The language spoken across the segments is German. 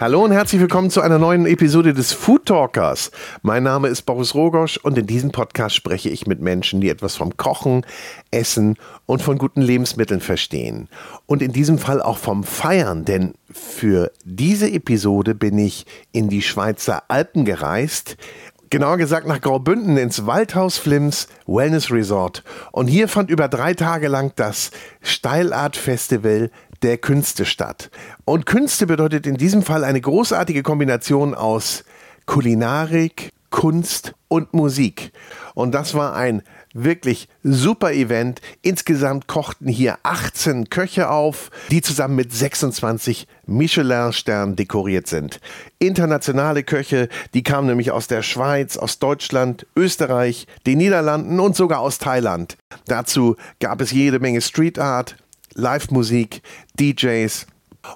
Hallo und herzlich willkommen zu einer neuen Episode des Food Talkers. Mein Name ist Boris Rogosch und in diesem Podcast spreche ich mit Menschen, die etwas vom Kochen, Essen und von guten Lebensmitteln verstehen. Und in diesem Fall auch vom Feiern, denn für diese Episode bin ich in die Schweizer Alpen gereist, genauer gesagt nach Graubünden ins Waldhaus Flims Wellness Resort. Und hier fand über drei Tage lang das Steilart Festival der Künste statt. Und Künste bedeutet in diesem Fall eine großartige Kombination aus Kulinarik, Kunst und Musik. Und das war ein wirklich super Event. Insgesamt kochten hier 18 Köche auf, die zusammen mit 26 Michelin-Sternen dekoriert sind. Internationale Köche, die kamen nämlich aus der Schweiz, aus Deutschland, Österreich, den Niederlanden und sogar aus Thailand. Dazu gab es jede Menge Street Art, Live-Musik, DJs.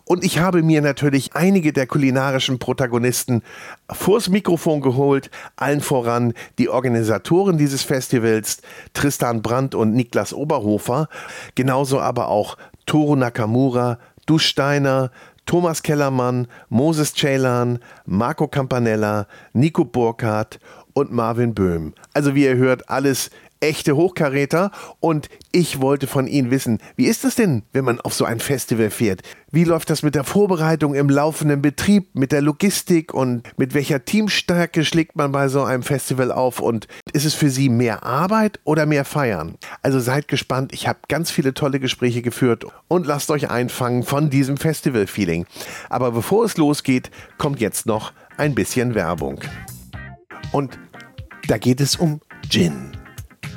Und ich habe mir natürlich einige der kulinarischen Protagonisten vors Mikrofon geholt, allen voran die Organisatoren dieses Festivals, Tristan Brandt und Niklas Oberhofer, genauso aber auch Toru Nakamura, Du Steiner, Thomas Kellermann, Moses Ceylan, Marco Campanella, Nico Burkhardt und Marvin Böhm. Also wie ihr hört, alles echte Hochkaräter und ich wollte von Ihnen wissen, wie ist das denn, wenn man auf so ein Festival fährt? Wie läuft das mit der Vorbereitung im laufenden Betrieb, mit der Logistik und mit welcher Teamstärke schlägt man bei so einem Festival auf und ist es für Sie mehr Arbeit oder mehr Feiern? Also seid gespannt, ich habe ganz viele tolle Gespräche geführt und lasst euch einfangen von diesem Festival-Feeling. Aber bevor es losgeht, kommt jetzt noch ein bisschen Werbung. Und da geht es um Gin.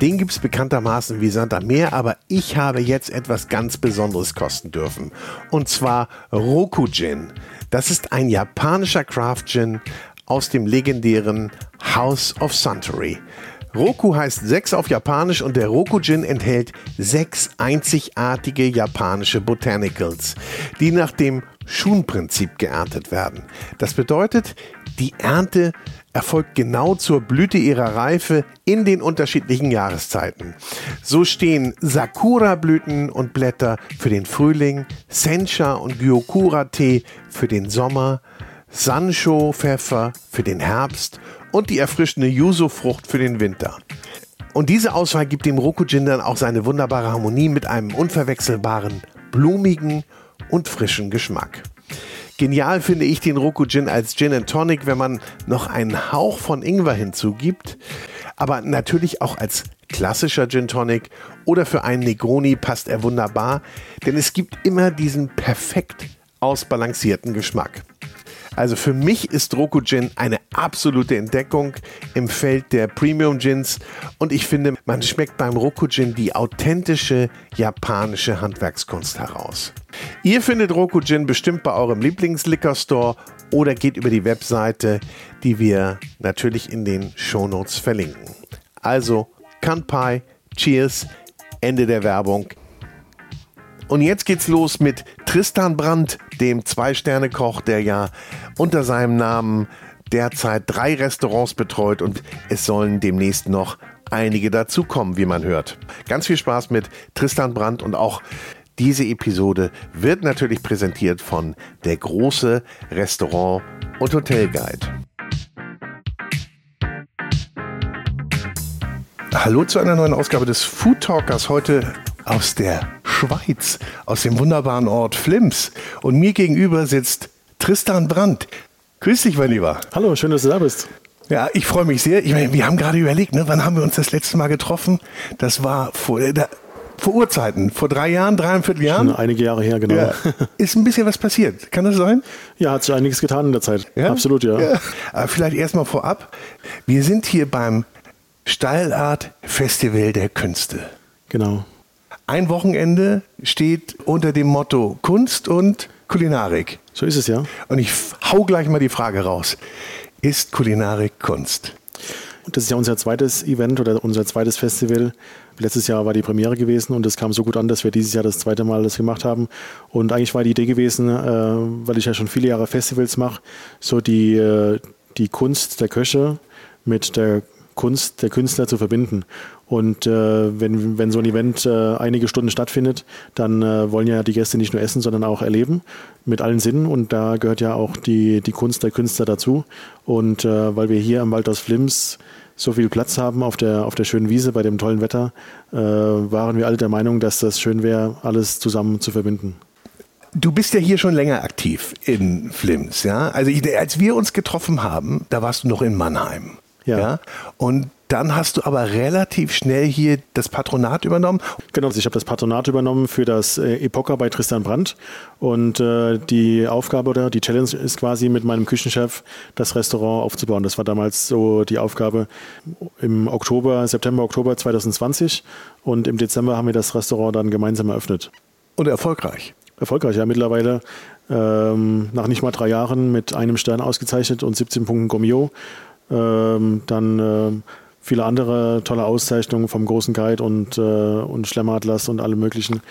Den gibt es bekanntermaßen wie Santa Meer, aber ich habe jetzt etwas ganz Besonderes kosten dürfen. Und zwar Roku Gin. Das ist ein japanischer Craft Gin aus dem legendären House of Suntory. Roku heißt sechs auf Japanisch und der Roku Gin enthält sechs einzigartige japanische Botanicals, die nach dem Shun-Prinzip geerntet werden. Das bedeutet, die Ernte erfolgt genau zur Blüte ihrer Reife in den unterschiedlichen Jahreszeiten. So stehen Sakura-Blüten und Blätter für den Frühling, Sencha und Gyokura-Tee für den Sommer, Sancho-Pfeffer für den Herbst und die erfrischende Yuzu-Frucht für den Winter. Und diese Auswahl gibt dem Rokujin dann auch seine wunderbare Harmonie mit einem unverwechselbaren, blumigen und frischen Geschmack. Genial finde ich den Roku Gin als Gin and Tonic, wenn man noch einen Hauch von Ingwer hinzugibt. Aber natürlich auch als klassischer Gin Tonic oder für einen Negroni passt er wunderbar, denn es gibt immer diesen perfekt ausbalancierten Geschmack. Also für mich ist Roku Gin eine absolute Entdeckung im Feld der Premium Gins und ich finde, man schmeckt beim Roku Gin die authentische japanische Handwerkskunst heraus. Ihr findet Roku Gin bestimmt bei eurem Lieblingsliquor Store oder geht über die Webseite, die wir natürlich in den Shownotes verlinken. Also Kanpai, Cheers, Ende der Werbung. Und jetzt geht's los mit Tristan Brandt, dem Zwei-Sterne-Koch, der ja unter seinem Namen derzeit drei Restaurants betreut und es sollen demnächst noch einige dazukommen, wie man hört. Ganz viel Spaß mit Tristan Brandt und auch diese Episode wird natürlich präsentiert von der große Restaurant und Hotelguide. Hallo zu einer neuen Ausgabe des Food Talkers. Heute aus der Schweiz, aus dem wunderbaren Ort Flims. Und mir gegenüber sitzt Tristan Brandt. Grüß dich, mein Lieber. Hallo, schön, dass du da bist. Ja, ich freue mich sehr. Ich meine, wir haben gerade überlegt, ne, wann haben wir uns das letzte Mal getroffen? Das war vor, äh, da, vor Urzeiten, vor drei Jahren, dreieinviertel Jahren. Schon einige Jahre her, genau. Ja. Ist ein bisschen was passiert. Kann das sein? Ja, hat sich einiges getan in der Zeit. Ja? Absolut, ja. ja. Aber vielleicht erstmal vorab. Wir sind hier beim Steilart Festival der Künste. Genau. Ein Wochenende steht unter dem Motto Kunst und Kulinarik. So ist es ja. Und ich hau gleich mal die Frage raus. Ist Kulinarik Kunst? Das ist ja unser zweites Event oder unser zweites Festival. Letztes Jahr war die Premiere gewesen und es kam so gut an, dass wir dieses Jahr das zweite Mal das gemacht haben. Und eigentlich war die Idee gewesen, äh, weil ich ja schon viele Jahre Festivals mache, so die, äh, die Kunst der Köche mit der Kunst der Künstler zu verbinden. Und äh, wenn, wenn so ein Event äh, einige Stunden stattfindet, dann äh, wollen ja die Gäste nicht nur essen, sondern auch erleben mit allen Sinnen. Und da gehört ja auch die, die Kunst der Künstler dazu. Und äh, weil wir hier am Waldhaus Flims so viel Platz haben auf der, auf der schönen Wiese bei dem tollen Wetter, äh, waren wir alle der Meinung, dass das schön wäre, alles zusammen zu verbinden. Du bist ja hier schon länger aktiv in Flims, ja? Also als wir uns getroffen haben, da warst du noch in Mannheim. Ja. ja? Und dann hast du aber relativ schnell hier das Patronat übernommen. Genau, ich habe das Patronat übernommen für das äh, Epoca bei Tristan Brandt. Und äh, die Aufgabe oder die Challenge ist quasi mit meinem Küchenchef das Restaurant aufzubauen. Das war damals so die Aufgabe im Oktober, September, Oktober 2020. Und im Dezember haben wir das Restaurant dann gemeinsam eröffnet. Und erfolgreich. Erfolgreich, ja, mittlerweile ähm, nach nicht mal drei Jahren mit einem Stern ausgezeichnet und 17 Punkten Gomio. Ähm, dann äh, viele andere tolle Auszeichnungen vom Großen Guide und, äh, und Schlemmeratlas und alle möglichen.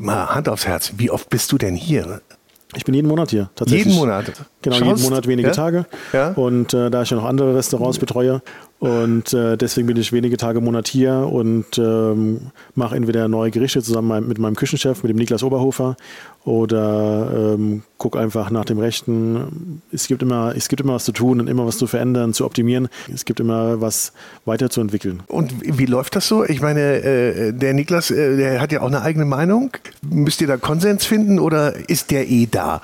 Mal Hand aufs Herz, wie oft bist du denn hier? Ich bin jeden Monat hier, tatsächlich. Jeden Monat? Genau, Schaust? jeden Monat wenige ja? Tage. Ja? Und äh, da ich ja noch andere Restaurants betreue, und äh, deswegen bin ich wenige Tage im Monat hier und ähm, mache entweder neue Gerichte zusammen mit meinem Küchenchef, mit dem Niklas Oberhofer, oder ähm, gucke einfach nach dem Rechten. Es gibt, immer, es gibt immer was zu tun und immer was zu verändern, zu optimieren. Es gibt immer was weiterzuentwickeln. Und wie läuft das so? Ich meine, äh, der Niklas, äh, der hat ja auch eine eigene Meinung. Müsst ihr da Konsens finden oder ist der eh da?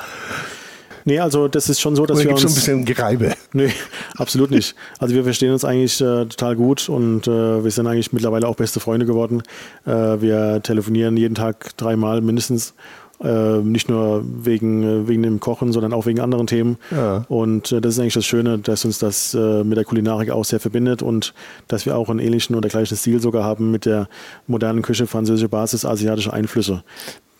Nee, also das ist schon so, dass Oder wir uns... schon ein bisschen Gereibe? Nee, absolut nicht. Also wir verstehen uns eigentlich äh, total gut und äh, wir sind eigentlich mittlerweile auch beste Freunde geworden. Äh, wir telefonieren jeden Tag dreimal mindestens. Äh, nicht nur wegen, äh, wegen dem Kochen, sondern auch wegen anderen Themen. Ja. Und äh, das ist eigentlich das Schöne, dass uns das mit der Kulinarik auch sehr verbindet und dass wir auch einen ähnlichen oder gleichen Stil sogar haben mit der modernen Küche, französische Basis, asiatische Einflüsse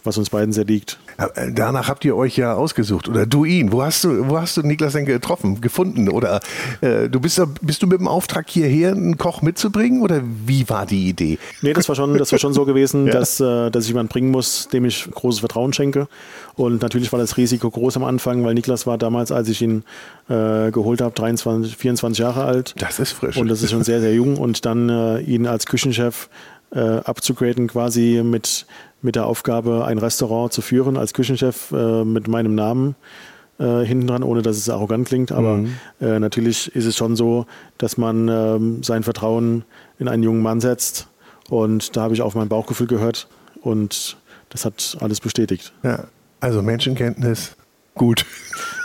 was uns beiden sehr liegt. Äh, danach habt ihr euch ja ausgesucht oder du ihn. Wo hast du, wo hast du Niklas denn getroffen, gefunden? Oder äh, du bist, bist du mit dem Auftrag hierher, einen Koch mitzubringen oder wie war die Idee? Nee, das war schon, das war schon so gewesen, ja. dass, äh, dass ich jemanden bringen muss, dem ich großes Vertrauen schenke. Und natürlich war das Risiko groß am Anfang, weil Niklas war damals, als ich ihn äh, geholt habe, 23, 24 Jahre alt. Das ist frisch. Und das ist schon sehr, sehr jung. Und dann äh, ihn als Küchenchef äh, abzugraden quasi mit mit der Aufgabe, ein Restaurant zu führen als Küchenchef äh, mit meinem Namen äh, hinten dran, ohne dass es arrogant klingt. Aber mhm. äh, natürlich ist es schon so, dass man ähm, sein Vertrauen in einen jungen Mann setzt. Und da habe ich auf mein Bauchgefühl gehört und das hat alles bestätigt. Ja, also Menschenkenntnis, gut.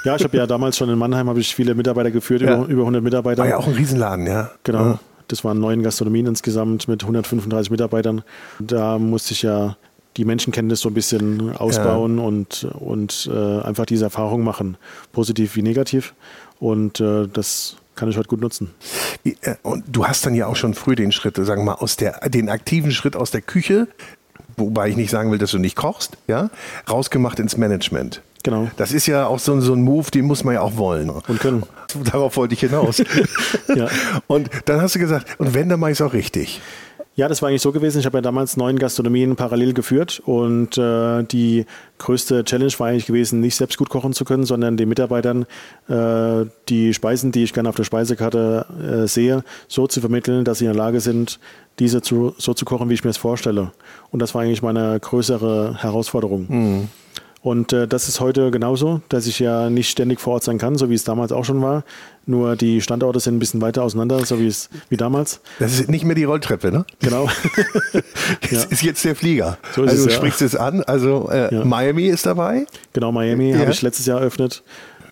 Ja, ich habe ja damals schon in Mannheim habe ich viele Mitarbeiter geführt, ja. über, über 100 Mitarbeiter. War ja auch ein Riesenladen, ja. Genau. Ja. Das waren neun Gastronomien insgesamt mit 135 Mitarbeitern. Da musste ich ja die Menschenkenntnis so ein bisschen ausbauen ja. und, und äh, einfach diese Erfahrung machen, positiv wie negativ. Und äh, das kann ich heute gut nutzen. Äh, und du hast dann ja auch schon früh den Schritt, sagen wir mal, aus der, den aktiven Schritt aus der Küche, wobei ich nicht sagen will, dass du nicht kochst, ja, rausgemacht ins Management. Genau. Das ist ja auch so, so ein Move, den muss man ja auch wollen. Und können. Darauf wollte ich hinaus. ja. Und dann hast du gesagt, und wenn, dann mache ich es auch richtig. Ja, das war eigentlich so gewesen. Ich habe ja damals neun Gastronomien parallel geführt und äh, die größte Challenge war eigentlich gewesen, nicht selbst gut kochen zu können, sondern den Mitarbeitern äh, die Speisen, die ich gerne auf der Speisekarte äh, sehe, so zu vermitteln, dass sie in der Lage sind, diese zu, so zu kochen, wie ich mir es vorstelle. Und das war eigentlich meine größere Herausforderung. Mhm. Und äh, das ist heute genauso, dass ich ja nicht ständig vor Ort sein kann, so wie es damals auch schon war. Nur die Standorte sind ein bisschen weiter auseinander, so wie es wie damals. Das ist nicht mehr die Rolltreppe, ne? Genau. das ja. ist jetzt der Flieger. So also du es, sprichst ja. es an. Also äh, ja. Miami ist dabei. Genau, Miami habe ich letztes Jahr eröffnet.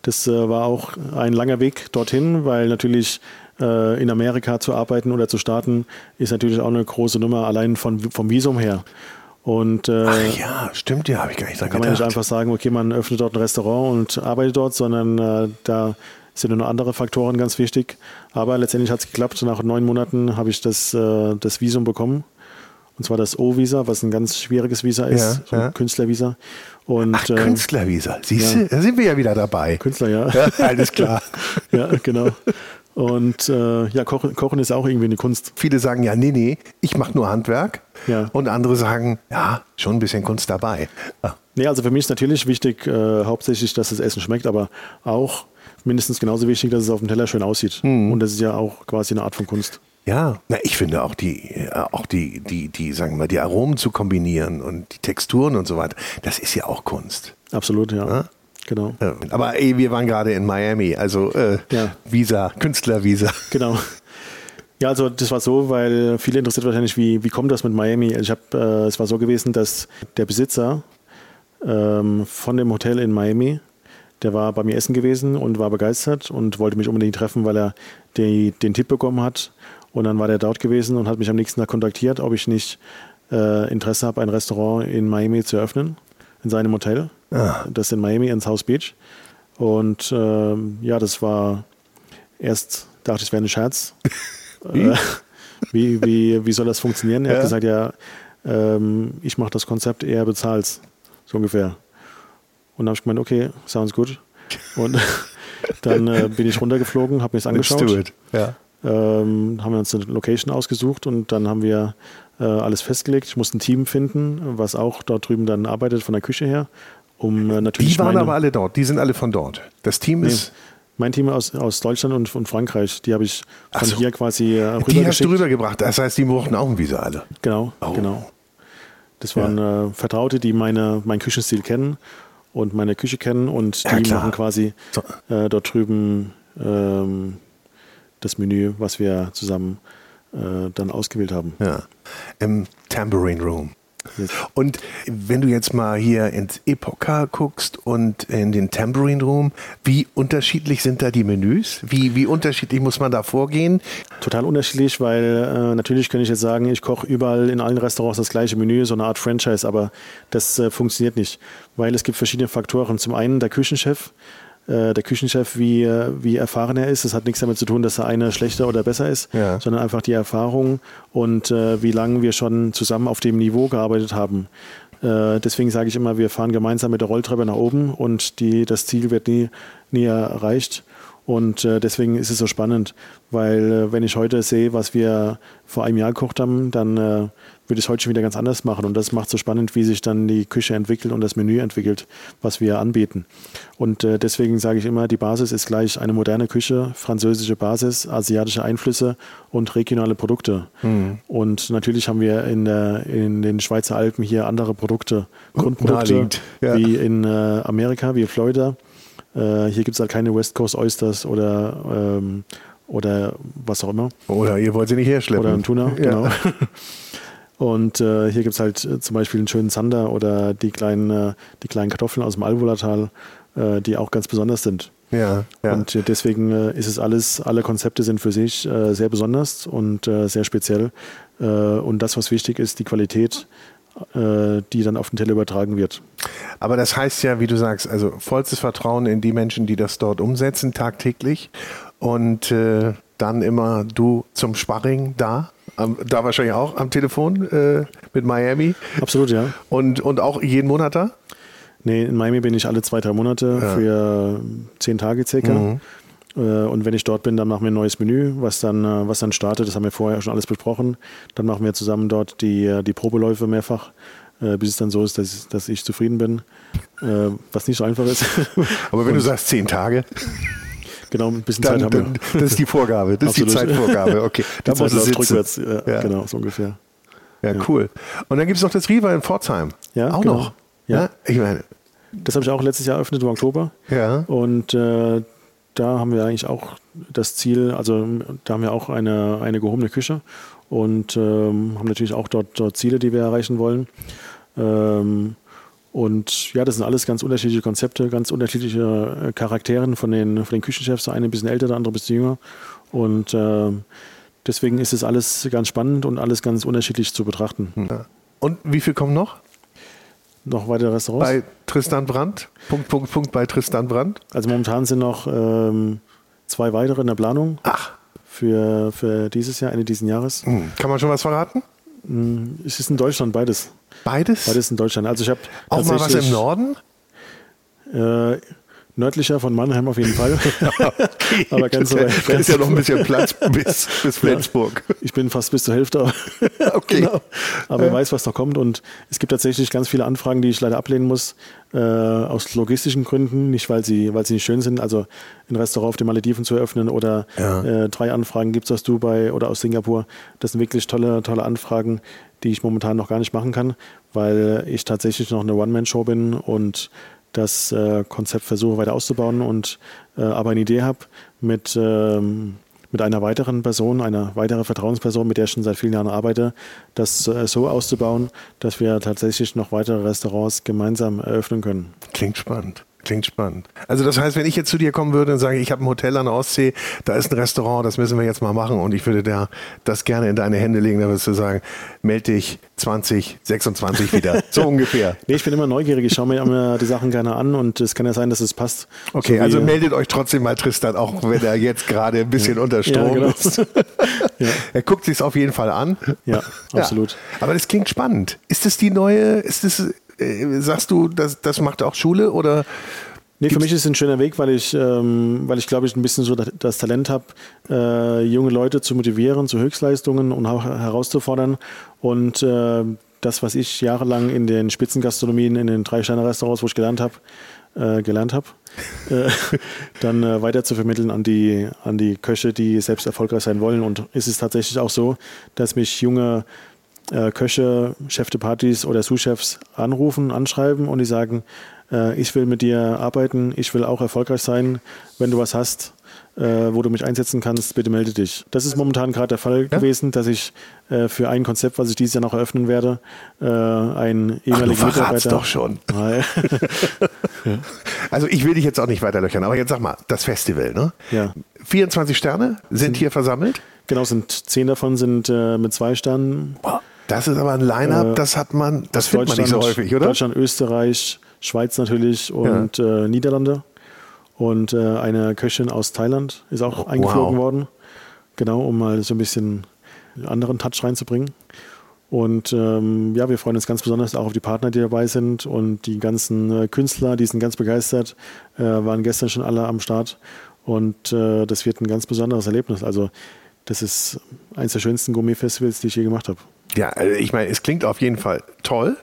Das äh, war auch ein langer Weg dorthin, weil natürlich äh, in Amerika zu arbeiten oder zu starten, ist natürlich auch eine große Nummer, allein von, vom Visum her. Und, äh, Ach ja, stimmt ja, habe ich gar nicht dran kann gedacht. man nicht einfach sagen, okay, man öffnet dort ein Restaurant und arbeitet dort, sondern äh, da sind nur andere Faktoren ganz wichtig. Aber letztendlich hat es geklappt. Nach neun Monaten habe ich das, äh, das Visum bekommen. Und zwar das O-Visa, was ein ganz schwieriges Visa ist, ja, so ein ja. Künstlervisa. Und, Ach, äh, Künstlervisa, siehst du, ja. da sind wir ja wieder dabei. Künstler, ja. ja alles klar. ja, genau. Und äh, ja, Kochen, Kochen ist auch irgendwie eine Kunst. Viele sagen ja, nee, nee, ich mache nur Handwerk. Ja. Und andere sagen, ja, schon ein bisschen Kunst dabei. Ja. Nee, also für mich ist natürlich wichtig, äh, hauptsächlich, dass das Essen schmeckt, aber auch mindestens genauso wichtig, dass es auf dem Teller schön aussieht. Und das ist ja auch quasi eine Art von Kunst. Ja, na, ich finde auch die, äh, auch die, die, die, sagen wir mal, die Aromen zu kombinieren und die Texturen und so weiter, das ist ja auch Kunst. Absolut, ja. Ja? Genau. Aber ey, wir waren gerade in Miami, also äh, Ja. Visa, Künstlervisa. Genau. Ja, also das war so, weil viele interessiert wahrscheinlich, wie, wie kommt das mit Miami? Ich habe, äh, es war so gewesen, dass der Besitzer ähm, von dem Hotel in Miami, der war bei mir essen gewesen und war begeistert und wollte mich unbedingt treffen, weil er die, den Tipp bekommen hat. Und dann war der dort gewesen und hat mich am nächsten Tag kontaktiert, ob ich nicht äh, Interesse habe, ein Restaurant in Miami zu eröffnen, in seinem Hotel. Das in Miami, ins South Beach. Und ähm, ja, das war erst, dachte ich, es wäre ein Scherz. Äh, wie, wie, wie soll das funktionieren? Er Ja. hat gesagt, ja, ähm, ich mache das Konzept, er bezahlt's. So ungefähr. Und dann habe ich gemeint, okay, sounds good. Und dann äh, bin ich runtergeflogen, habe mir das Let's angeschaut. do it. Ja. Ähm, haben wir uns eine Location ausgesucht und dann haben wir äh, alles festgelegt. Ich musste ein Team finden, was auch dort drüben dann arbeitet von der Küche her. Um äh, natürlich Die waren meine, aber alle dort, die sind alle von dort. Das Team Nee, ist, mein Team aus, aus Deutschland und von Frankreich, die habe ich von so. hier quasi äh, die hast du rübergebracht. Das heißt, die brauchten auch ein Visa alle. Genau, Oh. genau. Das waren äh, Vertraute, die meine, meinen Küchenstil kennen und meine Küche kennen und Ja, die klar. machen quasi äh, dort drüben ähm, das Menü, was wir zusammen äh, dann ausgewählt haben. Ja. Im Tambourine Room. Und wenn du jetzt mal hier ins Epoca guckst und in den Tambourine Room, wie unterschiedlich sind da die Menüs? Wie, wie unterschiedlich muss man da vorgehen? Total unterschiedlich, weil äh, natürlich könnte ich jetzt sagen, ich koche überall in allen Restaurants das gleiche Menü, so eine Art Franchise, aber das äh, funktioniert nicht, weil es gibt verschiedene Faktoren. Zum einen der Küchenchef, äh, der Küchenchef, wie, wie erfahren er ist. Das hat nichts damit zu tun, dass der eine schlechter oder besser ist, Ja. sondern einfach die Erfahrung und äh, wie lange wir schon zusammen auf dem Niveau gearbeitet haben. Äh, deswegen sage ich immer, wir fahren gemeinsam mit der Rolltreppe nach oben und die, das Ziel wird nie, nie erreicht. Und äh, deswegen ist es so spannend, weil äh, wenn ich heute sehe, was wir vor einem Jahr gekocht haben, dann äh, würde ich es heute schon wieder ganz anders machen. Und das macht so spannend, wie sich dann die Küche entwickelt und das Menü entwickelt, was wir anbieten. Und äh, deswegen sage ich immer, die Basis ist gleich eine moderne Küche, französische Basis, asiatische Einflüsse und regionale Produkte. Und natürlich haben wir in, der, in den Schweizer Alpen hier andere Produkte, Grundprodukte, Naheliegend, ja. wie in äh, Amerika, wie in Florida. Äh, hier gibt es halt keine West Coast Oysters oder, ähm, oder was auch immer. Oder ihr wollt sie nicht herschleppen. Oder ein Tuna, Ja. genau. Und äh, hier gibt es halt äh, zum Beispiel einen schönen Zander oder die kleinen, äh, die kleinen Kartoffeln aus dem Alvolatal, äh, die auch ganz besonders sind. Ja, ja. Und deswegen ist es alles, alle Konzepte sind für sich sehr besonders und sehr speziell. Und das, was wichtig ist, die Qualität, die dann auf den Teller übertragen wird. Aber das heißt ja, wie du sagst, also vollstes Vertrauen in die Menschen, die das dort umsetzen, tagtäglich. Und dann immer du zum Sparring da. Am, da wahrscheinlich auch am Telefon äh, mit Miami. Absolut, ja. Und, und auch jeden Monat da? Nee, in Miami bin ich alle zwei, drei Monate Ja. für zehn Tage circa. Äh, Und wenn ich dort bin, dann machen wir ein neues Menü, was dann, äh, was dann startet. Das haben wir vorher schon alles besprochen. Dann machen wir zusammen dort die, äh, die Probeläufe mehrfach, bis es dann so ist, dass, dass ich zufrieden bin. Was nicht so einfach ist. Aber wenn du sagst zehn Tage, genau, ein bisschen dann, Zeit haben wir. dann das ist die Vorgabe. Das ist die Absolut. Zeitvorgabe. Okay, da muss es rückwärts. Ja, Ja. Genau, so ungefähr. Ja, cool. Und dann gibt es noch das Riva in Pforzheim. Ja, auch genau. noch. Ja. Ich meine, Das habe ich auch letztes Jahr eröffnet im Oktober. ja. Und äh, da haben wir eigentlich auch das Ziel, also da haben wir auch eine, eine gehobene Küche und ähm, haben natürlich auch dort, dort Ziele, die wir erreichen wollen. Ähm, und ja, das sind alles ganz unterschiedliche Konzepte, ganz unterschiedliche äh, Charakteren von den, von den Küchenchefs. Der eine ein bisschen älter, der andere ein bisschen jünger. Und ähm, deswegen ist es alles ganz spannend und alles ganz unterschiedlich zu betrachten. Und wie viel kommen noch? Noch weitere Restaurants? Bei Tristan Brandt? Punkt, Punkt, Punkt bei Tristan Brandt? also momentan sind noch ähm, zwei weitere in der Planung. Ach, für, für dieses Jahr, Ende dieses Jahres. hm. kann man schon was verraten? Es ist in Deutschland beides. Beides? Beides in Deutschland. Also ich habe Auch mal was im Norden? Äh, Nördlicher von Mannheim auf jeden Fall. okay. Aber ganz so weit Da ist ja noch ein bisschen Platz bis, bis Flensburg. Ich bin fast bis zur Hälfte. Okay. genau. Aber wer weiß, was noch kommt. Und es gibt tatsächlich ganz viele Anfragen, die ich leider ablehnen muss, äh, aus logistischen Gründen, nicht weil sie, weil sie nicht schön sind. Also ein Restaurant auf den Malediven zu eröffnen oder Ja. äh, drei Anfragen gibt es aus Dubai oder aus Singapur. Das sind wirklich tolle, tolle Anfragen, die ich momentan noch gar nicht machen kann, weil ich tatsächlich noch eine One-Man-Show bin und das äh, Konzept versuche weiter auszubauen und äh, aber eine Idee habe mit, ähm, mit einer weiteren Person, einer weiteren Vertrauensperson, mit der ich schon seit vielen Jahren arbeite, das äh, so auszubauen, dass wir tatsächlich noch weitere Restaurants gemeinsam eröffnen können. Klingt spannend. Klingt spannend. Also das heißt, wenn ich jetzt zu dir kommen würde und sage, ich habe ein Hotel an der Ostsee, da ist ein Restaurant, das müssen wir jetzt mal machen und ich würde da das gerne in deine Hände legen, dann würdest du sagen, melde dich 2026 wieder. So ungefähr. Nee, ich bin immer neugierig, ich schaue mir immer die Sachen gerne an und es kann ja sein, dass es passt. Okay, So also meldet euch trotzdem mal Tristan, auch wenn er jetzt gerade ein bisschen unter Strom genau. ist. Ja. Er guckt sich auf jeden Fall an. Ja, absolut. Aber das klingt spannend. Ist das die neue, ist das, äh, sagst du, das, das macht auch Schule oder? Nee, für mich ist es ein schöner Weg, weil ich, ähm, weil ich glaube ich ein bisschen so das, Talent habe, äh, junge Leute zu motivieren, zu Höchstleistungen und auch herauszufordern. Und äh, das, was ich jahrelang in den Spitzengastronomien, in den Drei-Sterne-Restaurants, wo ich gelernt habe, äh, gelernt habe, äh, dann äh, weiter zu vermitteln an die, an die Köche, die selbst erfolgreich sein wollen. Und es ist tatsächlich auch so, dass mich junge äh, Köche, Chef de Partys oder Sous-Chefs anrufen, anschreiben und die sagen, äh, ich will mit dir arbeiten, ich will auch erfolgreich sein. Wenn du was hast, äh, wo du mich einsetzen kannst, bitte melde dich. Das ist momentan gerade der Fall Ja? gewesen, dass ich äh, für ein Konzept, was ich dieses Jahr noch eröffnen werde, äh, einen Ach, du ehemaligen Mitarbeiter. doch schon. Also ich will dich jetzt auch nicht weiterlöchern, aber jetzt sag mal, das Festival, ne? ja. 24 Sterne sind hier versammelt. Genau, sind zehn davon sind äh, mit zwei Sternen. Das ist aber ein Line-Up, Äh, das hat man, das findet man nicht so häufig, oder? Deutschland, Österreich, Schweiz natürlich und äh, Niederlande. Und äh, eine Köchin aus Thailand ist auch Oh, eingeflogen wow. worden. Genau, um mal so ein bisschen einen anderen Touch reinzubringen. Und ähm, ja, wir freuen uns ganz besonders auch auf die Partner, die dabei sind und die ganzen äh, Künstler, die sind ganz begeistert, äh, waren gestern schon alle am Start. Und das wird ein ganz besonderes Erlebnis. Also das ist eines der schönsten Gourmet-Festivals, die ich je gemacht habe. Ja, also ich meine, es klingt auf jeden Fall toll.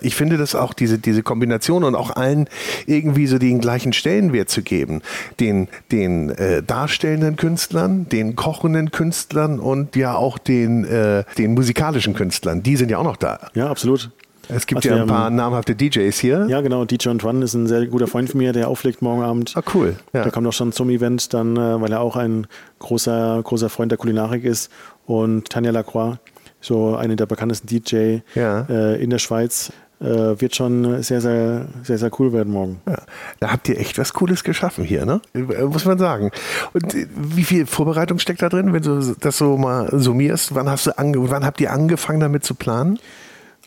Ich finde das auch, diese, diese Kombination und auch allen irgendwie so den gleichen Stellenwert zu geben. Den, den äh, darstellenden Künstlern, den kochenden Künstlern und ja auch den, äh, den musikalischen Künstlern. Die sind ja auch noch da. Ja, absolut. Es gibt Also ja ein paar haben- namhafte DJs hier. Ja, genau. DJ Antoine ist ein sehr guter Freund von mir, der auflegt morgen Abend. Ah, cool. Ja. Der kommt auch schon zum Event, dann, äh, weil er auch ein großer, großer Freund der Kulinarik ist. Und Tanja Lacroix, so eine der bekanntesten DJ Ja. äh, in der Schweiz, äh, wird schon sehr, sehr, sehr, sehr cool werden morgen. Ja, da habt ihr echt was Cooles geschaffen hier, ne? Äh, Muss man sagen. Und äh, wie viel Vorbereitung steckt da drin, wenn du das so mal summierst? Wann hast du wann habt ihr angefangen damit zu planen?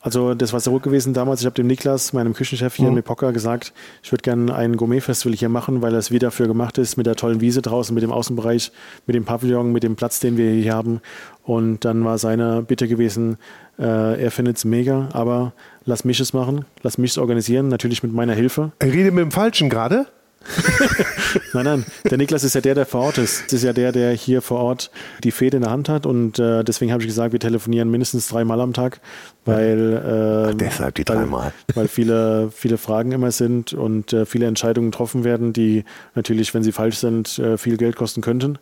Also das war so gut gewesen damals. Ich habe dem Niklas, meinem Küchenchef hier Mhm. mit Pocker, gesagt, ich würde gerne ein Gourmet-Festival hier machen, weil das wie dafür gemacht ist, mit der tollen Wiese draußen, mit dem Außenbereich, mit dem Pavillon, mit dem Platz, den wir hier haben. Und dann war seine Bitte gewesen, äh, er findet es mega, aber lass mich es machen, lass mich es organisieren, natürlich mit meiner Hilfe. Ich rede mit dem Falschen gerade. Nein, nein, der Niklas ist ja der, der vor Ort ist. Das ist ja der, der hier vor Ort die Fäde in der Hand hat. Und äh, deswegen habe ich gesagt, wir telefonieren mindestens dreimal am Tag, weil, äh, deshalb die weil, dreimal. weil viele, viele Fragen immer sind und äh, viele Entscheidungen getroffen werden, die natürlich, wenn sie falsch sind, äh, viel Geld kosten könnten.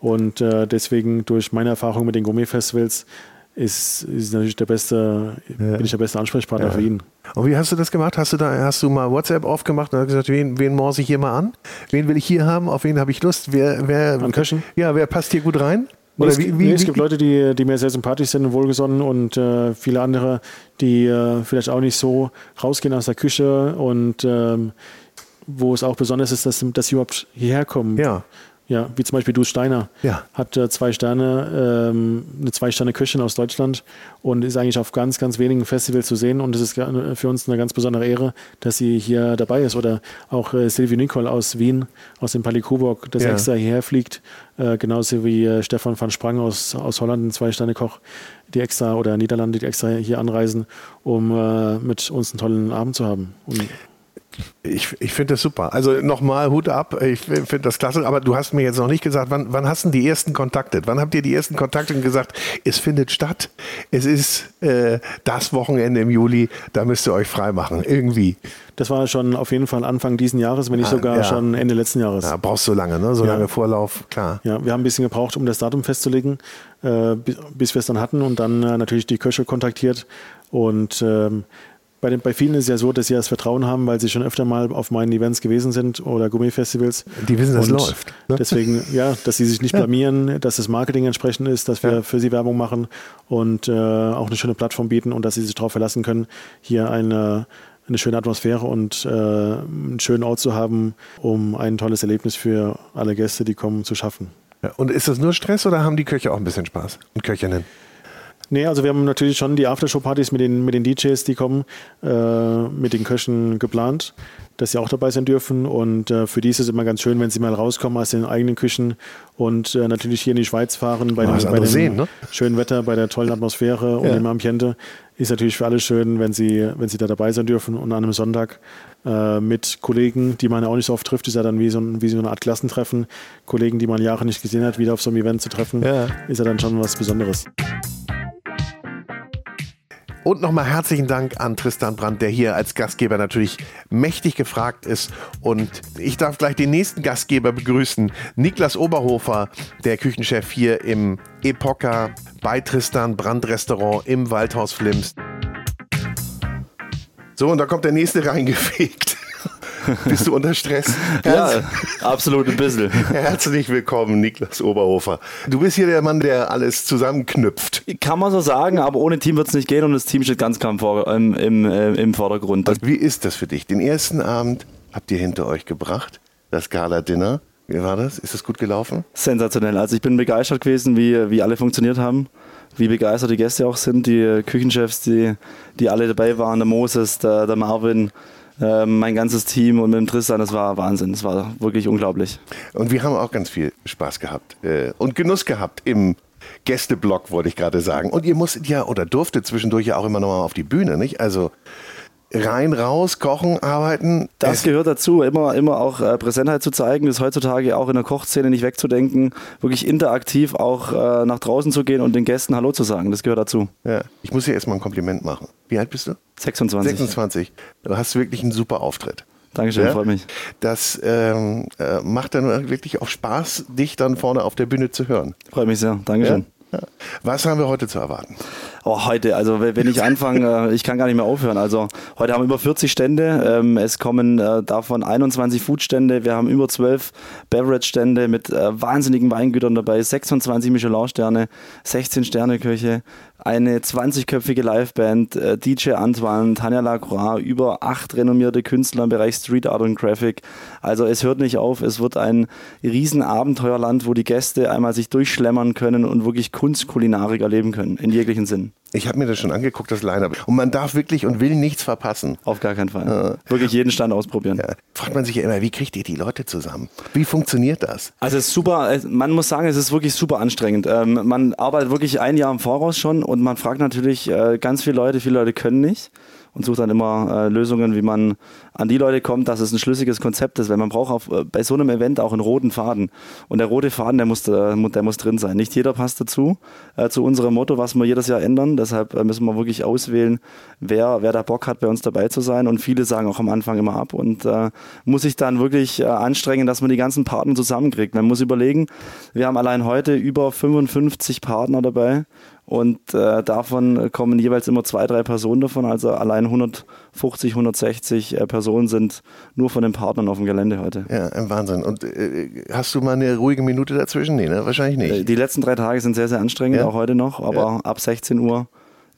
Und äh, deswegen durch meine Erfahrung mit den Gourmet-Festivals ist, ist natürlich der beste, bin ich der beste Ansprechpartner für ihn. Und wie hast du das gemacht? Hast du da, hast du mal WhatsApp aufgemacht und hast gesagt, wen, wen morse ich hier mal an? Wen will ich hier haben? Auf wen habe ich Lust? Wer, wer, An Köchen? Ja, wer passt hier gut rein? Nee, Oder es, wie, nee, es gibt Leute, die, die mir sehr sympathisch sind und wohlgesonnen und äh, viele andere, die äh, vielleicht auch nicht so rausgehen aus der Küche und ähm, wo es auch besonders ist, dass, dass sie überhaupt hierher kommen. Ja. Ja, wie zum Beispiel Du Steiner. Ja. Hat äh, zwei Sterne, ähm, eine Zwei-Sterne-Köchin aus Deutschland und ist eigentlich auf ganz, ganz wenigen Festivals zu sehen. Und es ist für uns eine ganz besondere Ehre, dass sie hier dabei ist. Oder auch äh, Sylvie Nicole aus Wien, aus dem Palais Coburg, das Ja. extra hierher fliegt. Äh, genauso wie äh, Stefan van Sprang aus, aus Holland, ein Zwei-Sterne-Koch, die extra, oder Niederlande, die extra hier anreisen, um äh, mit uns einen tollen Abend zu haben. Und Ich, ich finde das super. Also nochmal Hut ab. Ich finde das klasse. Aber du hast mir jetzt noch nicht gesagt, wann, wann hast du die ersten Kontakte? Wann habt ihr die ersten Kontakte und gesagt, es findet statt? Es ist äh, das Wochenende im Juli, da müsst ihr euch frei machen. Irgendwie. Das war schon auf jeden Fall Anfang diesen Jahres, wenn nicht ah, sogar ja. schon Ende letzten Jahres. Ja, brauchst du lange, ne? So ja. lange Vorlauf, klar. Ja, wir haben ein bisschen gebraucht, um das Datum festzulegen, äh, bis wir es dann hatten und dann äh, natürlich die Köche kontaktiert und ähm, bei, den, bei vielen ist es ja so, dass sie das Vertrauen haben, weil sie schon öfter mal auf meinen Events gewesen sind oder Gummifestivals. Die wissen, dass es läuft. Ne? Deswegen, ja, dass sie sich nicht blamieren, dass das Marketing entsprechend ist, dass wir ja. für sie Werbung machen und äh, auch eine schöne Plattform bieten und dass sie sich darauf verlassen können, hier eine eine schöne Atmosphäre und äh, einen schönen Ort zu haben, um ein tolles Erlebnis für alle Gäste, die kommen, zu schaffen. Ja, und ist das nur Stress oder haben die Köche auch ein bisschen Spaß und Köchinnen? Nee, also wir haben natürlich schon die Aftershow-Partys mit den, mit den DJs, die kommen, äh, mit den Köchen geplant, dass sie auch dabei sein dürfen. Und äh, für die ist es immer ganz schön, wenn sie mal rauskommen aus den eigenen Küchen und äh, natürlich hier in die Schweiz fahren, bei, dem, bei dem sehen, ne? schönen Wetter, bei der tollen Atmosphäre und ja. dem Ambiente. Ist natürlich für alle schön, wenn sie, wenn sie da dabei sein dürfen und an einem Sonntag äh, mit Kollegen, die man ja auch nicht so oft trifft, ist ja dann wie so, ein, wie so eine Art Klassentreffen. Kollegen, die man Jahre nicht gesehen hat, wieder auf so einem Event zu treffen, ja. ist ja dann schon was Besonderes. Und nochmal herzlichen Dank an Tristan Brandt, der hier als Gastgeber natürlich mächtig gefragt ist. Und ich darf gleich den nächsten Gastgeber begrüßen. Niklas Oberhofer, der Küchenchef hier im Epoca bei Tristan Brandt Restaurant im Waldhaus Flims. So, und da kommt der nächste reingefegt. Bist du unter Stress? ja, absolut ein bisschen. Herzlich willkommen, Niklas Oberhofer. Du bist hier der Mann, der alles zusammenknüpft. Kann man so sagen, aber ohne Team wird es nicht gehen und das Team steht ganz klar im, im, äh, im Vordergrund. Also, wie ist das für dich? Den ersten Abend habt ihr hinter euch gebracht, das Gala-Dinner. Wie war das? Ist das gut gelaufen? Sensationell. Also ich bin begeistert gewesen, wie, wie alle funktioniert haben wie begeistert die Gäste auch sind, die Küchenchefs, die, die alle dabei waren, der Moses, der, der Marvin, äh, mein ganzes Team und mit dem Tristan, das war Wahnsinn, das war wirklich unglaublich. Und wir haben auch ganz viel Spaß gehabt äh, und Genuss gehabt im Gästeblock, wollte ich gerade sagen. Und ihr musstet ja oder durftet zwischendurch ja auch immer noch mal auf die Bühne, nicht? Also rein, raus, kochen, arbeiten. Das gehört dazu, immer, immer auch äh, Präsentheit zu zeigen, ist heutzutage auch in der Kochszene nicht wegzudenken, wirklich interaktiv auch äh, nach draußen zu gehen und den Gästen Hallo zu sagen. Das gehört dazu. Ja, ich muss dir erstmal ein Kompliment machen. Wie alt bist du? 26. 26. Du hast wirklich einen super Auftritt. Dankeschön, ja? freut mich. Das ähm, äh, macht dann wirklich auch Spaß, dich dann vorne auf der Bühne zu hören. Freut mich sehr. Dankeschön. Ja? Was haben wir heute zu erwarten? Oh, heute, also wenn ich anfange, äh, ich kann gar nicht mehr aufhören. Also heute haben wir über 40 Stände. Ähm, es kommen äh, davon 21 Foodstände. Wir haben über 12 Beverage-Stände mit äh, wahnsinnigen Weingütern dabei, 26 Michelin-Sterne, 16 Sterne-Köche, eine 20-köpfige Liveband, DJ Antoine, Tanja Lacroix, über acht renommierte Künstler im Bereich Street Art und Graphic. Also es hört nicht auf. Es wird ein Riesenabenteuerland, wo die Gäste einmal sich durchschlemmern können und wirklich Kunstkulinarik erleben können, in jeglichen Sinn. Ich habe mir das schon angeguckt, das Line-Up. Und man darf wirklich und will nichts verpassen. Auf gar keinen Fall. Ja. Wirklich jeden Stand ausprobieren. Ja. Fragt man sich ja immer, wie kriegt ihr die Leute zusammen? Wie funktioniert das? Also es ist super, man muss sagen, es ist wirklich super anstrengend. Ähm, man arbeitet wirklich ein Jahr im Voraus schon und man fragt natürlich äh, ganz viele Leute, viele Leute können nicht und sucht dann immer äh, Lösungen, wie man an die Leute kommt, dass es ein schlüssiges Konzept ist, weil man braucht auf, äh, bei so einem Event auch einen roten Faden. Und der rote Faden, der muss, der muss drin sein. Nicht jeder passt dazu, äh, zu unserem Motto, was wir jedes Jahr ändern. Deshalb äh, müssen wir wirklich auswählen, wer, wer da Bock hat, bei uns dabei zu sein. Und viele sagen auch am Anfang immer ab und äh, muss sich dann wirklich äh, anstrengen, dass man die ganzen Partner zusammenkriegt. Man muss überlegen, wir haben allein heute über 55 Partner dabei und äh, davon kommen jeweils immer zwei, drei Personen davon. Also allein 150, 160 äh, Personen sind nur von den Partnern auf dem Gelände heute. Ja, ein Wahnsinn. Und äh, hast du mal eine ruhige Minute dazwischen? Nee, ne? wahrscheinlich nicht. Äh, die letzten drei Tage sind sehr, sehr anstrengend, ja. auch heute noch. Aber ja. ab 16 Uhr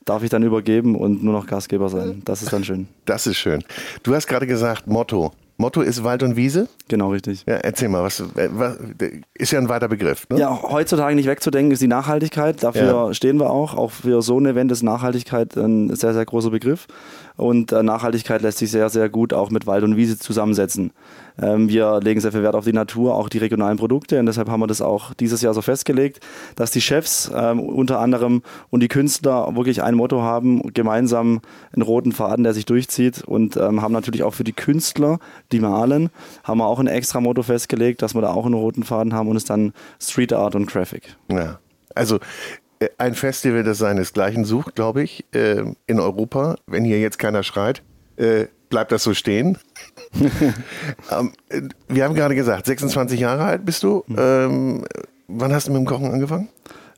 darf ich dann übergeben und nur noch Gastgeber sein. Das ist dann schön. Das ist schön. Du hast gerade gesagt, Motto Motto ist Wald und Wiese? Genau, richtig. Ja, erzähl mal, was, äh, was ist ja ein weiter Begriff. Ne? Ja, heutzutage nicht wegzudenken ist die Nachhaltigkeit. Dafür ja. stehen wir auch. Auch für so ein Event ist Nachhaltigkeit ein sehr, sehr großer Begriff. Und äh, Nachhaltigkeit lässt sich sehr, sehr gut auch mit Wald und Wiese zusammensetzen. Ähm, wir legen sehr viel Wert auf die Natur, auch die regionalen Produkte. Und deshalb haben wir das auch dieses Jahr so festgelegt, dass die Chefs ähm, unter anderem und die Künstler wirklich ein Motto haben, gemeinsam einen roten Faden, der sich durchzieht. Und ähm, haben natürlich auch für die Künstler, die malen, haben wir auch ein extra Motto festgelegt, dass wir da auch einen roten Faden haben und es dann Street Art und Graphic. Ja, also äh, ein Festival, das seinesgleichen sucht, glaube ich, äh, in Europa. Wenn hier jetzt keiner schreit, äh, bleibt das so stehen. Ähm, wir haben gerade gesagt, 26 Jahre alt bist du. Mhm. Ähm, wann hast du mit dem Kochen angefangen?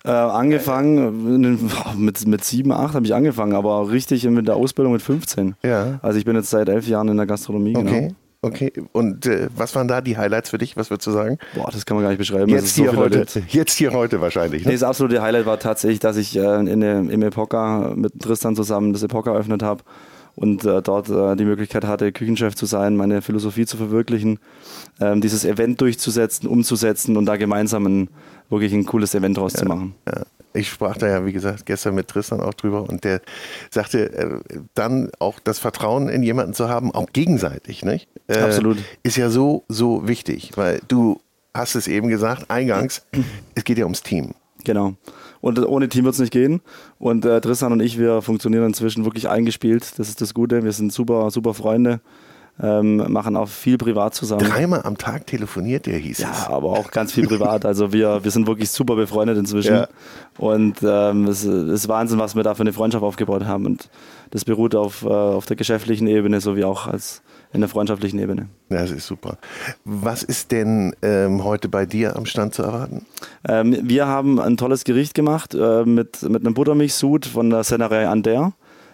Äh, angefangen mit, mit 7, 8 habe ich angefangen, aber richtig mit der Ausbildung mit 15. Ja. Also ich bin jetzt seit elf Jahren in der Gastronomie. Okay. Genau. Okay, und äh, was waren da die Highlights für dich? Was würdest du sagen? Boah, das kann man gar nicht beschreiben. Jetzt, hier, so heute, jetzt hier heute wahrscheinlich. Ne? Nee, das absolute Highlight war tatsächlich, dass ich äh, in, im Epoca mit Tristan zusammen das Epoca eröffnet habe und äh, dort äh, die Möglichkeit hatte, Küchenchef zu sein, meine Philosophie zu verwirklichen, ähm, dieses Event durchzusetzen, umzusetzen und da gemeinsam ein, wirklich ein cooles Event draus ja, zu machen. Ja. Ich sprach da ja, wie gesagt, gestern mit Tristan auch drüber und der sagte, äh, dann auch das Vertrauen in jemanden zu haben, auch gegenseitig, nicht? Äh, Absolut. Ist ja so, so wichtig, weil du hast es eben gesagt, eingangs, es geht ja ums Team. Genau. Und ohne Team wird es nicht gehen. Und äh, Tristan und ich, wir funktionieren inzwischen wirklich eingespielt. Das ist das Gute. Wir sind super, super Freunde. Ähm, machen auch viel privat zusammen. Dreimal am Tag telefoniert der, hieß ja, es. Ja, aber auch ganz viel privat. Also wir, wir sind wirklich super befreundet inzwischen. Ja. Und ähm, es ist Wahnsinn, was wir da für eine Freundschaft aufgebaut haben. Und das beruht auf, äh, auf der geschäftlichen Ebene sowie auch als in der freundschaftlichen Ebene. Ja, das ist super. Was ist denn ähm, heute bei dir am Stand zu erwarten? Ähm, wir haben ein tolles Gericht gemacht äh, mit, mit einem Buttermilchsud von der Sennerei Ander.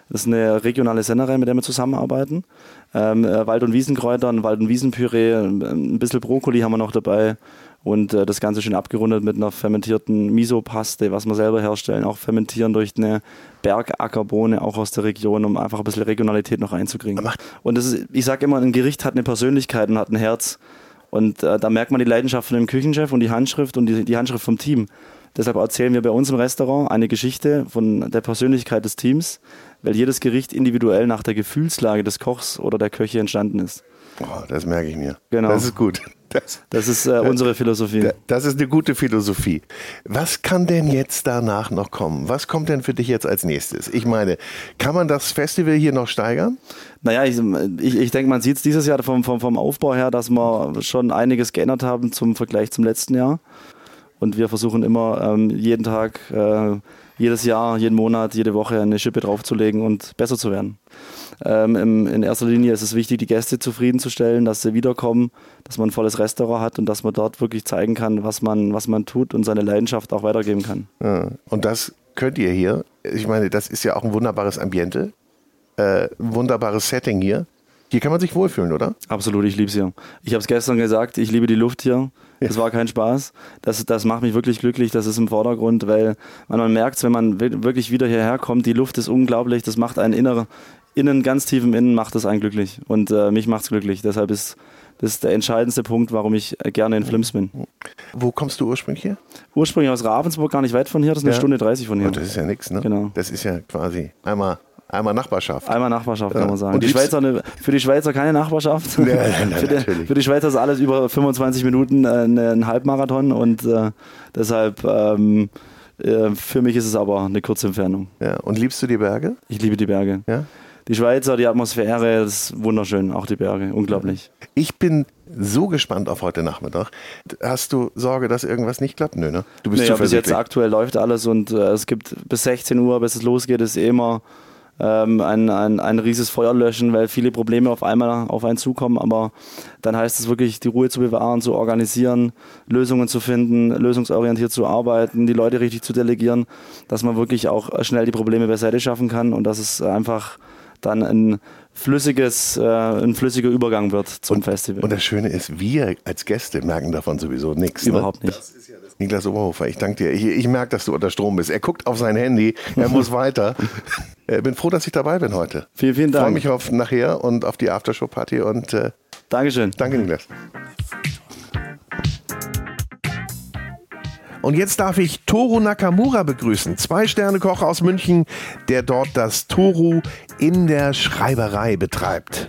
Das ist eine regionale Sennerei, mit der wir zusammenarbeiten. Ähm, äh, Wald- und Wiesenkräuter, ein Wald- und Wiesenpüree, ein bisschen Brokkoli haben wir noch dabei und äh, das Ganze schön abgerundet mit einer fermentierten Miso-Paste, was wir selber herstellen, auch fermentieren durch eine Bergackerbohne, auch aus der Region, um einfach ein bisschen Regionalität noch reinzukriegen. Und das ist, ich sage immer, ein Gericht hat eine Persönlichkeit und hat ein Herz. Und äh, da merkt man die Leidenschaft von dem Küchenchef und die Handschrift und die, die Handschrift vom Team. Deshalb erzählen wir bei uns im Restaurant eine Geschichte von der Persönlichkeit des Teams, weil jedes Gericht individuell nach der Gefühlslage des Kochs oder der Köche entstanden ist. Boah, das merke ich mir. Genau. Das ist gut. Das, das ist äh, unsere Philosophie. Das ist eine gute Philosophie. Was kann denn jetzt danach noch kommen? Was kommt denn für dich jetzt als nächstes? Ich meine, kann man das Festival hier noch steigern? Naja, ich, ich, ich denke, man sieht es dieses Jahr vom, vom, vom Aufbau her, dass wir schon einiges geändert haben zum Vergleich zum letzten Jahr. Und wir versuchen immer ähm, jeden Tag, äh, jedes Jahr, jeden Monat, jede Woche eine Schippe draufzulegen und besser zu werden. Ähm, im, in erster Linie ist es wichtig, die Gäste zufriedenzustellen, dass sie wiederkommen, dass man ein volles Restaurant hat und dass man dort wirklich zeigen kann, was man, was man tut und seine Leidenschaft auch weitergeben kann. Ja, und das könnt ihr hier. Ich meine, das ist ja auch ein wunderbares Ambiente, äh, ein wunderbares Setting hier. Hier kann man sich wohlfühlen, oder? Absolut, ich liebe es hier. Ich habe es gestern gesagt, ich liebe die Luft hier. Das war kein Spaß. Das, das macht mich wirklich glücklich. Das ist im Vordergrund, weil man, man merkt, wenn man wirklich wieder hierher kommt, die Luft ist unglaublich. Das macht einen inner, innen, ganz tief im Innen, macht es einen glücklich. Und äh, mich macht es glücklich. Deshalb ist das der entscheidendste Punkt, warum ich gerne in Flims bin. Wo kommst du ursprünglich her? Ursprünglich aus Ravensburg, gar nicht weit von hier. Das ist eine ja. Stunde 30 von hier. Und das ist ja nichts, ne? Genau. Das ist ja quasi einmal Einmal Nachbarschaft. Einmal Nachbarschaft, kann man sagen. Und die Schweizer eine, für die Schweizer keine Nachbarschaft. Ja, nein, für, die, für, die, Schweizer ist alles über 25 Minuten äh, ein Halbmarathon und äh, deshalb ähm, äh, für mich ist es aber eine kurze Entfernung. Ja, und liebst du die Berge? Ich liebe die Berge. Ja? Die Schweizer, die Atmosphäre, das ist wunderschön, auch die Berge, unglaublich. Ich bin so gespannt auf heute Nachmittag. Hast du Sorge, dass irgendwas nicht klappt? Nö, ne? Du bist nee, bis jetzt aktuell läuft alles und äh, es gibt bis 16 Uhr, bis es losgeht, ist eh immer ähm, ein, ein, ein rieses Feuer löschen, weil viele Probleme auf einmal auf einen zukommen. Aber dann heißt es wirklich, die Ruhe zu bewahren, zu organisieren, Lösungen zu finden, lösungsorientiert zu arbeiten, die Leute richtig zu delegieren, dass man wirklich auch schnell die Probleme beiseite schaffen kann und dass es einfach dann ein flüssiges, äh, ein flüssiger Übergang wird zum und, Festival. Und das Schöne ist, wir als Gäste merken davon sowieso nichts. Ne? Überhaupt ne? nicht. Niklas Oberhofer, ich danke dir. Ich, ich merke, dass du unter Strom bist. Er guckt auf sein Handy, er muss weiter. Ich bin froh, dass ich dabei bin heute. Vielen, vielen Dank. Ich freue mich auf nachher und auf die Aftershow-Party und äh, Dankeschön. Danke, Niklas. Und jetzt darf ich Toru Nakamura begrüßen, Zwei-Sterne-Koch aus München, der dort das Toru in der Schreiberei betreibt.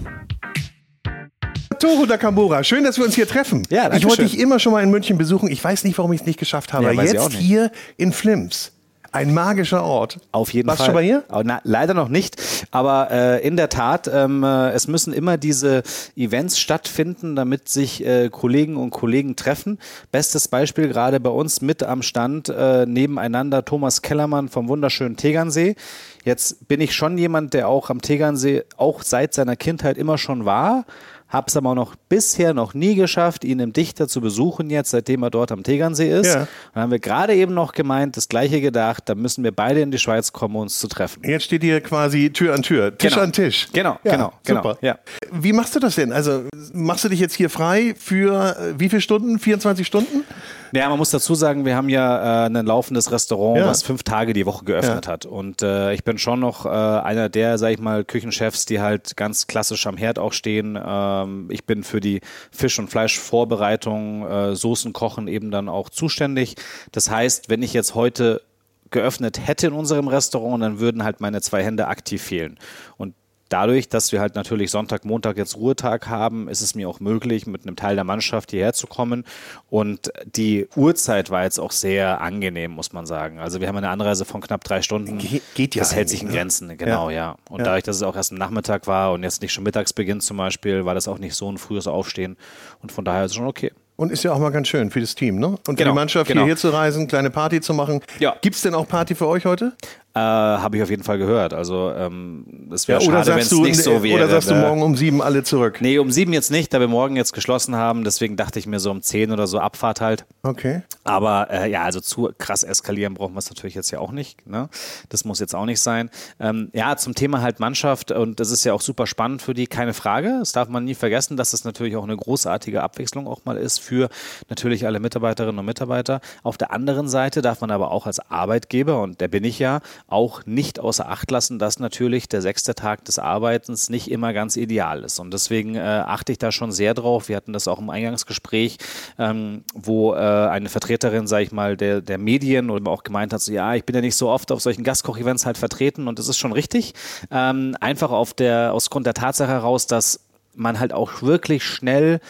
Toru Nakamura, schön, dass wir uns hier treffen. Ja, ich wollte schön. dich immer schon mal in München besuchen. Ich weiß nicht, warum ich es nicht geschafft habe. Ja, jetzt hier in Flims. Ein magischer Ort. Auf jeden Warst Fall. du schon mal hier? Na, leider noch nicht. Aber äh, in der Tat, ähm, äh, es müssen immer diese Events stattfinden, damit sich äh, Kollegen und Kollegen treffen. Bestes Beispiel gerade bei uns mit am Stand äh, nebeneinander Thomas Kellermann vom wunderschönen Tegernsee. Jetzt bin ich schon jemand, der auch am Tegernsee auch seit seiner Kindheit immer schon war. Hab's aber noch bisher noch nie geschafft, ihn im Dichter zu besuchen jetzt, seitdem er dort am Tegernsee ist. Ja. Und dann haben wir gerade eben noch gemeint, das gleiche gedacht, da müssen wir beide in die Schweiz kommen, um uns zu treffen. Jetzt steht hier quasi Tür an Tür, Tisch Genau. an Tisch. Genau, Ja, genau, genau, Super. ja. Wie machst du das denn? Also machst du dich jetzt hier frei für äh, wie viele Stunden? 24 Stunden? Ja, man muss dazu sagen, wir haben ja äh, ein laufendes Restaurant, Ja. was fünf Tage die Woche geöffnet Ja. hat. Und äh, ich bin schon noch äh, einer der, sag ich mal, Küchenchefs, die halt ganz klassisch am Herd auch stehen. Ähm, ich bin für die Fisch- und Fleischvorbereitung, äh, Soßen kochen eben dann auch zuständig. Das heißt, wenn ich jetzt heute geöffnet hätte in unserem Restaurant, dann würden halt meine zwei Hände aktiv fehlen. Und Dadurch, dass wir halt natürlich Sonntag, Montag jetzt Ruhetag haben, ist es mir auch möglich, mit einem Teil der Mannschaft hierher zu kommen. Und die Uhrzeit war jetzt auch sehr angenehm, muss man sagen. Also wir haben eine Anreise von knapp drei Stunden. Ge- geht ja Das hält sich in ne? Grenzen, genau, ja. Und dadurch, dass es auch erst am Nachmittag war und jetzt nicht schon Mittagsbeginn zum Beispiel, war das auch nicht so ein frühes Aufstehen. Und von daher ist es schon okay. Und ist ja auch mal ganz schön für das Team, ne? Und für Genau, die Mannschaft genau. hierher zu reisen, kleine Party zu machen. Ja. Gibt's denn auch Party für euch heute? Äh, Habe ich auf jeden Fall gehört. Also ähm, es wäre oder schade, wenn es nicht so wäre. oder sagst du ne? morgen um sieben alle zurück? Nee, um sieben jetzt nicht, da wir morgen jetzt geschlossen haben. Deswegen dachte ich mir so um zehn oder so Abfahrt halt. Okay. Aber äh, ja, also zu krass eskalieren brauchen wir es natürlich jetzt ja auch nicht. Ne? Das muss jetzt auch nicht sein. Ähm, ja, zum Thema halt Mannschaft und das ist ja auch super spannend für die, keine Frage. Das darf man nie vergessen, dass das natürlich auch eine großartige Abwechslung auch mal ist für natürlich alle Mitarbeiterinnen und Mitarbeiter. Auf der anderen Seite darf man aber auch als Arbeitgeber, und der bin ich ja, auch nicht außer Acht lassen, dass natürlich der sechste Tag des Arbeitens nicht immer ganz ideal ist. Und deswegen äh, achte ich da schon sehr drauf. Wir hatten das auch im Eingangsgespräch, ähm, wo äh, eine Vertreterin, sage ich mal, der, der Medien oder auch gemeint hat, so, ja, ich bin ja nicht so oft auf solchen Gastkoch-Events halt vertreten und das ist schon richtig. Ähm, einfach auf der, aus Grund der Tatsache heraus, dass man halt auch wirklich schnell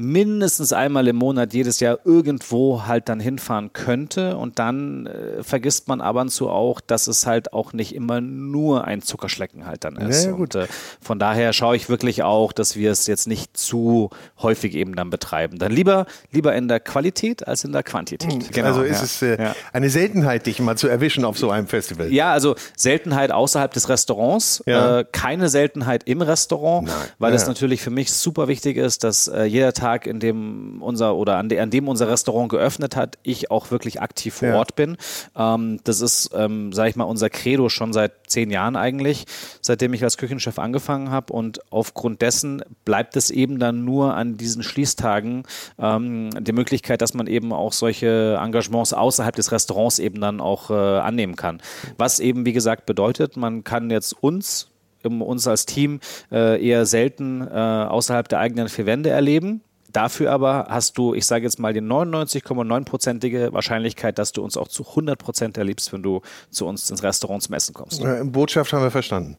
mindestens einmal im Monat jedes Jahr irgendwo halt dann hinfahren könnte und dann äh, vergisst man ab und zu auch, dass es halt auch nicht immer nur ein Zuckerschlecken halt dann ist. Ja, ja. Und äh, von daher schaue ich wirklich auch, dass wir es jetzt nicht zu häufig eben dann betreiben. Dann lieber lieber in der Qualität als in der Quantität. Genau, also ist ja. es äh, eine Seltenheit, dich mal zu erwischen auf so einem Festival. Ja, also Seltenheit außerhalb des Restaurants, äh, keine Seltenheit im Restaurant, Nein. weil es natürlich für mich super wichtig ist, dass äh, jeder Tag, in dem unser oder an, de, an dem unser Restaurant geöffnet hat, ich auch wirklich aktiv vor Ja. Ort bin. Ähm, das ist, ähm, sage ich mal, unser Credo schon seit zehn Jahren eigentlich, seitdem ich als Küchenchef angefangen habe und aufgrund dessen bleibt es eben dann nur an diesen Schließtagen ähm, die Möglichkeit, dass man eben auch solche Engagements außerhalb des Restaurants eben dann auch äh, annehmen kann. Was eben, wie gesagt, bedeutet, man kann jetzt uns, uns als Team äh, eher selten äh, außerhalb der eigenen vier Wände erleben. Dafür aber hast du, ich sage jetzt mal, die 99,9%ige Wahrscheinlichkeit, dass du uns auch zu 100% erlebst, wenn du zu uns ins Restaurant zum Essen kommst. Äh, Botschaft haben wir verstanden.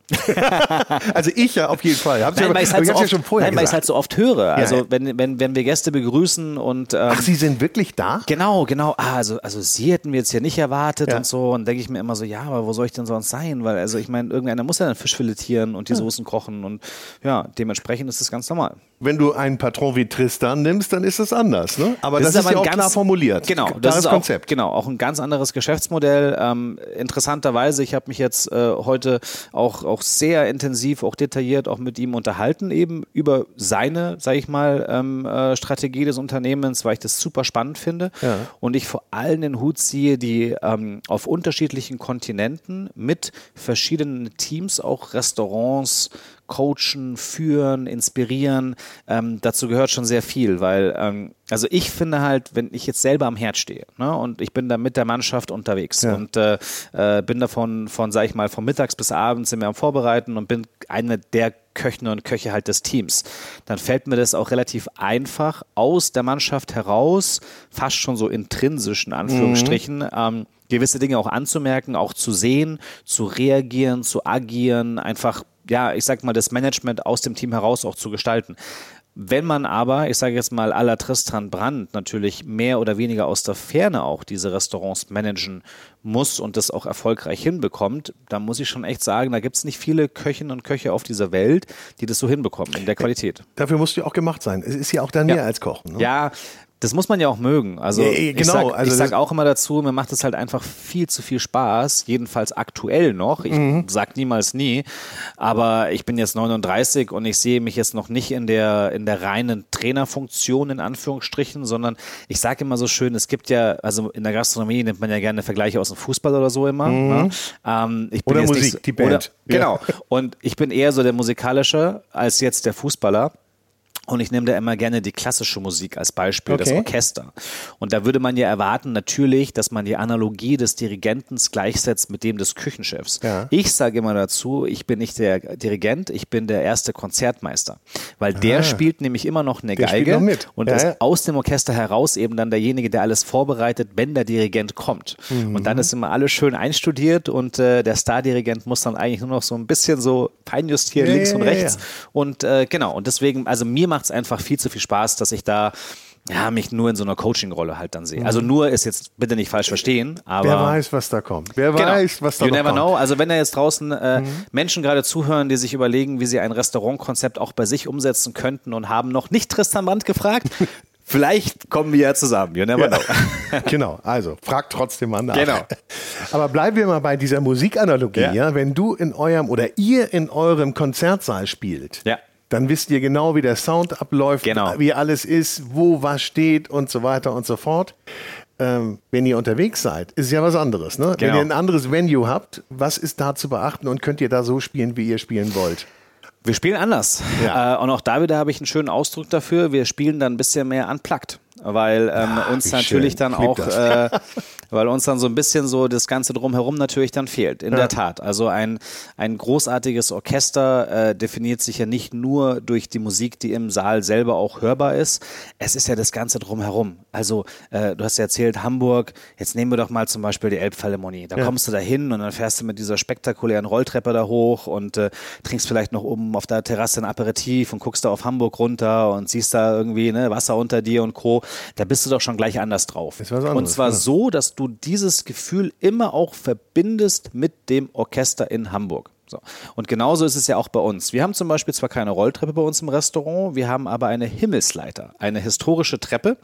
also ich ja auf jeden Fall. Hab's ja, Nein, weil ich es halt, so oft, schon vorher nein, weil halt so oft höre. Also ja. wenn, wenn, wenn wir Gäste begrüßen und ähm, Ach, Sie sind wirklich da? Genau, genau. Ah, also, also sie hätten wir jetzt hier nicht erwartet Ja. und so. Und denke ich mir immer so, ja, aber wo soll ich denn sonst sein? Weil, also ich meine, irgendeiner muss ja den Fisch filetieren und die Soßen kochen und ja, dementsprechend ist das ganz normal. Wenn du einen Patron wie Tristan nimmst, dann ist das anders, ne? Aber das, ist, aber ja auch ganz- klar formuliert. Genau, Klares das ist auch, Konzept. Genau, auch ein ganz anderes Geschäftsmodell. Ähm, interessanterweise, ich habe mich jetzt äh, heute auch, auch sehr intensiv, auch detailliert auch mit ihm unterhalten, eben über seine, sage ich mal, ähm, äh, Strategie des Unternehmens, weil ich das super spannend finde. Ja. Und ich vor allem den Hut ziehe, die ähm, auf unterschiedlichen Kontinenten mit verschiedenen Teams, auch Restaurants, coachen, führen, inspirieren. Ähm, dazu gehört schon sehr viel, weil ähm, also ich finde halt, wenn ich jetzt selber am Herd stehe ne, und ich bin da mit der Mannschaft unterwegs Ja. und äh, äh, bin davon von, sag ich mal, von mittags bis abends sind wir am Vorbereiten und bin eine der Köchinnen und Köche halt des Teams. Dann fällt mir das auch relativ einfach aus der Mannschaft heraus, fast schon so intrinsisch in Anführungsstrichen, mhm. ähm, gewisse Dinge auch anzumerken, auch zu sehen, zu reagieren, zu agieren, einfach, ja, ich sag mal, das Management aus dem Team heraus auch zu gestalten. Wenn man aber, ich sage jetzt mal, à la Tristan Brandt natürlich mehr oder weniger aus der Ferne auch diese Restaurants managen muss und das auch erfolgreich hinbekommt, dann muss ich schon echt sagen, da gibt es nicht viele Köchinnen und Köche auf dieser Welt, die das so hinbekommen in der Qualität. Dafür musst du auch gemacht sein. Es ist ja auch dann mehr ja. als Kochen. Ne? Ja, das muss man ja auch mögen. Also ja, genau. ich sage also sag auch immer dazu, mir macht es halt einfach viel zu viel Spaß, jedenfalls aktuell noch. Ich mhm. sag niemals nie, aber ich bin jetzt 39 und ich sehe mich jetzt noch nicht in der in der reinen Trainerfunktion in Anführungsstrichen, sondern ich sage immer so schön, es gibt ja, also in der Gastronomie nimmt man ja gerne Vergleiche aus dem Fußball oder so immer. Mhm. Ne? Ähm, oder Musik, so, die Band. Oder, genau. Und ich bin eher so der musikalische als jetzt der Fußballer. Und ich nehme da immer gerne die klassische Musik als Beispiel, okay. das Orchester. Und da würde man ja erwarten, natürlich, dass man die Analogie des Dirigenten gleichsetzt mit dem des Küchenchefs. Ja. Ich sage immer dazu, ich bin nicht der Dirigent, ich bin der erste Konzertmeister. Weil ah. der spielt nämlich immer noch eine der Geige noch und ja, ist ja. aus dem Orchester heraus eben dann derjenige, der alles vorbereitet, wenn der Dirigent kommt. Mhm. Und dann ist immer alles schön einstudiert und äh, der Stardirigent muss dann eigentlich nur noch so ein bisschen so feinjustieren, links und rechts. Und äh, genau, und deswegen, also mir macht macht es einfach viel zu viel Spaß, dass ich da ja, mich nur in so einer Coaching-Rolle halt dann sehe. Also nur ist jetzt bitte nicht falsch verstehen, aber. Wer weiß, was da kommt. Wer genau. weiß, was da you never kommt. know. Also wenn da jetzt draußen äh, mhm. Menschen gerade zuhören, die sich überlegen, wie sie ein Restaurantkonzept auch bei sich umsetzen könnten und haben noch nicht Tristan Brandt gefragt, Vielleicht kommen wir ja zusammen. You never know. genau, also fragt trotzdem mal nach. Genau. Aber bleiben wir mal bei dieser Musikanalogie. Ja. ja. Wenn du in eurem oder ihr in eurem Konzertsaal spielt, ja dann wisst ihr genau, wie der Sound abläuft, genau. wie alles ist, wo was steht und so weiter und so fort. Ähm, wenn ihr unterwegs seid, ist ja was anderes. Ne? Genau. Wenn ihr ein anderes Venue habt, was ist da zu beachten und könnt ihr da so spielen, wie ihr spielen wollt? Wir spielen anders. Ja. Äh, und auch da wieder habe ich einen schönen Ausdruck dafür. Wir spielen dann ein bisschen mehr unplugged weil ähm, Ach, uns natürlich schön. dann auch, äh, weil uns dann so ein bisschen so das Ganze drumherum natürlich dann fehlt. In ja. der Tat. Also ein, ein großartiges Orchester äh, definiert sich ja nicht nur durch die Musik, die im Saal selber auch hörbar ist. Es ist ja das Ganze drumherum. Also äh, du hast ja erzählt, Hamburg, jetzt nehmen wir doch mal zum Beispiel die Elbphilharmonie. Da ja. kommst du da hin und dann fährst du mit dieser spektakulären Rolltreppe da hoch und äh, trinkst vielleicht noch oben auf der Terrasse ein Aperitif und guckst da auf Hamburg runter und siehst da irgendwie ne, Wasser unter dir und Co da bist du doch schon gleich anders drauf. Anderes, und zwar ja. so, dass du dieses Gefühl immer auch verbindest mit dem Orchester in Hamburg. So. Und genauso ist es ja auch bei uns. Wir haben zum Beispiel zwar keine Rolltreppe bei uns im Restaurant, wir haben aber eine Himmelsleiter, eine historische Treppe,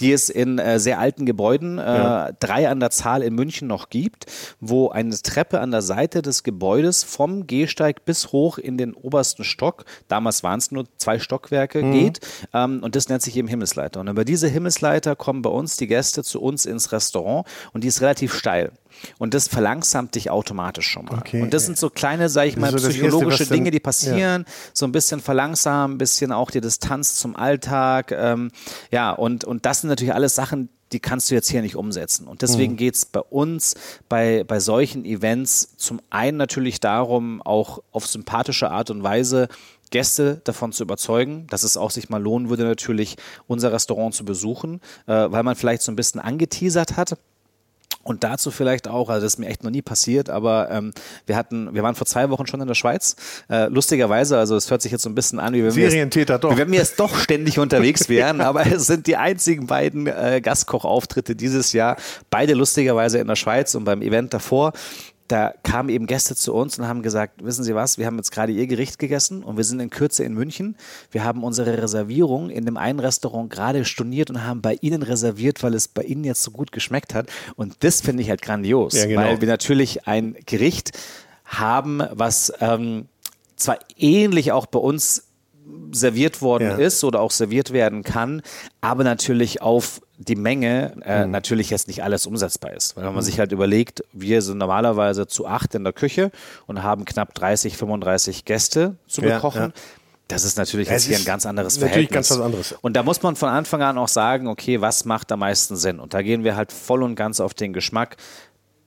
die es in äh, sehr alten Gebäuden, äh, ja. drei an der Zahl in München noch gibt, wo eine Treppe an der Seite des Gebäudes vom Gehsteig bis hoch in den obersten Stock, damals waren es nur zwei Stockwerke, mhm. geht. Ähm, und das nennt sich eben Himmelsleiter. Und über diese Himmelsleiter kommen bei uns die Gäste zu uns ins Restaurant und die ist relativ steil. Und das verlangsamt dich automatisch schon mal. Okay. Und das sind so kleine, sag ich mal, so psychologische Dinge, die passieren. Ja. So ein bisschen verlangsamen, ein bisschen auch die Distanz zum Alltag. Ähm, ja, und, und das sind natürlich alles Sachen, die kannst du jetzt hier nicht umsetzen. Und deswegen mhm. geht es bei uns bei, bei solchen Events zum einen natürlich darum, auch auf sympathische Art und Weise Gäste davon zu überzeugen, dass es auch sich mal lohnen würde, natürlich unser Restaurant zu besuchen, äh, weil man vielleicht so ein bisschen angeteasert hat und dazu vielleicht auch, also das ist mir echt noch nie passiert, aber ähm, wir hatten, wir waren vor zwei Wochen schon in der Schweiz. Äh, lustigerweise, also es hört sich jetzt so ein bisschen an, wie wenn Serientäter wir doch. Wie wenn wir jetzt doch ständig unterwegs wären, aber es sind die einzigen beiden äh, Gastkochauftritte dieses Jahr, beide lustigerweise in der Schweiz und beim Event davor da kamen eben Gäste zu uns und haben gesagt, wissen Sie was, wir haben jetzt gerade Ihr Gericht gegessen und wir sind in Kürze in München. Wir haben unsere Reservierung in dem einen Restaurant gerade storniert und haben bei Ihnen reserviert, weil es bei Ihnen jetzt so gut geschmeckt hat. Und das finde ich halt grandios, ja, genau. weil wir natürlich ein Gericht haben, was ähm, zwar ähnlich auch bei uns serviert worden ja. ist oder auch serviert werden kann, aber natürlich auf die Menge äh, mhm. natürlich jetzt nicht alles umsetzbar ist. Weil wenn man mhm. sich halt überlegt, wir sind normalerweise zu acht in der Küche und haben knapp 30, 35 Gäste zu bekochen. Ja. Das ist natürlich jetzt hier ein ganz anderes natürlich Verhältnis. Ganz was anderes. Und da muss man von Anfang an auch sagen, okay, was macht am meisten Sinn? Und da gehen wir halt voll und ganz auf den Geschmack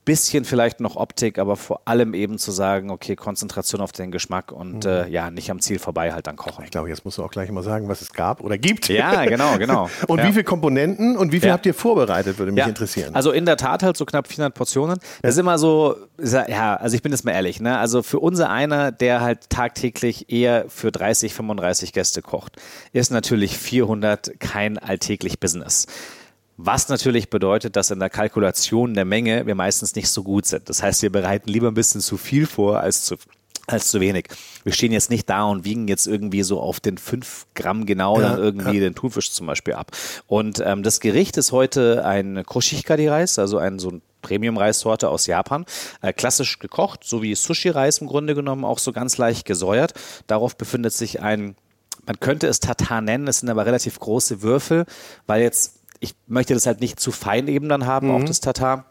bisschen vielleicht noch Optik, aber vor allem eben zu sagen, okay, Konzentration auf den Geschmack und mhm. äh, ja, nicht am Ziel vorbei halt dann kochen. Ich glaube, jetzt musst du auch gleich mal sagen, was es gab oder gibt. Ja, genau, genau. und ja. wie viele Komponenten und wie viel ja. habt ihr vorbereitet, würde mich ja. interessieren. Also in der Tat halt so knapp 400 Portionen. Das ist immer so, ja, also ich bin jetzt mal ehrlich, ne? also für unser einer, der halt tagtäglich eher für 30, 35 Gäste kocht, ist natürlich 400 kein alltäglich Business. Was natürlich bedeutet, dass in der Kalkulation der Menge wir meistens nicht so gut sind. Das heißt, wir bereiten lieber ein bisschen zu viel vor als zu, als zu wenig. Wir stehen jetzt nicht da und wiegen jetzt irgendwie so auf den fünf Gramm genau ja, dann irgendwie ja. den Thunfisch zum Beispiel ab. Und ähm, das Gericht ist heute ein Koshikari-Reis, also ein so ein Premium-Reissorte aus Japan. Äh, klassisch gekocht, so wie Sushi-Reis im Grunde genommen, auch so ganz leicht gesäuert. Darauf befindet sich ein man könnte es Tatar nennen, es sind aber relativ große Würfel, weil jetzt ich möchte das halt nicht zu fein eben dann haben, mhm. auch das Tatar,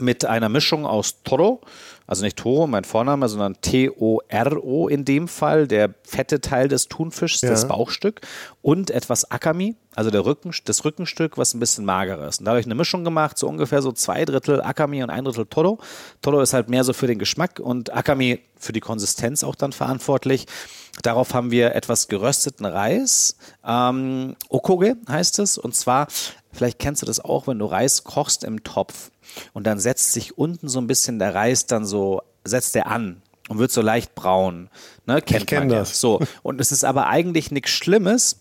mit einer Mischung aus Toro, also nicht Toro, mein Vorname, sondern T-O-R-O in dem Fall, der fette Teil des Thunfischs, ja. das Bauchstück und etwas Akami, also der Rücken, das Rückenstück, was ein bisschen magerer ist. Und dadurch eine Mischung gemacht, so ungefähr so zwei Drittel Akami und ein Drittel Toro. Toro ist halt mehr so für den Geschmack und Akami für die Konsistenz auch dann verantwortlich. Darauf haben wir etwas gerösteten Reis. Ähm, Okoge heißt es. Und zwar, vielleicht kennst du das auch, wenn du Reis kochst im Topf und dann setzt sich unten so ein bisschen der Reis dann so, setzt der an und wird so leicht braun. Ne, kennt ich kenn man ja. das. So. Und es ist aber eigentlich nichts Schlimmes,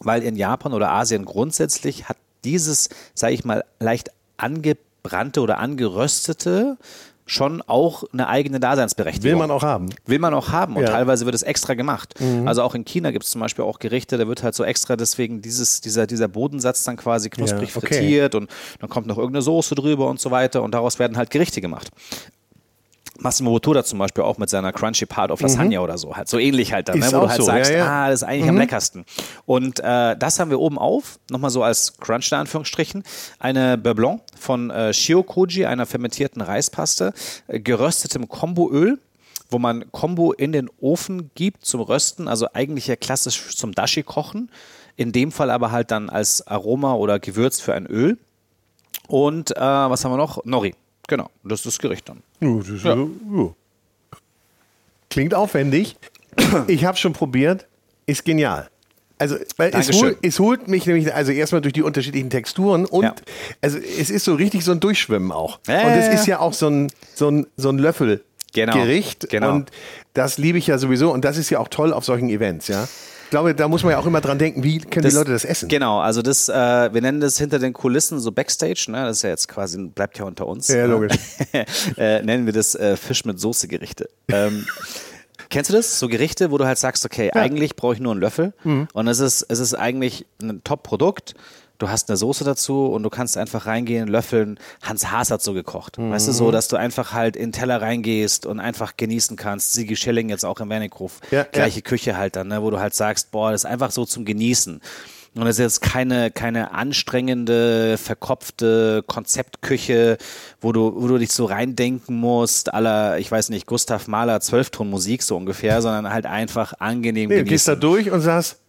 weil in Japan oder Asien grundsätzlich hat dieses, sage ich mal, leicht angebrannte oder angeröstete schon auch eine eigene Daseinsberechtigung. Will man auch haben. Will man auch haben und ja. teilweise wird es extra gemacht. Mhm. Also auch in China gibt es zum Beispiel auch Gerichte, da wird halt so extra deswegen dieses, dieser, dieser Bodensatz dann quasi knusprig ja, okay. frittiert und dann kommt noch irgendeine Soße drüber und so weiter und daraus werden halt Gerichte gemacht. Massimo Bottura zum Beispiel auch mit seiner Crunchy Part of Lasagna mhm. oder so. Halt so ähnlich halt dann, ne? wo du halt so. sagst, ja, ja. ah, das ist eigentlich mhm. am leckersten. Und äh, das haben wir oben auf, nochmal so als Crunch in Anführungsstrichen, eine Beurre von äh, Shiokoji, einer fermentierten Reispaste, äh, geröstetem Komboöl, wo man Kombo in den Ofen gibt zum Rösten, also eigentlich ja klassisch zum Dashi kochen. In dem Fall aber halt dann als Aroma oder Gewürz für ein Öl. Und äh, was haben wir noch? Nori. Genau, das ist das Gericht dann. Das ja. Klingt aufwendig. Ich habe schon probiert. Ist genial. Also, weil es holt, es holt, mich nämlich, also erstmal durch die unterschiedlichen Texturen und ja. also es ist so richtig so ein Durchschwimmen auch. Äh, und es ist ja auch so ein, so ein, so ein Löffelgericht. Genau, genau. Und das liebe ich ja sowieso. Und das ist ja auch toll auf solchen Events, ja. Ich glaube, da muss man ja auch immer dran denken, wie können das, die Leute das essen? Genau, also das, äh, wir nennen das hinter den Kulissen so Backstage, ne? das ist ja jetzt quasi, bleibt ja unter uns. Ja, ne? logisch. äh, nennen wir das äh, Fisch mit Soße Gerichte. Ähm, Kennst du das? So Gerichte, wo du halt sagst, okay, ja. eigentlich brauche ich nur einen Löffel mhm. und es ist, es ist eigentlich ein Top-Produkt du hast eine Soße dazu und du kannst einfach reingehen, löffeln. Hans Haas hat so gekocht. Mhm. Weißt du, so, dass du einfach halt in den Teller reingehst und einfach genießen kannst. Sigi Schilling jetzt auch im Wernighof. Ja, Gleiche ja. Küche halt dann, ne, wo du halt sagst, boah, das ist einfach so zum Genießen. Und das ist jetzt keine, keine anstrengende, verkopfte Konzeptküche, wo du, wo du dich so reindenken musst, aller, ich weiß nicht, Gustav Mahler Zwölftonmusik so ungefähr, sondern halt einfach angenehm nee, genießen. Du gehst da durch und sagst,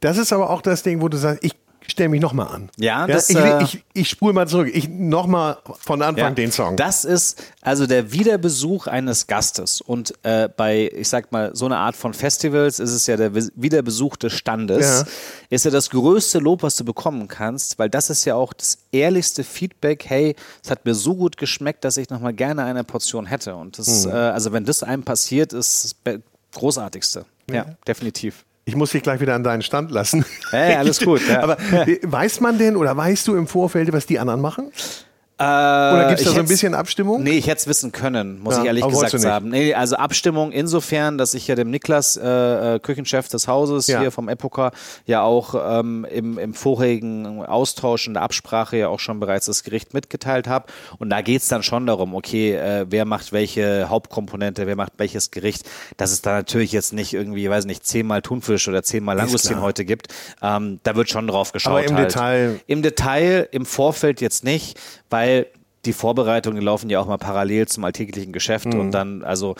das ist aber auch das Ding, wo du sagst, ich stelle mich nochmal an. Ja, das, ich, äh, ich, ich spule mal zurück. Ich nochmal von Anfang ja, den Song. Das ist also der Wiederbesuch eines Gastes. Und äh, bei, ich sag mal, so eine Art von Festivals ist es ja der Wiederbesuch des Standes. Ja. Ist ja das größte Lob, was du bekommen kannst, weil das ist ja auch das ehrlichste Feedback. Hey, es hat mir so gut geschmeckt, dass ich nochmal gerne eine Portion hätte. Und das, mhm. äh, also wenn das einem passiert, ist das großartigste. ja, ja definitiv. Ich muss dich gleich wieder an deinen Stand lassen. Hey, alles gut. Ja. Aber weiß man denn oder weißt du im Vorfeld, was die anderen machen? Äh, Oder gibt es da so ein bisschen Abstimmung? Nee, ich hätte es wissen können, muss ja, ich ehrlich gesagt sagen. Nee, also Abstimmung insofern, dass ich ja dem Niklas, äh, äh, Küchenchef des Hauses ja. hier vom Epoca, ja auch ähm, im, im vorigen Austausch in der Absprache ja auch schon bereits das Gericht mitgeteilt habe. Und da geht es dann schon darum, okay, äh, wer macht welche Hauptkomponente, wer macht welches Gericht. Dass es da natürlich jetzt nicht irgendwie, weiß nicht, zehnmal Thunfisch oder zehnmal Langustin heute gibt. Ähm, da wird schon drauf geschaut. Aber im halt. Detail. Im Detail, im Vorfeld jetzt nicht, weil die Vorbereitungen laufen ja auch mal parallel zum alltäglichen Geschäft mhm. und dann, also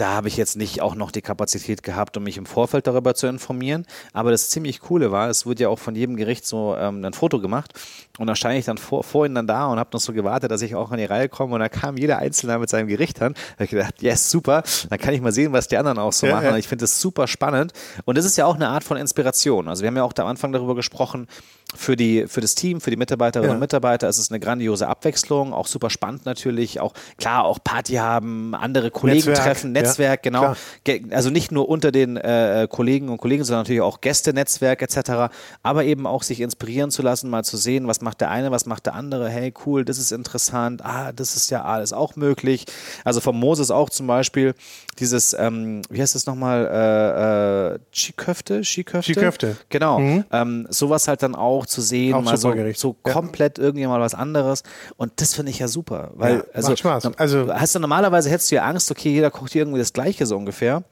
da habe ich jetzt nicht auch noch die Kapazität gehabt, um mich im Vorfeld darüber zu informieren. Aber das ziemlich coole war, es wurde ja auch von jedem Gericht so ähm, ein Foto gemacht. Und da stand ich dann vor, vorhin dann da und habe noch so gewartet, dass ich auch an die Reihe komme. Und da kam jeder Einzelne mit seinem Gericht an. Da habe ich gedacht, yes, super. Dann kann ich mal sehen, was die anderen auch so Ja, machen. ja. Und ich finde das super spannend. Und das ist ja auch eine Art von Inspiration. Also wir haben ja auch am Anfang darüber gesprochen, für, die, für das Team, für die Mitarbeiterinnen Ja. und Mitarbeiter ist es eine grandiose Abwechslung, auch super spannend natürlich, auch klar, auch Party haben, andere Kollegen Netzwerk, treffen, Netzwerk, genau. klar. Also nicht nur unter den äh, Kollegen und Kollegen, sondern natürlich auch Gästenetzwerk etc. Aber eben auch sich inspirieren zu lassen, mal zu sehen, was macht der eine, was macht der andere. Hey, cool, das ist interessant. Ah, das ist ja alles auch möglich. Also von Moses auch zum Beispiel dieses, ähm, wie heißt das nochmal, äh, äh, Skiköfte? Skiköfte? Skiköfte. Genau. Ähm, sowas halt dann auch zu sehen, Auch mal so, so Ja. komplett irgendwie mal was anderes. Und das finde ich ja super. Weil, Ja, also, macht Spaß. Also- hast du normalerweise hättest du ja Angst, okay, jeder kocht hier irgendwie das Gleiche so ungefähr.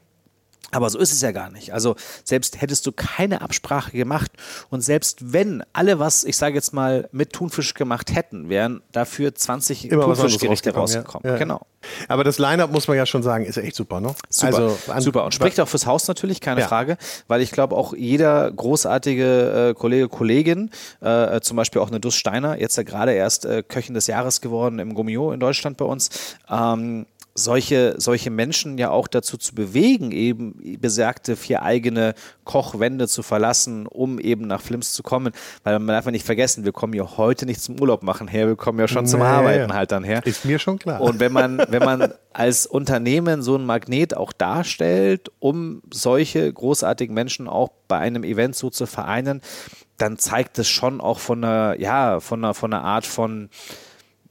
Aber so ist es ja gar nicht. Also selbst hättest du keine Absprache gemacht und selbst wenn alle was, ich sage jetzt mal, mit Thunfisch gemacht hätten, wären dafür 20 Immer Thunfischgerichte rausgekommen, ja. Ja. Genau. Aber das Line-Up muss man ja schon sagen, ist echt super, ne? Super, Also, super. Und spricht auch fürs Haus natürlich, keine Ja. Frage, weil ich glaube auch jeder großartige äh, Kollege, Kollegin, äh, zum Beispiel auch eine Dus Steiner, jetzt ja gerade erst äh, Köchin des Jahres geworden im Gummio in Deutschland bei uns, ähm, solche, solche Menschen ja auch dazu zu bewegen, eben besagte vier eigene Kochwände zu verlassen, um eben nach Flims zu kommen. Weil man darf ja nicht vergessen, wir kommen ja heute nicht zum Urlaub machen her, wir kommen ja schon zum Nee, Arbeiten halt dann her. Ist mir schon klar. Und wenn man, wenn man als Unternehmen so ein Magnet auch darstellt, um solche großartigen Menschen auch bei einem Event so zu vereinen, dann zeigt es schon auch von einer, ja, von einer, von einer Art von,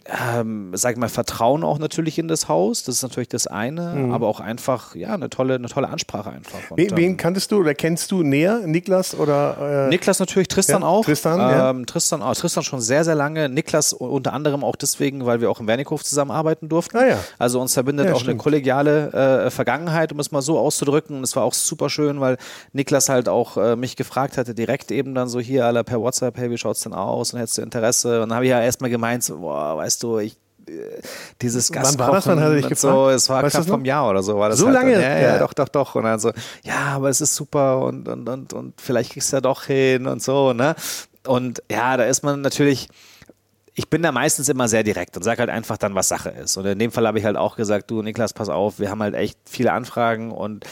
ähm, sag ich mal, Vertrauen auch natürlich in das Haus. Das ist natürlich das eine, aber auch einfach, ja, eine tolle, eine tolle Ansprache einfach. Und, Mhm. wen, ähm, wen kanntest du oder kennst du näher? Niklas oder? Äh, Niklas natürlich, Tristan Ja, auch. Tristan, ja. ähm, Tristan, auch. Tristan schon sehr, sehr lange. Niklas unter anderem auch deswegen, weil wir auch im Wernikhof zusammenarbeiten durften. Ah, ja. Also uns verbindet Ja, auch stimmt. eine kollegiale äh, Vergangenheit, um es mal so auszudrücken. Und es war auch super schön, weil Niklas halt auch äh, mich gefragt hatte, direkt eben dann so hier alle per WhatsApp, hey, wie schaut's denn aus? Und hättest du Interesse? Und dann habe ich ja erstmal gemeint, so, boah, weißt du, ich äh, dieses Wann Gastkochen war das? Wann hat dich und gefragt? so, es war Weißt knapp vom Jahr oder so war das So halt lange? Dann. Ja, ja, Ja. doch, doch, doch. Und dann so, ja, aber es ist super und, und, und, und vielleicht kriegst du ja doch hin und so, ne? Und ja, da ist man natürlich, ich bin da meistens immer sehr direkt und sage halt einfach dann, was Sache ist. Und in dem Fall habe ich halt auch gesagt, du Niklas, pass auf, wir haben halt echt viele Anfragen und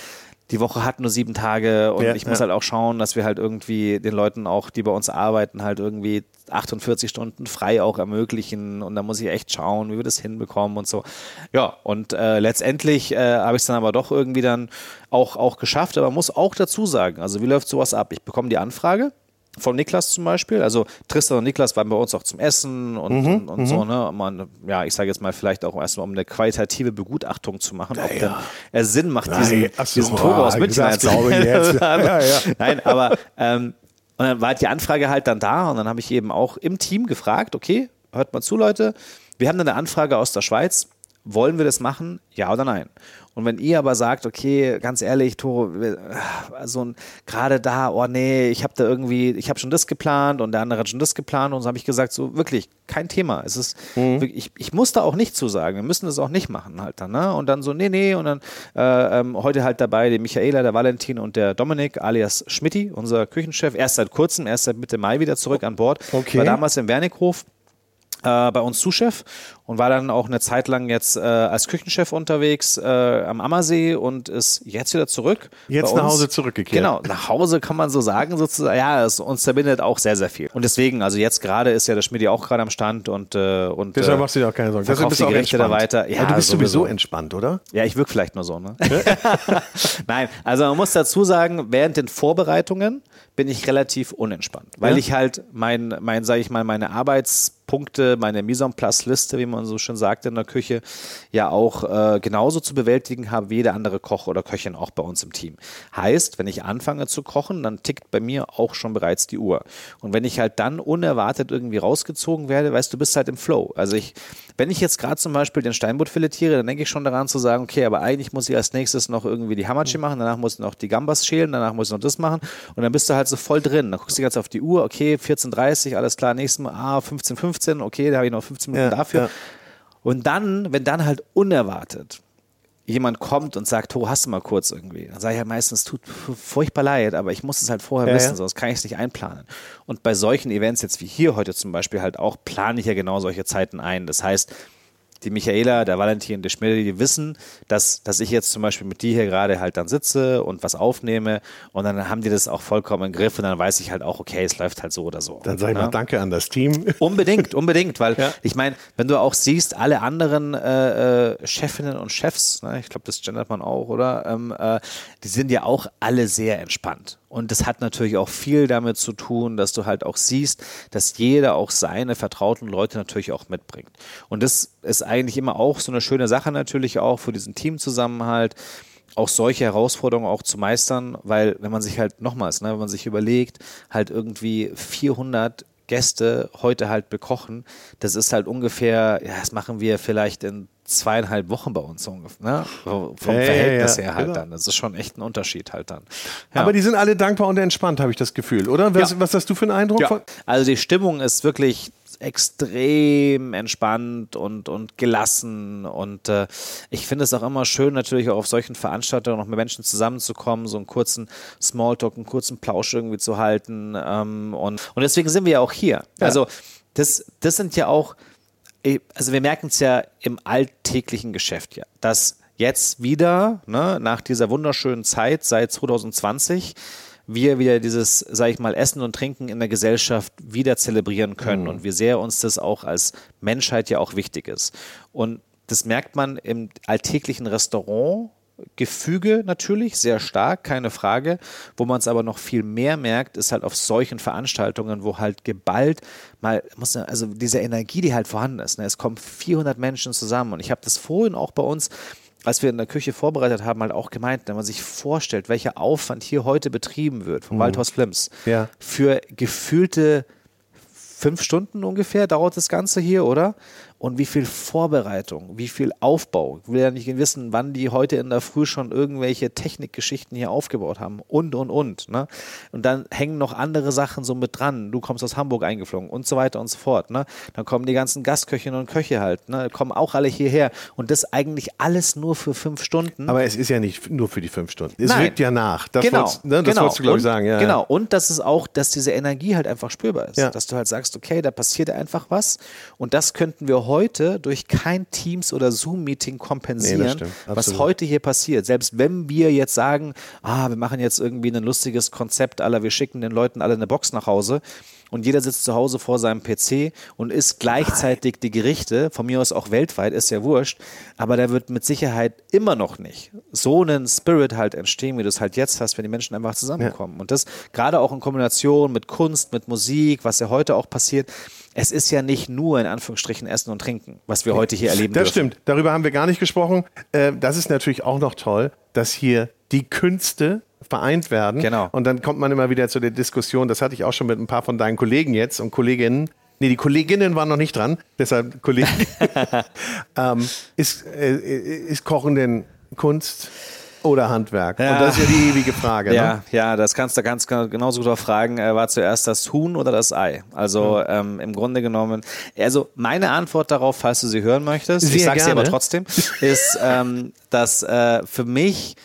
die Woche hat nur sieben Tage und Ja, ich muss ja. halt auch schauen, dass wir halt irgendwie den Leuten auch, die bei uns arbeiten, halt irgendwie 48 Stunden frei auch ermöglichen und da muss ich echt schauen, wie wir das hinbekommen und so. Ja, und äh, letztendlich äh, habe ich es dann aber doch irgendwie dann auch, auch geschafft, aber muss auch dazu sagen, also wie läuft sowas ab? Ich bekomme die Anfrage, von Niklas zum Beispiel. Also Tristan und Niklas waren bei uns auch zum Essen und, Mhm, und, und so, ne? Man, ja, ich sage jetzt mal vielleicht auch erstmal, um eine qualitative Begutachtung zu machen, ob denn es Sinn macht, diesen, Nein, so, diesen Togo aus ah, München ich einzustellen. jetzt. Ja, ja. Nein, aber ähm, und dann war halt die Anfrage halt dann da und dann habe ich eben auch im Team gefragt, okay, hört mal zu, Leute, wir haben dann eine Anfrage aus der Schweiz, wollen wir das machen, ja oder nein? Und wenn ihr aber sagt, okay, ganz ehrlich, Toro, also gerade da, oh nee, ich habe da irgendwie, ich habe schon das geplant und der andere hat schon das geplant und so habe ich gesagt, so wirklich kein Thema. Es ist, wirklich, ich, ich muss da auch nicht zu sagen. Wir müssen das auch nicht machen halt dann, ne? Und dann so, nee, nee, und dann äh, ähm, heute halt dabei die Michaela, der Valentin und der Dominik alias Schmitti, unser Küchenchef, erst seit kurzem, erst seit Mitte Mai wieder zurück an Bord. Okay. War damals im Wernikhof äh, bei uns Zuschef und war dann auch eine Zeit lang jetzt äh, als Küchenchef unterwegs äh, am Ammersee und ist jetzt wieder zurück. Jetzt nach. Hause zurückgekehrt. Genau, nach Hause kann man so sagen sozusagen. Ja, es uns verbindet auch sehr, sehr viel. Und deswegen, also jetzt gerade ist ja der Schmidt auch gerade am Stand und äh, und Deshalb äh, machst du dir auch keine Sorgen. Deshalb bist du die auch Gerichte da weiter. Ja, Aber du bist sowieso sowieso. entspannt, oder? Ja, ich wirke vielleicht nur so, ne? Nein, also man muss dazu sagen, während den Vorbereitungen bin ich relativ unentspannt, weil Ja? ich halt mein, mein sage ich mal, meine Arbeitspunkte, meine Mise en place Liste, wie man so schön sagt in der Küche, ja auch äh, genauso zu bewältigen habe wie jeder andere Koch oder Köchin auch bei uns im Team. Heißt, wenn ich anfange zu kochen, dann tickt bei mir auch schon bereits die Uhr. Und wenn ich halt dann unerwartet irgendwie rausgezogen werde, weißt du, bist halt im Flow. Also ich, wenn ich jetzt gerade zum Beispiel den Steinbutt filetiere, dann denke ich schon daran zu sagen, okay, aber eigentlich muss ich als nächstes noch irgendwie die Hamachi machen, danach muss ich noch die Gambas schälen, danach muss ich noch das machen und dann bist du halt so voll drin. Dann guckst du ganz auf die Uhr, okay, 14.30 alles klar, nächstes Mal, ah, 15.15, okay, da habe ich noch 15 Minuten Ja, dafür. ja. Und dann, wenn dann halt unerwartet jemand kommt und sagt, oh, hast du mal kurz irgendwie? Dann sage ich ja meistens, tut furchtbar leid, aber ich muss es halt vorher ja, wissen, ja. sonst kann ich es nicht einplanen. Und bei solchen Events jetzt wie hier heute zum Beispiel halt auch, plane ich ja genau solche Zeiten ein. Das heißt, die Michaela, der Valentin, der Schmidt, die wissen, dass, dass ich jetzt zum Beispiel mit dir hier gerade halt dann sitze und was aufnehme und dann haben die das auch vollkommen im Griff und dann weiß ich halt auch, okay, es läuft halt so oder so. Dann sage ich mal ne? Danke an das Team. Unbedingt, unbedingt, weil ja. ich meine, wenn du auch siehst, alle anderen äh, äh, Chefinnen und Chefs, ne, ich glaube, das gendert man auch, oder? Ähm, äh, die sind ja auch alle sehr entspannt. Und das hat natürlich auch viel damit zu tun, dass du halt auch siehst, dass jeder auch seine vertrauten Leute natürlich auch mitbringt. Und das ist eigentlich immer auch so eine schöne Sache natürlich auch für diesen Teamzusammenhalt auch solche Herausforderungen auch zu meistern, weil wenn man sich halt nochmals, ne, wenn man sich überlegt, halt irgendwie 400 Gäste heute halt bekochen, das ist halt ungefähr, ja, das machen wir vielleicht in zweieinhalb Wochen bei uns ungefähr, ne? vom ja, Verhältnis ja, ja, her halt genau. dann. Das ist schon echt ein Unterschied halt dann. Aber die sind alle dankbar und entspannt, habe ich das Gefühl, oder? Was, was hast du für einen Eindruck? Also die Stimmung ist wirklich extrem entspannt und, und gelassen. Und äh, ich finde es auch immer schön, natürlich auch auf solchen Veranstaltungen noch mit Menschen zusammenzukommen, so einen kurzen Smalltalk, einen kurzen Plausch irgendwie zu halten. Ähm, und, und deswegen sind wir ja auch hier. Ja. Also das, das sind ja auch also wir merken es ja im alltäglichen Geschäft ja, dass jetzt wieder, ne, nach dieser wunderschönen Zeit seit 2020, wir wieder dieses, sage ich mal, Essen und Trinken in der Gesellschaft wieder zelebrieren können mhm. und wie sehr uns das auch als Menschheit ja auch wichtig ist. Und das merkt man im alltäglichen Restaurant Gefüge natürlich, sehr stark, keine Frage. Wo man es aber noch viel mehr merkt, ist halt auf solchen Veranstaltungen, wo halt geballt mal, muss, also diese Energie, die halt vorhanden ist. Ne? Es kommen 400 Menschen zusammen und ich habe das vorhin auch bei uns als wir in der Küche vorbereitet haben, halt auch gemeint, wenn man sich vorstellt, welcher Aufwand hier heute betrieben wird vom mhm. Waldhaus Flims ja. für gefühlte fünf Stunden ungefähr dauert das Ganze hier, oder? und wie viel Vorbereitung, wie viel Aufbau. Ich will ja nicht wissen, wann die heute in der Früh schon irgendwelche Technikgeschichten hier aufgebaut haben und, und, und. Ne? Und dann hängen noch andere Sachen so mit dran. Du kommst aus Hamburg eingeflogen und so weiter und so fort. Ne? Dann kommen die ganzen Gastköchinnen und Köche halt, ne? kommen auch alle hierher. Und das eigentlich alles nur für fünf Stunden. Aber es ist ja nicht nur für die fünf Stunden. Es Nein. wirkt ja nach. Das genau. Wolltest, ne? Das genau. wolltest du, glaube ich, sagen. Ja, genau. Und das ist auch, dass diese Energie halt einfach spürbar ist. Ja. Dass du halt sagst, okay, da passiert einfach was. Und das könnten wir heute durch kein Teams- oder Zoom-Meeting kompensieren, nee, was heute hier passiert. Selbst wenn wir jetzt sagen, ah, wir machen jetzt irgendwie ein lustiges Konzept aller, wir schicken den Leuten alle eine Box nach Hause und jeder sitzt zu Hause vor seinem PC und isst gleichzeitig die Gerichte, von mir aus auch weltweit, ist ja wurscht, aber da wird mit Sicherheit immer noch nicht so einen Spirit halt entstehen, wie du es halt jetzt hast, wenn die Menschen einfach zusammenkommen. Ja. Und das gerade auch in Kombination mit Kunst, mit Musik, was ja heute auch passiert, es ist ja nicht nur in Anführungsstrichen Essen und Trinken, was wir heute hier erleben Das dürfen. stimmt, darüber haben wir gar nicht gesprochen. Äh, das ist natürlich auch noch toll, dass hier die Künste vereint werden. Genau. Und dann kommt man immer wieder zu der Diskussion, das hatte ich auch schon mit ein paar von deinen Kollegen jetzt und Kolleginnen. Nee, die Kolleginnen waren noch nicht dran, deshalb Kollegen. ähm, ist, äh, ist Kochen denn Kunst? oder Handwerk? Ja. Und das ist ja die ewige Frage. Ja, ne? ja das kannst du ganz genauso gut fragen. Äh, war zuerst das Huhn oder das Ei? Also mhm. ähm, im Grunde genommen, also meine Antwort darauf, falls du sie hören möchtest, Sehr ich sage sie aber trotzdem, ist, ähm, dass äh, für mich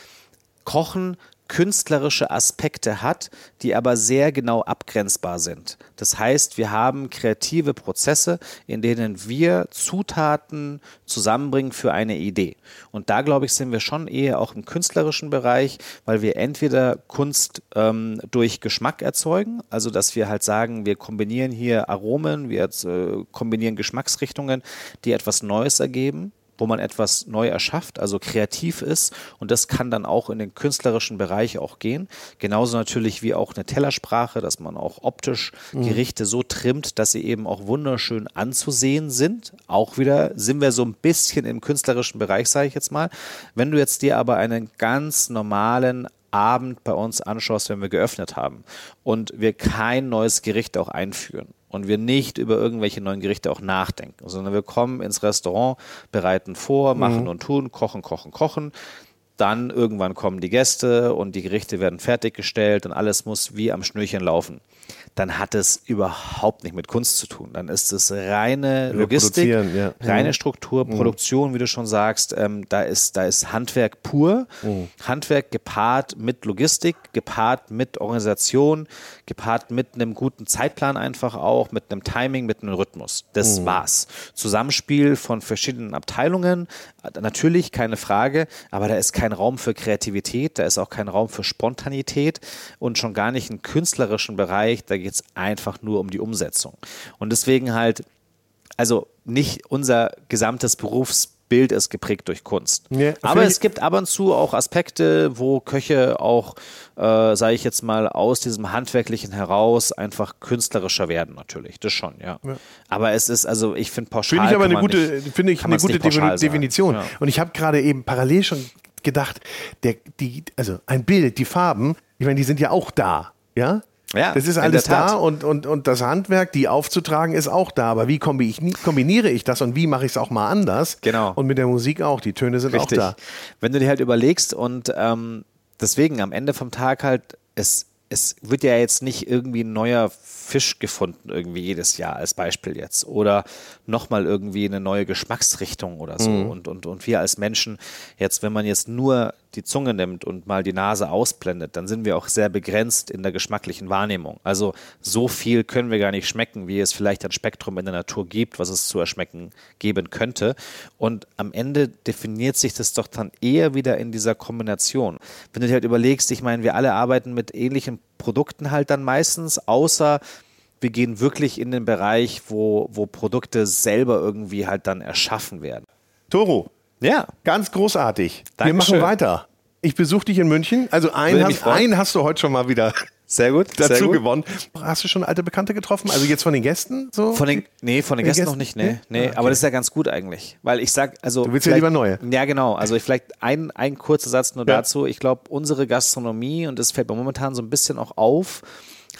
Kochen künstlerische Aspekte hat, die aber sehr genau abgrenzbar sind. Das heißt, wir haben kreative Prozesse, in denen wir Zutaten zusammenbringen für eine Idee. Und da, glaube ich, sind wir schon eher auch im künstlerischen Bereich, weil wir entweder Kunst ähm, durch Geschmack erzeugen, also dass wir halt sagen, wir kombinieren hier Aromen, wir äh, kombinieren Geschmacksrichtungen, die etwas Neues ergeben wo man etwas neu erschafft, also kreativ ist. Und das kann dann auch in den künstlerischen Bereich auch gehen. Genauso natürlich wie auch eine Tellersprache, dass man auch optisch mhm. Gerichte so trimmt, dass sie eben auch wunderschön anzusehen sind. Auch wieder sind wir so ein bisschen im künstlerischen Bereich, sage ich jetzt mal. Wenn du jetzt dir aber einen ganz normalen Abend bei uns anschaust, wenn wir geöffnet haben und wir kein neues Gericht auch einführen und wir nicht über irgendwelche neuen Gerichte auch nachdenken, sondern wir kommen ins Restaurant, bereiten vor, machen mhm. und tun, kochen, kochen, kochen. dann irgendwann kommen die Gäste und die Gerichte werden fertiggestellt und alles muss wie am Schnürchen laufen dann hat es überhaupt nicht mit Kunst zu tun. Dann ist es reine Logistik, ja. reine mhm. Struktur, mhm. Produktion, wie du schon sagst. Ähm, da, ist, da ist Handwerk pur. Mhm. Handwerk gepaart mit Logistik, gepaart mit Organisation, gepaart mit einem guten Zeitplan einfach auch, mit einem Timing, mit einem Rhythmus. Das mhm. war's. Zusammenspiel von verschiedenen Abteilungen, natürlich keine Frage, aber da ist kein Raum für Kreativität, da ist auch kein Raum für Spontanität und schon gar nicht einen künstlerischen Bereich. Da geht es einfach nur um die Umsetzung. Und deswegen halt, also nicht unser gesamtes Berufsbild ist geprägt durch Kunst. Ja, Aber es gibt ab und zu auch Aspekte, wo Köche auch, äh, sage ich jetzt mal, aus diesem Handwerklichen heraus einfach künstlerischer werden, natürlich. Das schon, ja. ja. Aber es ist, also ich finde pauschal. Finde ich aber eine gute, finde ich eine gute Definition. Ja. Und ich habe gerade eben parallel schon gedacht, der, die, also ein Bild, die Farben, ich meine, die sind ja auch da. Ja, ja, das ist alles da und, und, und das Handwerk, die aufzutragen, ist auch da. Aber wie kombiniere ich das und wie mache ich es auch mal anders? Genau. Und mit der Musik auch. Die Töne sind Richtig. auch da. Wenn du dir halt überlegst und ähm, deswegen am Ende vom Tag halt, es, es wird ja jetzt nicht irgendwie ein neuer Fisch gefunden, irgendwie jedes Jahr als Beispiel jetzt. Oder nochmal irgendwie eine neue Geschmacksrichtung oder so. Mhm. Und, und, und wir als Menschen, jetzt, wenn man jetzt nur die Zunge nimmt und mal die Nase ausblendet, dann sind wir auch sehr begrenzt in der geschmacklichen Wahrnehmung. Also so viel können wir gar nicht schmecken, wie es vielleicht ein Spektrum in der Natur gibt, was es zu erschmecken geben könnte. Und am Ende definiert sich das doch dann eher wieder in dieser Kombination. Wenn du dir halt überlegst, ich meine, wir alle arbeiten mit ähnlichen Produkten halt dann meistens, außer wir gehen wirklich in den Bereich, wo, wo Produkte selber irgendwie halt dann erschaffen werden. Toro. Ja. Ganz großartig. Dankeschön. Wir machen weiter. Ich besuche dich in München. Also einen hast, einen hast du heute schon mal wieder sehr gut, dazu sehr gut. gewonnen. Hast du schon alte Bekannte getroffen? Also jetzt von den Gästen so? Von den, nee, von den, Gästen, Gästen, noch nicht, nee. nee. Ah, okay. Aber das ist ja ganz gut eigentlich. Weil ich sag, also. Du willst ja lieber neue. Ja, genau. Also vielleicht ein, ein kurzer Satz nur ja. dazu. Ich glaube, unsere Gastronomie, und das fällt mir momentan so ein bisschen auch auf,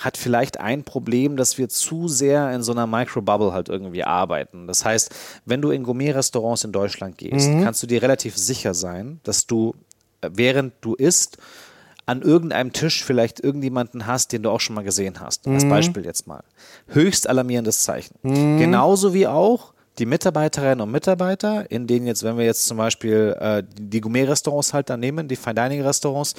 hat vielleicht ein Problem, dass wir zu sehr in so einer Microbubble halt irgendwie arbeiten. Das heißt, wenn du in Gourmet-Restaurants in Deutschland gehst, mhm. kannst du dir relativ sicher sein, dass du, äh, während du isst, an irgendeinem Tisch vielleicht irgendjemanden hast, den du auch schon mal gesehen hast. Als mhm. Beispiel jetzt mal. Höchst alarmierendes Zeichen. Mhm. Genauso wie auch die Mitarbeiterinnen und Mitarbeiter, in denen jetzt, wenn wir jetzt zum Beispiel äh, die Gourmet-Restaurants halt dann nehmen, die Fine Dining-Restaurants,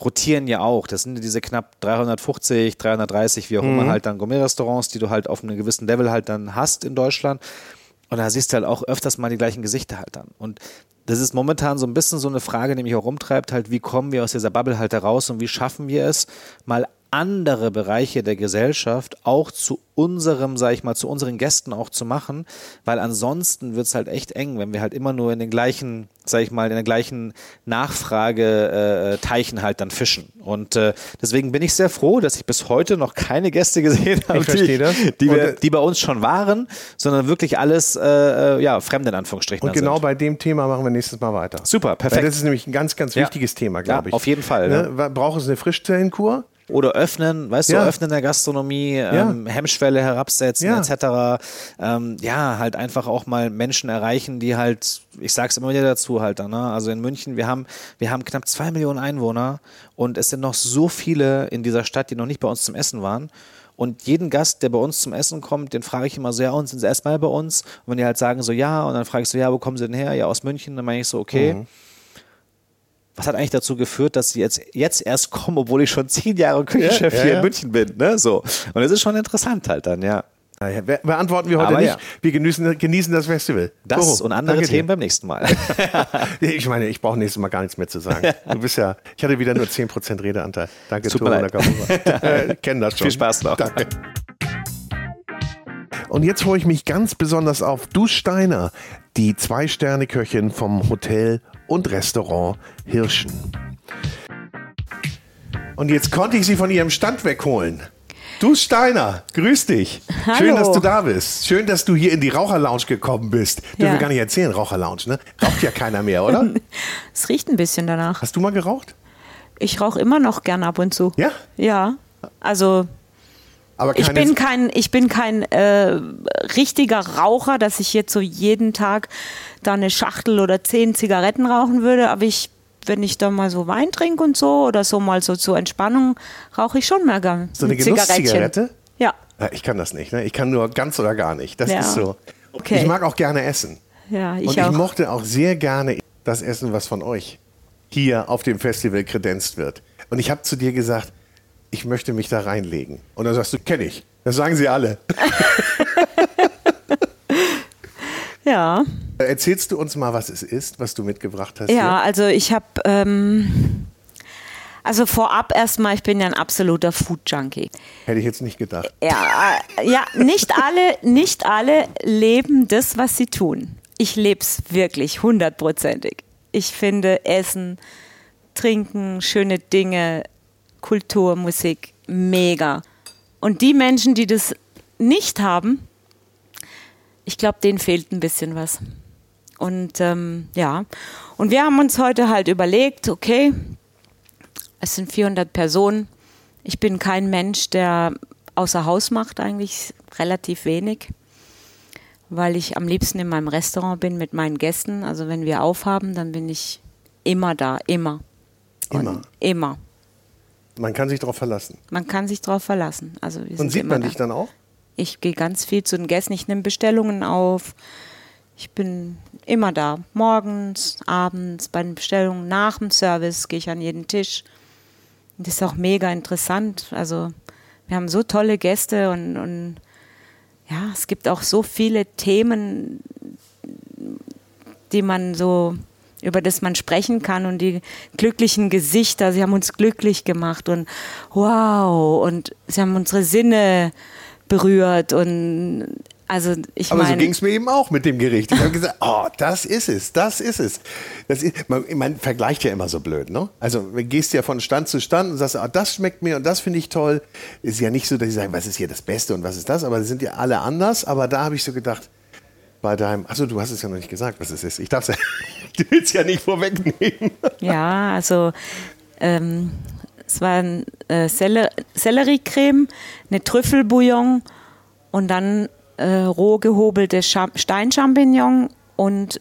rotieren ja auch. Das sind diese knapp 350, 330, wie auch mhm. immer halt dann Gourmet-Restaurants, die du halt auf einem gewissen Level halt dann hast in Deutschland. Und da siehst du halt auch öfters mal die gleichen Gesichter halt dann. Und das ist momentan so ein bisschen so eine Frage, die mich auch rumtreibt, halt, wie kommen wir aus dieser Bubble halt heraus und wie schaffen wir es, mal andere Bereiche der Gesellschaft auch zu unserem, sag ich mal, zu unseren Gästen auch zu machen, weil ansonsten wird es halt echt eng, wenn wir halt immer nur in den gleichen, sag ich mal, in der gleichen Nachfrage-Teichen äh, halt dann fischen. Und äh, deswegen bin ich sehr froh, dass ich bis heute noch keine Gäste gesehen habe, die, die, wir, die, bei uns schon waren, sondern wirklich alles äh, äh ja, Fremde in Anführungsstrichen. Und genau sind. bei dem Thema machen wir nächstes Mal weiter. Super, perfekt. Weil das ist nämlich ein ganz, ganz wichtiges ja. Thema, glaube ich. Auf jeden Fall. Ne? Ne? Braucht es eine Frischzellenkur? Oder öffnen, weißt ja. du, öffnen der Gastronomie, ähm, ja. Hemmschwelle herabsetzen, ja. etc. Ähm, ja, halt einfach auch mal Menschen erreichen, die halt, ich sag's immer wieder dazu halt, ne? also in München, wir haben, wir haben knapp zwei Millionen Einwohner und es sind noch so viele in dieser Stadt, die noch nicht bei uns zum Essen waren. Und jeden Gast, der bei uns zum Essen kommt, den frage ich immer so, ja, und sind sie erstmal bei uns? Und wenn die halt sagen so, ja, und dann frage ich so, ja, wo kommen sie denn her? Ja, aus München. Dann meine ich so, okay. Mhm was hat eigentlich dazu geführt, dass sie jetzt, jetzt erst kommen, obwohl ich schon zehn Jahre Küchenchef ja, ja, hier in München bin. Ne? So. Und das ist schon interessant halt dann, ja. Naja, beantworten wir heute Aber nicht. Ja. Wir genießen, genießen das Festival. Das oh, und andere Themen dir. beim nächsten Mal. ich meine, ich brauche nächstes Mal gar nichts mehr zu sagen. Du bist ja, ich hatte wieder nur 10% Redeanteil. Danke, Super Tore. äh, kennen das schon. Viel Spaß noch. Danke. Und jetzt freue ich mich ganz besonders auf Du Steiner, die Zwei-Sterne-Köchin vom Hotel und Restaurant Hirschen. Und jetzt konnte ich sie von ihrem Stand wegholen. Du Steiner, grüß dich. Hallo. Schön, dass du da bist. Schön, dass du hier in die Raucherlounge gekommen bist. Dürfen ja. wir gar nicht erzählen, Raucherlounge, ne? Raucht ja keiner mehr, oder? es riecht ein bisschen danach. Hast du mal geraucht? Ich rauche immer noch gern ab und zu. Ja? Ja. Also ich bin kein, ich bin kein äh, richtiger Raucher, dass ich jetzt so jeden Tag da eine Schachtel oder zehn Zigaretten rauchen würde, aber ich wenn ich da mal so Wein trinke und so oder so mal so zur Entspannung, rauche ich schon mal gern. So eine Genusszigarette? Ja. Ich kann das nicht. Ne? Ich kann nur ganz oder gar nicht. Das ja. ist so. Okay. Ich mag auch gerne essen. Ja, ich und auch. ich mochte auch sehr gerne das Essen, was von euch hier auf dem Festival kredenzt wird. Und ich habe zu dir gesagt, ich möchte mich da reinlegen. Und dann sagst du, kenne ich. Das sagen sie alle. ja. Erzählst du uns mal, was es ist, was du mitgebracht hast? Ja, hier? also ich habe, ähm, also vorab erstmal, ich bin ja ein absoluter Food-Junkie. Hätte ich jetzt nicht gedacht. Ja, äh, ja, nicht alle, nicht alle leben das, was sie tun. Ich lebe es wirklich hundertprozentig. Ich finde Essen, Trinken, schöne Dinge, Kultur, Musik mega. Und die Menschen, die das nicht haben, ich glaube, denen fehlt ein bisschen was. Und ähm, ja, und wir haben uns heute halt überlegt, okay, es sind 400 Personen. Ich bin kein Mensch, der außer Haus macht, eigentlich relativ wenig, weil ich am liebsten in meinem Restaurant bin mit meinen Gästen. Also wenn wir aufhaben, dann bin ich immer da, immer. Immer. Und immer. Man kann sich darauf verlassen. Man kann sich darauf verlassen. Also Und sieht man da. dich dann auch? Ich gehe ganz viel zu den Gästen. Ich nehme Bestellungen auf. Ich bin immer da. Morgens, abends, bei den Bestellungen, nach dem Service gehe ich an jeden Tisch. Und das ist auch mega interessant. Also wir haben so tolle Gäste und, und ja, es gibt auch so viele Themen, die man so über das man sprechen kann und die glücklichen Gesichter, sie haben uns glücklich gemacht und wow und sie haben unsere Sinne berührt und also ich Aber so meine, ging es mir eben auch mit dem Gericht. Ich habe gesagt, oh, das ist es, das ist es. Das ist, man, man vergleicht ja immer so blöd, ne? Also du gehst ja von Stand zu Stand und sagst, oh, das schmeckt mir und das finde ich toll. Ist ja nicht so, dass ich sage, was ist hier das Beste und was ist das, aber die sind ja alle anders. Aber da habe ich so gedacht, bei deinem, achso, du hast es ja noch nicht gesagt, was es ist. Ich darf es ja, du willst ja nicht vorwegnehmen. ja, also ähm, es war ein äh, Seller Selleriecreme, eine Trüffelbouillon und dann äh, roh gehobelte Cham Steinchampignon und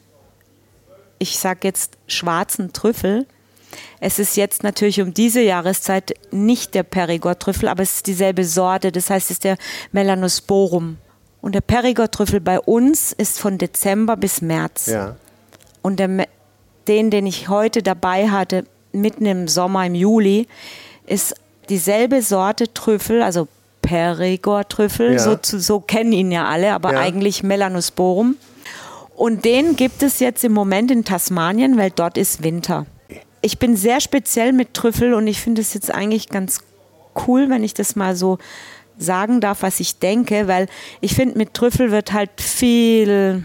ich sage jetzt schwarzen Trüffel. Es ist jetzt natürlich um diese Jahreszeit nicht der Perigord-Trüffel, aber es ist dieselbe Sorte. Das heißt, es ist der Melanosporum. Und der Perigord-Trüffel bei uns ist von Dezember bis März. Ja. Und der, den, den ich heute dabei hatte, mitten im Sommer, im Juli, ist dieselbe Sorte Trüffel, also Perigord-Trüffel, Ja. so, so kennen ihn ja alle, aber Ja. eigentlich Melanosporum. Und den gibt es jetzt im Moment in Tasmanien, weil dort ist Winter. Ich bin sehr speziell mit Trüffel und ich finde es jetzt eigentlich ganz cool, wenn ich das mal so sagen darf, was ich denke, weil ich finde, mit Trüffel wird halt viel,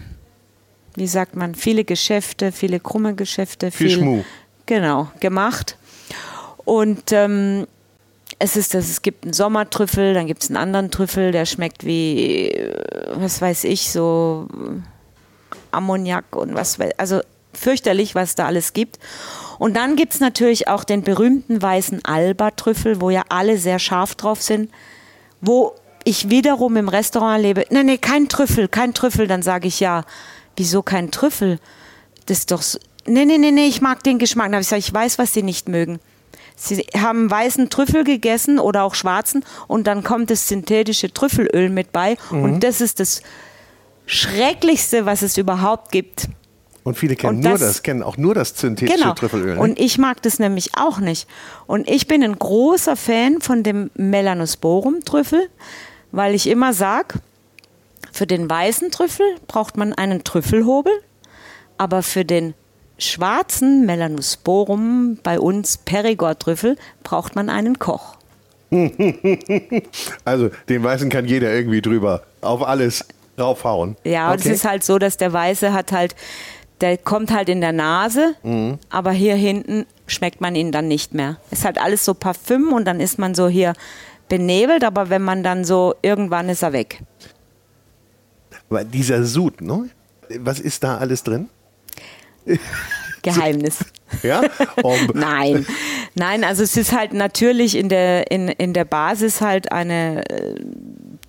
wie sagt man, viele Geschäfte, viele krumme Geschäfte, Viel Schmuh. Genau, gemacht. Und ähm, es ist das, es gibt einen Sommertrüffel, dann gibt es einen anderen Trüffel, der schmeckt wie, äh, was weiß ich, so Ammoniak und was weiß also fürchterlich, was da alles gibt. Und dann gibt es natürlich auch den berühmten weißen Alba-Trüffel, wo ja alle sehr scharf drauf sind, wo ich wiederum im Restaurant lebe, nee, nee, kein Trüffel, kein Trüffel, dann sage ich ja, wieso kein Trüffel? Das ist doch so, nee, nee, nee, nee, ich mag den Geschmack. Dann habe ich gesagt, ich weiß, was sie nicht mögen. Sie haben weißen Trüffel gegessen oder auch schwarzen und dann kommt das synthetische Trüffelöl mit bei und das ist das Schrecklichste, was es überhaupt gibt. Und viele kennen Und nur das- das, kennen auch nur das synthetische Genau. Trüffelöl. Ne? Und ich mag das nämlich auch nicht. Und ich bin ein großer Fan von dem Melanosporum-Trüffel, weil ich immer sage, für den weißen Trüffel braucht man einen Trüffelhobel, aber für den schwarzen Melanosporum, bei uns Perigord-Trüffel, braucht man einen Koch. also den Weißen kann jeder irgendwie drüber auf alles draufhauen. Ja, und okay. es ist halt so, dass der Weiße hat halt, der kommt halt in der Nase, Mhm. aber hier hinten schmeckt man ihn dann nicht mehr. Ist halt alles so Parfüm und dann ist man so hier benebelt, aber wenn man dann so, irgendwann ist er weg. Aber dieser Sud, ne? Was ist da alles drin? Geheimnis. Ja? Um, Nein, nein, also es ist halt natürlich in der, in, in der Basis halt eine äh,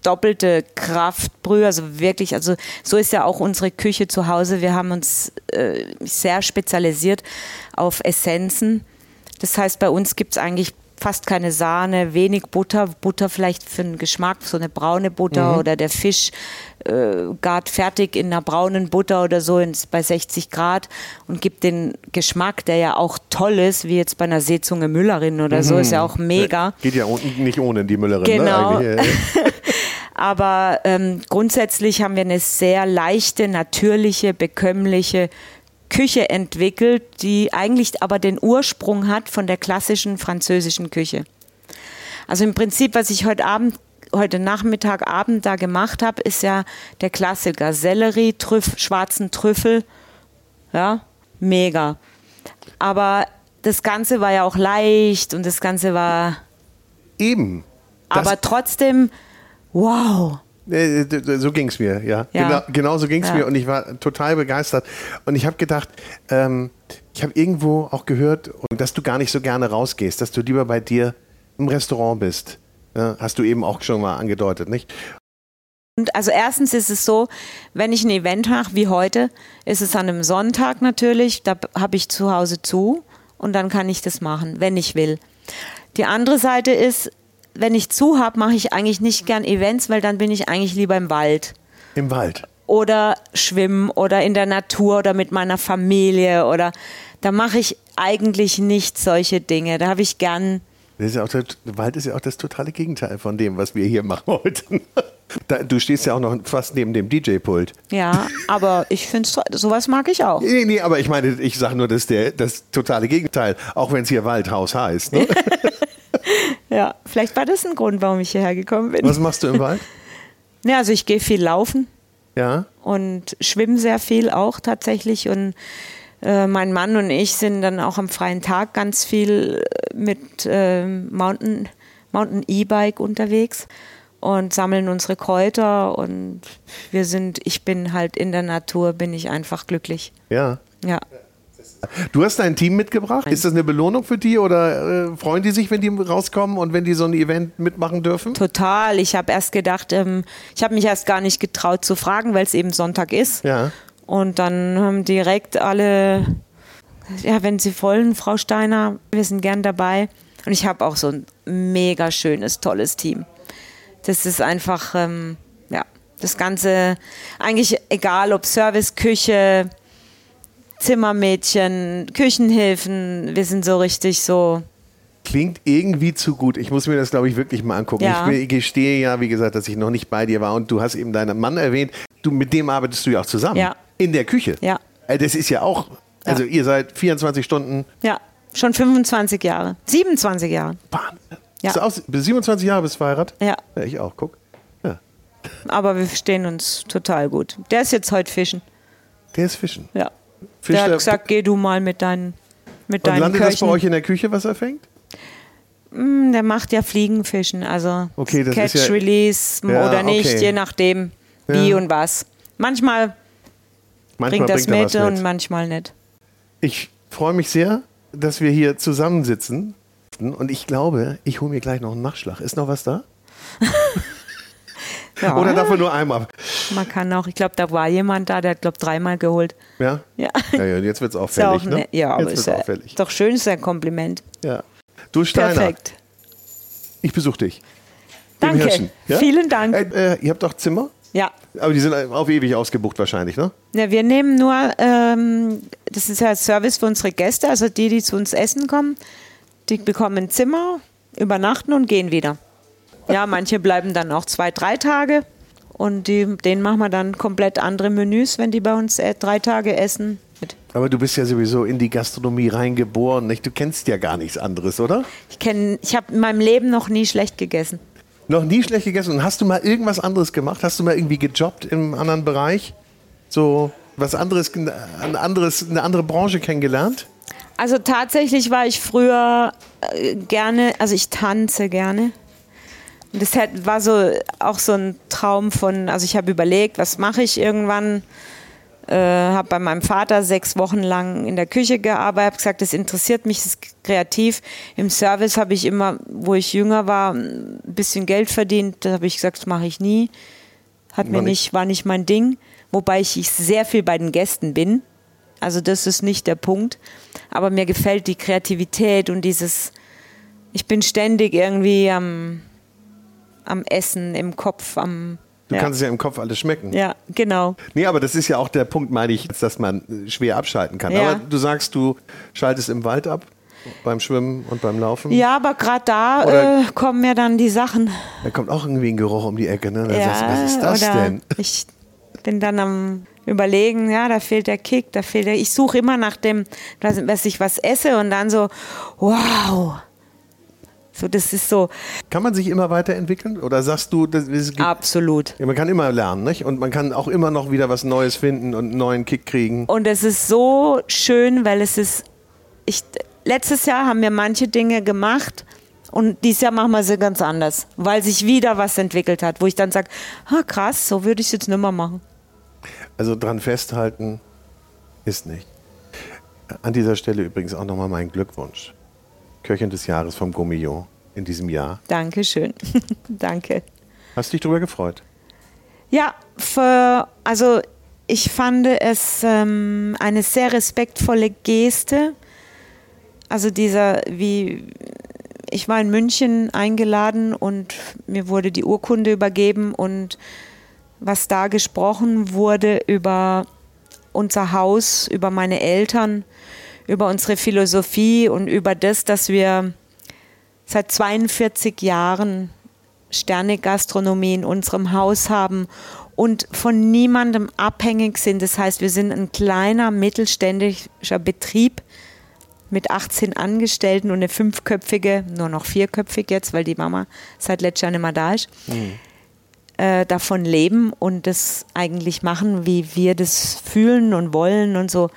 doppelte Kraftbrühe, also wirklich, also so ist ja auch unsere Küche zu Hause. Wir haben uns äh, sehr spezialisiert auf Essenzen. Das heißt, bei uns gibt es eigentlich fast keine Sahne, wenig Butter, Butter vielleicht für den Geschmack, so eine braune Butter Mhm. oder der Fisch äh, gart fertig in einer braunen Butter oder so ins, bei 60 Grad und gibt den Geschmack, der ja auch toll ist, wie jetzt bei einer Seezunge Müllerin oder so, ist ja auch mega. Geht ja nicht ohne die Müllerin. Genau. Ne? Aber ähm, grundsätzlich haben wir eine sehr leichte, natürliche, bekömmliche Küche entwickelt, die eigentlich aber den Ursprung hat von der klassischen französischen Küche. Also im Prinzip, was ich heute Abend, heute Nachmittag, Abend da gemacht habe, ist ja der Klassiker. Sellerie, Trüff, schwarzen Trüffel. Ja, mega. Aber das Ganze war ja auch leicht und das Ganze war Eben. Das- aber trotzdem, wow. Äh, So ging es mir, ja. Ja. Genau, genau so ging es Ja. mir und ich war total begeistert. Und ich habe gedacht, ähm, ich habe irgendwo auch gehört, dass du gar nicht so gerne rausgehst, dass du lieber bei dir im Restaurant bist. Ja, hast du eben auch schon mal angedeutet, nicht? Und also erstens ist es so, wenn ich ein Event mache wie heute, ist es an einem Sonntag natürlich, da habe ich zu Hause zu und dann kann ich das machen, wenn ich will. Die andere Seite ist, wenn ich zu habe, mache ich eigentlich nicht gern Events, weil dann bin ich eigentlich lieber im Wald Im Wald. oder schwimmen oder in der Natur oder mit meiner Familie oder da mache ich eigentlich nicht solche Dinge. Da habe ich gern Das ist ja auch der, Wald ist ja auch das totale Gegenteil von dem, was wir hier machen heute. Da, du stehst ja auch noch fast neben dem DJ-Pult. ja, aber ich finde sowas mag ich auch. Nee, nee, aber ich meine, ich sage nur, das ist der, das totale Gegenteil, auch wenn es hier Waldhaus heißt. Ne? Ja, vielleicht war das ein Grund, warum ich hierher gekommen bin. Was machst du im Wald? Ja, also ich gehe viel laufen Ja. und schwimme sehr viel auch tatsächlich und äh, mein Mann und ich sind dann auch am freien Tag ganz viel äh, mit äh, Mountain Mountain E-Bike unterwegs und sammeln unsere Kräuter und wir sind ich bin halt in der Natur bin ich einfach glücklich. Ja. Ja. Du hast dein Team mitgebracht. Ist das eine Belohnung für die oder äh, freuen die sich, wenn die rauskommen und wenn die so ein Event mitmachen dürfen? Total. Ich habe erst gedacht, ähm, ich habe mich erst gar nicht getraut zu fragen, weil es eben Sonntag ist. Ja. Und dann haben direkt alle, ja, wenn Sie wollen, Frau Steiner, wir sind gern dabei. Und ich habe auch so ein mega schönes, tolles Team. Das ist einfach, ähm, ja, das Ganze, eigentlich egal ob Service, Küche, Zimmermädchen, Küchenhilfen, wir sind so richtig so, Klingt irgendwie zu gut. Ich muss mir das, glaube ich, wirklich mal angucken. Ja. Ich, gestehe ja, wie gesagt, dass ich noch nicht bei dir war und du hast eben deinen Mann erwähnt. Du, mit dem arbeitest du ja auch zusammen. Ja. In der Küche. Ja. Äh, Das ist ja auch, also Ja. ihr seid 24 Stunden. ja, schon 25 Jahre, 27 Jahre. Wahnsinn. Ja. Auch, bis 27 Jahre bist du verheiratet? Ja. Ja, ich auch, guck. Ja. Aber wir verstehen uns total gut. Der ist jetzt heute fischen. Der ist Fischen. Ja. Fischt der hat er- gesagt, geh du mal mit deinen, mit Und deinen landet das bei Köchen. euch in der Küche, was er fängt? Hm, Der macht ja Fliegenfischen, also Okay, Catch, ja- Release Ja, oder nicht, okay. je nachdem wie Ja. und was. Manchmal Manchmal bringt das er mit, was und manchmal nicht. Ich freue mich sehr, dass wir hier zusammensitzen. Und ich glaube, ich hole mir gleich noch einen Nachschlag. Ist noch was da? Ja, Oder darf man nur einmal? man kann auch, ich glaube, da war jemand da, der hat, glaube dreimal geholt. Ja? Ja. Ja, ja jetzt wird es Ist auffällig. auch ne? ne, ja aber jetzt ist wird's ja, auffällig. doch schön, ist ein Kompliment. Ja. Du Steiner, Perfekt. ich besuche dich. Danke. Hirschen, ja? Vielen Dank. Äh, äh, ihr habt doch Zimmer? Ja. Aber die sind auf ewig ausgebucht wahrscheinlich, ne? Ja, wir nehmen nur, ähm, das ist ja Service für unsere Gäste, also die, die zu uns essen kommen, die bekommen ein Zimmer, übernachten und gehen wieder. Ja, manche bleiben dann auch zwei, drei Tage und die, denen machen wir dann komplett andere Menüs, wenn die bei uns äh, drei Tage essen. Mit. Aber du bist ja sowieso in die Gastronomie reingeboren, nicht? Du kennst ja gar nichts anderes, oder? Ich kenne, ich habe in meinem Leben noch nie schlecht gegessen. Noch nie schlecht gegessen. Und hast du mal irgendwas anderes gemacht? Hast du mal irgendwie gejobbt im anderen Bereich? So was anderes, ein anderes, eine andere Branche kennengelernt? Also tatsächlich war ich früher äh, gerne, also ich tanze gerne. Und das war so auch so ein Traum von, also ich habe überlegt, was mache ich irgendwann? äh, habe bei meinem Vater sechs Wochen lang in der Küche gearbeitet, habe gesagt, das interessiert mich, das ist kreativ. Im Service habe ich immer, wo ich jünger war, ein bisschen Geld verdient. Da habe ich gesagt, das mache ich nie. Hat mir War nicht- nicht, war nicht mein Ding. Wobei ich sehr viel bei den Gästen bin. Also das ist nicht der Punkt. Aber mir gefällt die Kreativität und dieses, ich bin ständig irgendwie am, am Essen, im Kopf, am. Du ja. kannst es ja im Kopf alles schmecken. ja, genau. Nee, aber das ist ja auch der Punkt, meine ich, dass man äh, schwer abschalten kann. Ja. Aber du sagst, du schaltest im Wald ab, beim Schwimmen und beim Laufen. Ja, aber gerade da äh, kommen mir dann die Sachen. Da kommt auch irgendwie ein Geruch um die Ecke. Ne? Da ja, sagst du, was ist das denn? Ich bin dann am überlegen, ja, da fehlt der Kick, da fehlt der. Ich suche immer nach dem, was ich was esse und dann so, wow. So, das ist so Kann man sich immer weiterentwickeln? Oder sagst du, das, gibt, absolut. ja, man kann immer lernen, nicht? Und man kann auch immer noch wieder was Neues finden und einen neuen Kick kriegen. Und es ist so schön, weil es ist, ich, letztes Jahr haben wir manche Dinge gemacht und dieses Jahr machen wir sie ganz anders, weil sich wieder was entwickelt hat, wo ich dann sage, ah, krass, so würde ich es jetzt nicht mehr machen. Also dran festhalten ist nicht. An dieser Stelle übrigens auch nochmal mein Glückwunsch. Köchin des Jahres vom Gourmillon in diesem Jahr. Dankeschön. Danke. Hast du dich darüber gefreut? Ja, für, also ich fand es ähm, eine sehr respektvolle Geste. Also dieser, wie ich war in München eingeladen und mir wurde die Urkunde übergeben und was da gesprochen wurde über unser Haus, über meine Eltern, über unsere Philosophie und über das, dass wir seit 42 Jahren Sterne-Gastronomie in unserem Haus haben und von niemandem abhängig sind. Das heißt, wir sind ein kleiner mittelständischer Betrieb mit 18 Angestellten und eine fünfköpfige, nur noch vierköpfig jetzt, weil die Mama seit letztes Jahr nicht mehr da ist, äh, davon leben und das eigentlich machen, wie wir das fühlen und wollen und so.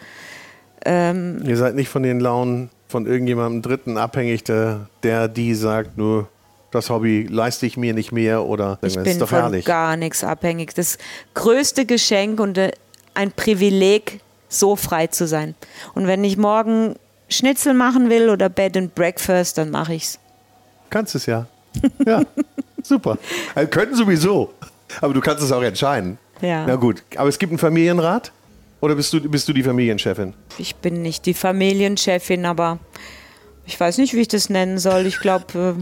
Ihr seid nicht von den Launen von irgendjemandem Dritten abhängig, der, der die sagt, nur das Hobby leiste ich mir nicht mehr oder Ich das bin ist doch von herrlich. gar nichts abhängig. Das größte Geschenk und äh, ein Privileg, so frei zu sein. Und wenn ich morgen Schnitzel machen will oder Bed and Breakfast, dann mache ich's. Kannst es ja. Ja, super. Also könnten sowieso. Aber du kannst es auch entscheiden. Ja. Na gut. Aber es gibt einen Familienrat? Oder bist du, bist du die Familienchefin? Ich bin nicht die Familienchefin, aber ich weiß nicht, wie ich das nennen soll. Ich glaube,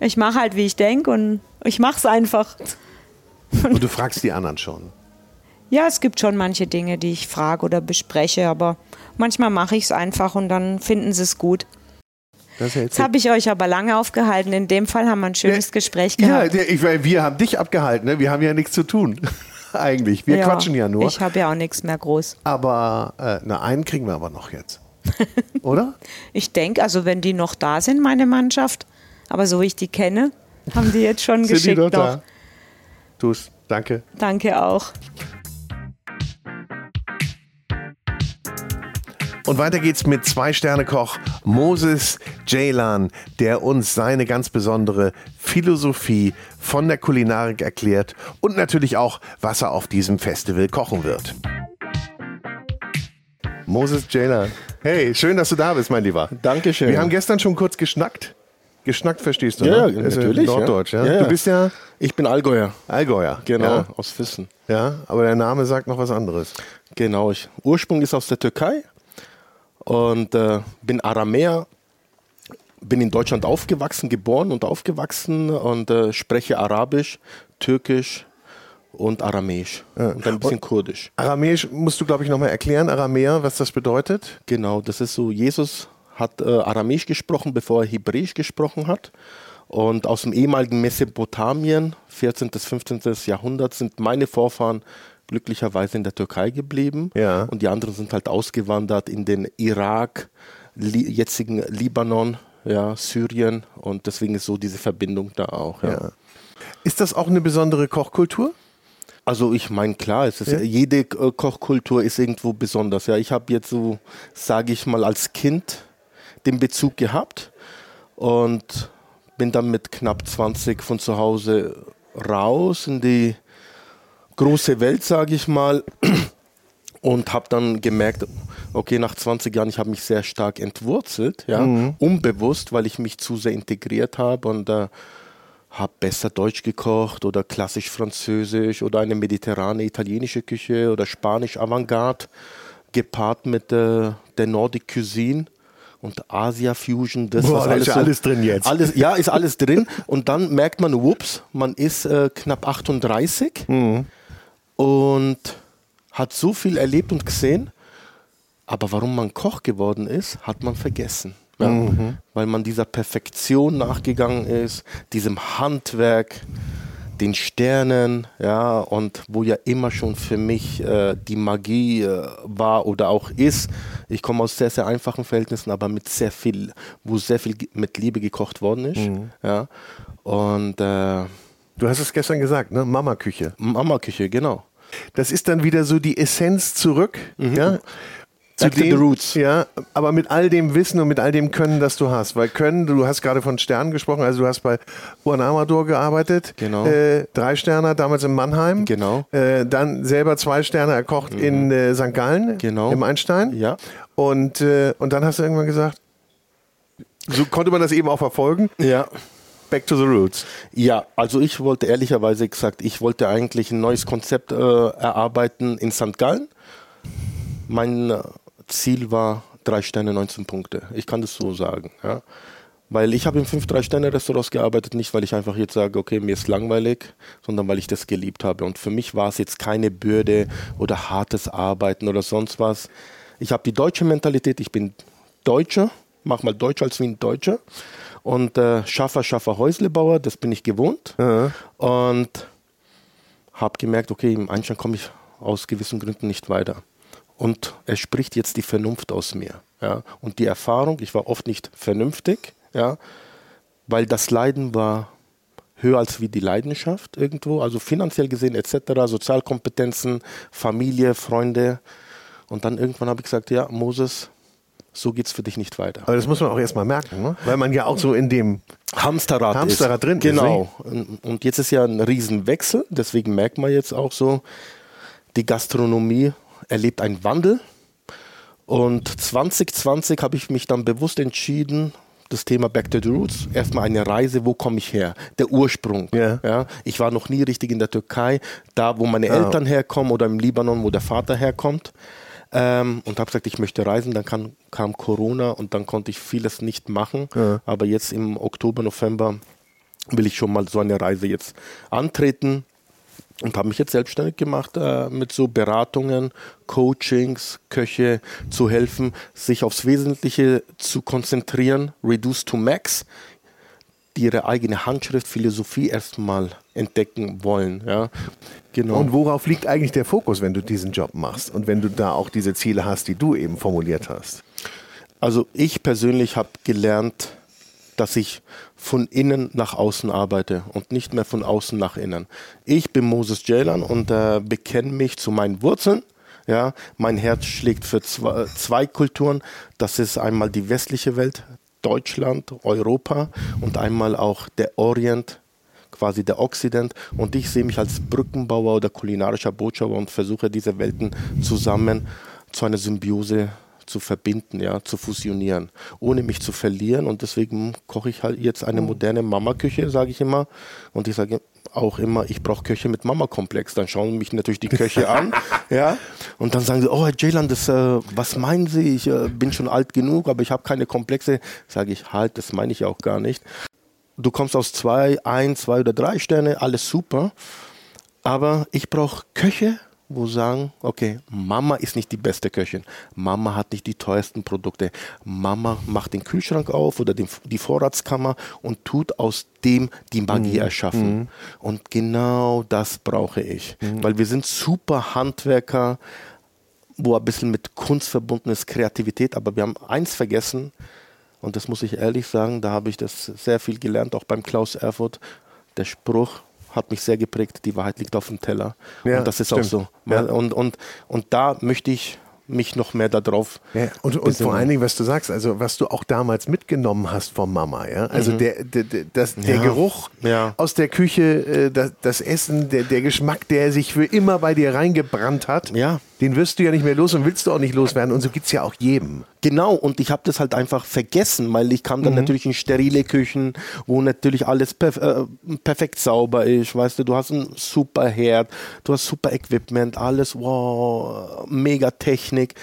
äh, ich mache halt, wie ich denke und ich mache es einfach. Und du fragst die anderen schon. Ja, es gibt schon manche Dinge, die ich frage oder bespreche, aber manchmal mache ich es einfach und dann finden sie es gut. Das ja Jetzt habe ich euch aber lange aufgehalten. In dem Fall haben wir ein schönes Ja, Gespräch ja, gehabt. der- ich, weil wir haben dich abgehalten. Ne? Wir haben ja nichts zu tun. Eigentlich. Wir quatschen ja nur. Ich habe ja auch nichts mehr groß. aber äh, na, einen kriegen wir aber noch jetzt. Oder? Ich denke, also wenn die noch da sind, meine Mannschaft, aber so wie ich die kenne, haben die jetzt schon Sind die geschickt noch noch. da? Danke. Danke auch. Und weiter geht's mit Zwei-Sterne-Koch Moses Ceylan, der uns seine ganz besondere Philosophie von der Kulinarik erklärt und natürlich auch, was er auf diesem Festival kochen wird. Moses Ceylan. Hey, schön, dass du da bist, mein Lieber. Dankeschön. Wir haben gestern schon kurz geschnackt. Geschnackt verstehst du, Ja, ne? natürlich. Norddeutsch, ja. Ja. Du bist ja Ich bin Allgäuer, Allgäuer. genau, Ja, aus Füssen. ja, aber der Name sagt noch was anderes. Genau, ich, Ursprung ist aus der Türkei und äh, bin Aramäer, bin in Deutschland aufgewachsen, geboren und aufgewachsen und äh, spreche Arabisch, Türkisch und Aramäisch und ein bisschen Kurdisch. Aramäisch musst du, glaube ich, nochmal erklären, Aramäer, was das bedeutet. Genau, das ist so, Jesus hat äh, Aramäisch gesprochen, bevor er Hebräisch gesprochen hat. Und aus dem ehemaligen Mesopotamien, 14. bis 15. Jahrhundert, sind meine Vorfahren glücklicherweise in der Türkei geblieben. Ja. Und die anderen sind halt ausgewandert in den Irak, li jetzigen Libanon, ja, Syrien. Und deswegen ist so diese Verbindung da auch. Ja. Ja. Ist das auch eine besondere Kochkultur? Also ich meine, klar, es ist Ja. jede äh, Kochkultur ist irgendwo besonders. Ja, ich habe jetzt so, sage ich mal, als Kind den Bezug gehabt und bin dann mit knapp 20 von zu Hause raus in die große Welt, sage ich mal. und habe dann gemerkt, okay, nach 20 Jahren, ich habe mich sehr stark entwurzelt, ja, unbewusst, weil ich mich zu sehr integriert habe und äh, habe besser Deutsch gekocht oder klassisch Französisch oder eine mediterrane italienische Küche oder Spanisch Avantgarde gepaart mit äh, der Nordic Cuisine und Asia Fusion, das Boah, was alles ist ja so- alles drin jetzt. Alles, ja, ist alles drin und dann merkt man, whoops, man ist äh, knapp 38 und hat so viel erlebt und gesehen, aber warum man Koch geworden ist, hat man vergessen. Ja? Weil man dieser Perfektion nachgegangen ist, diesem Handwerk, den Sternen, ja, und wo ja immer schon für mich äh, die Magie äh, war oder auch ist. Ich komme aus sehr, sehr einfachen Verhältnissen, aber mit sehr viel, wo sehr viel mit Liebe gekocht worden ist. Ja. Und äh, Du hast es gestern gesagt, ne? Mama-Küche. Mama-Küche, genau. Das ist dann wieder so die Essenz zurück. Ja? Zu Back the roots. Ja, aber mit all dem Wissen und mit all dem Können, das du hast. Weil Können, du hast gerade von Sternen gesprochen, also du hast bei Juan Amador gearbeitet. Genau. Äh, drei Sterne damals in Mannheim. Genau. Äh, dann selber zwei Sterne erkocht in äh, St. Gallen. Genau. Im Einstein. Ja. Und, äh, und dann hast du irgendwann gesagt, so konnte man das eben auch verfolgen. Ja. Back to the roots. Ja, also ich wollte ehrlicherweise gesagt, ich wollte eigentlich ein neues Konzept äh, erarbeiten in St. Gallen. Mein äh, Ziel war drei Sterne, 19 Punkte. Ich kann das so sagen. Ja. Weil ich habe in fünf Drei-Sterne-Restaurants gearbeitet, nicht weil ich einfach jetzt sage, okay, mir ist langweilig, sondern weil ich das geliebt habe. Und für mich war es jetzt keine Bürde oder hartes Arbeiten oder sonst was. Ich habe die deutsche Mentalität, ich bin Deutscher, mach mal Deutsch als wie ein Deutscher. Und äh, Schaffer, Schaffer, Häuslebauer, das bin ich gewohnt. Und habe gemerkt, okay, im Einstand komme ich aus gewissen Gründen nicht weiter. Und es spricht jetzt die Vernunft aus mir. Ja? Und die Erfahrung, ich war oft nicht vernünftig, ja? weil das Leiden war höher als wie die Leidenschaft irgendwo, also finanziell gesehen etc., Sozialkompetenzen, Familie, Freunde. Und dann irgendwann habe ich gesagt, ja, Moses, so geht es für dich nicht weiter. Aber das muss man auch erstmal merken, ne? weil man ja auch so in dem Hamsterrad, Hamsterrad ist. drin ist, Genau. Und jetzt ist ja ein Riesenwechsel, deswegen merkt man jetzt auch so, die Gastronomie erlebt einen Wandel. Und 2020 habe ich mich dann bewusst entschieden, das Thema Back to the Roots, erstmal eine Reise, wo komme ich her? Der Ursprung. Ja. ich war noch nie richtig in der Türkei, da wo meine Ah. Eltern herkommen oder im Libanon, wo der Vater herkommt. Ähm, und habe gesagt, ich möchte reisen. Dann kam, kam Corona und dann konnte ich vieles nicht machen. Aber jetzt im Oktober, November will ich schon mal so eine Reise jetzt antreten und habe mich jetzt selbstständig gemacht äh, mit so Beratungen, Coachings, Köche zu helfen, sich aufs Wesentliche zu konzentrieren, reduce to max, die ihre eigene Handschrift, Philosophie erstmal entdecken wollen. Ja, genau. Und worauf liegt eigentlich der Fokus, wenn du diesen Job machst und wenn du da auch diese Ziele hast, die du eben formuliert hast? Also ich persönlich habe gelernt, dass ich von innen nach außen arbeite und nicht mehr von außen nach innen. Ich bin Moses Jailan und äh, bekenne mich zu meinen Wurzeln. Ja, mein Herz schlägt für zwei, zwei Kulturen. Das ist einmal die westliche Welt, Deutschland, Europa und einmal auch der Orient, quasi der Occident. Und ich sehe mich als Brückenbauer oder kulinarischer Botschafter und versuche diese Welten zusammen zu einer Symbiose zu verbinden, ja, zu fusionieren, ohne mich zu verlieren. Und deswegen koche ich halt jetzt eine moderne Mama-Küche, sage ich immer. Und ich sage auch immer, ich brauche Köche mit Mama-Komplex. Dann schauen mich natürlich die Köche an, ja, und dann sagen sie, oh Herr Jaylan, das, äh, was meinen Sie? Ich äh, bin schon alt genug, aber ich habe keine Komplexe. Sage ich, halt, das meine ich auch gar nicht. Du kommst aus zwei, ein, zwei oder drei Sterne, alles super. Aber ich brauche Köche, wo sagen, okay, Mama ist nicht die beste Köchin. Mama hat nicht die teuersten Produkte. Mama macht den Kühlschrank auf oder den, die Vorratskammer und tut aus dem die Magie erschaffen. Und genau das brauche ich. Weil wir sind super Handwerker, wo ein bisschen mit Kunst verbunden ist, Kreativität. Aber wir haben eins vergessen, und das muss ich ehrlich sagen, da habe ich das sehr viel gelernt, auch beim Klaus Erfurt. Der Spruch hat mich sehr geprägt, die Wahrheit liegt auf dem Teller. Ja, und das ist stimmt. auch so. Ja. Und, und, und da möchte ich mich noch mehr darauf. Ja, und, und vor allen Dingen, was du sagst, also was du auch damals mitgenommen hast von Mama, ja, also der, der, der, das, der Ja. Geruch Ja. aus der Küche, äh, das, das Essen, der, der Geschmack, der sich für immer bei dir reingebrannt hat, Ja. Den wirst du ja nicht mehr los und willst du auch nicht loswerden. Und so geht es ja auch jedem. Genau, und ich habe das halt einfach vergessen, weil ich kam dann natürlich in sterile Küchen, wo natürlich alles perf äh, perfekt sauber ist. Weißt du, du hast ein super Herd, du hast super Equipment, alles, wow, mega Technik.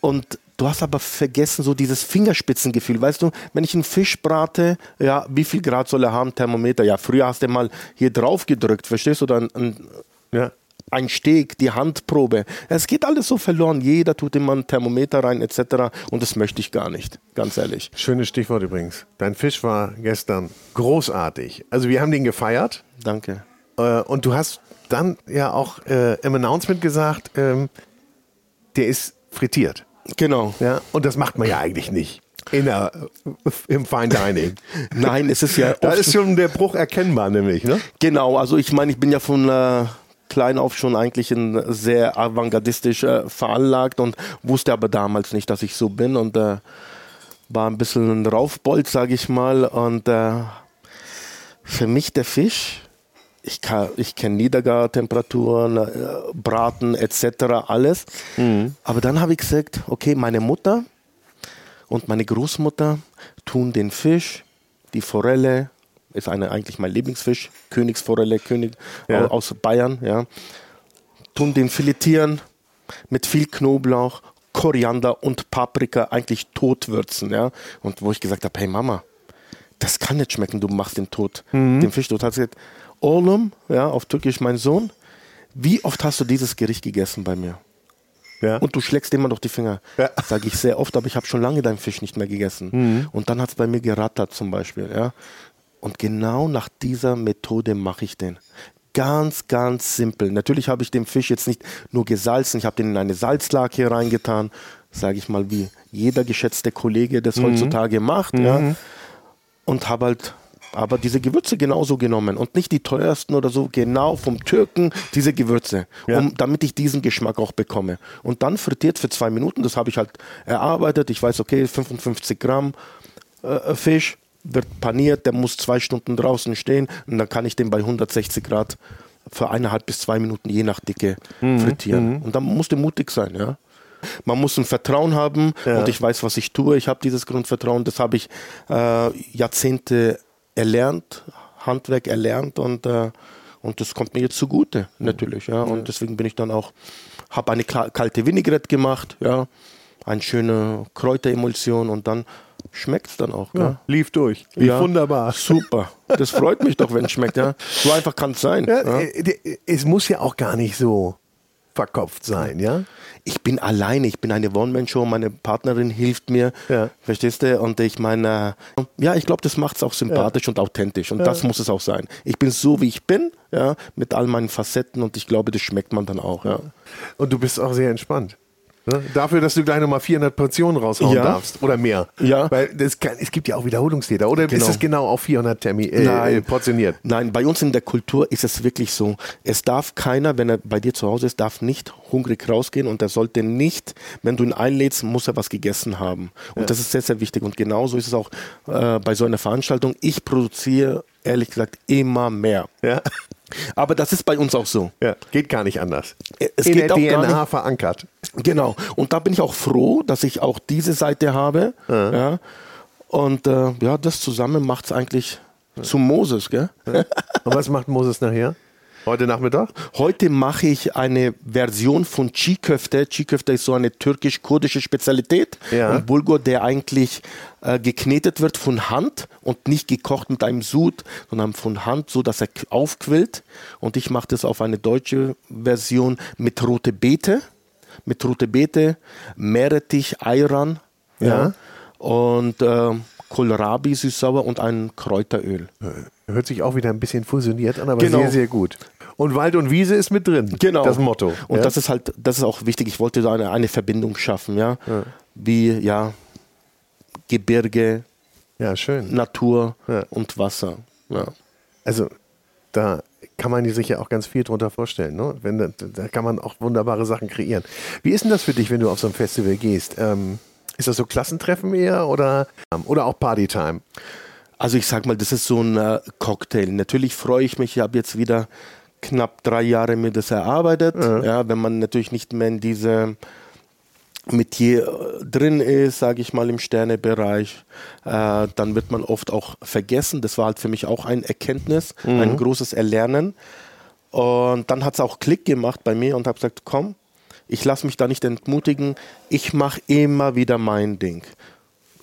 Und du hast aber vergessen, so dieses Fingerspitzengefühl. Weißt du, wenn ich einen Fisch brate, ja, wie viel Grad soll er haben? Thermometer. Ja, früher hast du mal hier drauf gedrückt, verstehst du? Ein, Ja. Ein Steg, die Handprobe. Es geht alles so verloren. Jeder tut immer ein Thermometer rein, etc. Und das möchte ich gar nicht, ganz ehrlich. Schönes Stichwort übrigens. Dein Fisch war gestern großartig. Also wir haben den gefeiert Danke. äh, und du hast dann ja auch äh, im Announcement gesagt, ähm, der ist frittiert. Genau. Ja? Und das macht man ja eigentlich nicht. In der, Im Fine Dining. Nein, es ist ja Da ist schon der Bruch erkennbar, nämlich. Ne? Genau, also ich meine, ich bin ja von äh, klein auf schon eigentlich ein sehr avantgardistisch äh, veranlagt und wusste aber damals nicht, dass ich so bin und äh, war ein bisschen ein Raufbold, sage ich mal. Und äh, für mich der Fisch, ich, kann- ich kenne Niedergartemperaturen, äh, Braten etc., alles. Aber dann habe ich gesagt, okay, meine Mutter und meine Großmutter tun den Fisch, die Forelle, ist eine, eigentlich mein Lieblingsfisch, Königsforelle, König Ja. au- aus Bayern, ja. Tun den filetieren mit viel Knoblauch, Koriander und Paprika eigentlich totwürzen, ja. Und wo ich gesagt habe, hey Mama, das kann nicht schmecken, du machst den tot, den Fisch tot. Hat sie gesagt, Oğlum, ja, auf Türkisch mein Sohn, wie oft hast du dieses Gericht gegessen bei mir? Ja. Und du schlägst immer noch die Finger. Ja. Sage ich sehr oft, aber ich habe schon lange deinen Fisch nicht mehr gegessen. Und dann hat es bei mir gerattert zum Beispiel. Ja? Und genau nach dieser Methode mache ich den. Ganz, ganz simpel. Natürlich habe ich den Fisch jetzt nicht nur gesalzen, ich habe den in eine Salzlake reingetan, sage ich mal, wie jeder geschätzte Kollege das heutzutage macht. Ja? Und habe halt aber diese Gewürze genauso genommen und nicht die teuersten oder so, genau vom Türken diese Gewürze, Ja. um, damit ich diesen Geschmack auch bekomme. Und dann frittiert für zwei Minuten, das habe ich halt erarbeitet. Ich weiß, okay, 55 Gramm äh, Fisch wird paniert, der muss zwei Stunden draußen stehen und dann kann ich den bei 160 Grad für eineinhalb bis zwei Minuten je nach Dicke frittieren. Und dann musst du mutig sein, ja. Man muss ein Vertrauen haben Ja. und ich weiß, was ich tue. Ich habe dieses Grundvertrauen, das habe ich äh, Jahrzehnte erlernt, Handwerk erlernt und, äh, und das kommt mir jetzt zugute, natürlich. Ja. Und deswegen bin ich dann auch, habe eine kalte Vinaigrette gemacht, ja, eine schöne Kräuteremulsion und dann schmeckt es dann auch. Ja, Ja. lief durch. Lief Ja. wunderbar. Super. Das freut mich doch, wenn es schmeckt. Ja. So einfach kann es sein. Ja, Ja. äh, Es muss ja auch gar nicht so verkopft sein, ja? ich bin alleine, ich bin eine One-Man-Show, meine Partnerin hilft mir, Ja. verstehst du? Und ich meine, ja, ich glaube, das macht es auch sympathisch und authentisch und das muss es auch sein. Ich bin so, wie ich bin, ja, mit all meinen Facetten und ich glaube, das schmeckt man dann auch, ja. Und du bist auch sehr entspannt. Ne? Dafür, dass du gleich nochmal 400 Portionen raushauen Ja. darfst oder mehr. Ja. Weil kann, es gibt ja auch Wiederholungstäter. Oder ist Genau. es genau auf 400 Termi äh, äh, portioniert? Nein, bei uns in der Kultur ist es wirklich so. Es darf keiner, wenn er bei dir zu Hause ist, darf nicht hungrig rausgehen und er sollte nicht, wenn du ihn einlädst, muss er was gegessen haben. Und das ist sehr, sehr wichtig. Und genauso ist es auch äh, bei so einer Veranstaltung. Ich produziere, ehrlich gesagt, immer mehr. Ja. Aber das ist bei uns auch so. ja. Geht gar nicht anders. Es In geht der auch gar DNA nicht- verankert. Genau. Und da bin ich auch froh, dass ich auch diese Seite habe. Ja. Und äh, ja, das zusammen macht es eigentlich zu Moses. Gell? Und was macht Moses nachher? Heute Nachmittag? Heute mache ich eine Version von Çiğ-Köfte. Çiğ-Köfte ist so eine türkisch-kurdische Spezialität. Ja. Ein Bulgur, der eigentlich äh, geknetet wird von Hand und nicht gekocht mit einem Sud, sondern von Hand, so dass er aufquillt. Und ich mache das auf eine deutsche Version mit rote Beete, mit rote Beete, Meerrettich, Ayran, Ja. und äh, Kohlrabi süß-sauer und ein Kräuteröl. Hört sich auch wieder ein bisschen fusioniert an, aber Genau. sehr, sehr gut. Und Wald und Wiese ist mit drin. Genau. Das Motto. Und ja? das ist halt, das ist auch wichtig. Ich wollte da eine, eine Verbindung schaffen, ja? Wie, ja, Gebirge, ja, schön. Natur Ja. und Wasser. Ja. Also da kann man sich ja auch ganz viel drunter vorstellen. Ne? Wenn, da, da kann man auch wunderbare Sachen kreieren. Wie ist denn das für dich, wenn du auf so ein Festival gehst? Ähm, ist das so Klassentreffen eher oder, oder auch Partytime? Also ich sag mal, das ist so ein äh, Cocktail. Natürlich freue ich mich, ich habe jetzt wieder knapp drei Jahre mir das erarbeitet. Ja. wenn man natürlich nicht mehr in diese Metier äh, drin ist, sage ich mal, im Sternebereich, äh, dann wird man oft auch vergessen. Das war halt für mich auch ein Erkenntnis, mhm. ein großes Erlernen. Und dann hat es auch Klick gemacht bei mir und habe gesagt, komm, ich lasse mich da nicht entmutigen, ich mache immer wieder mein Ding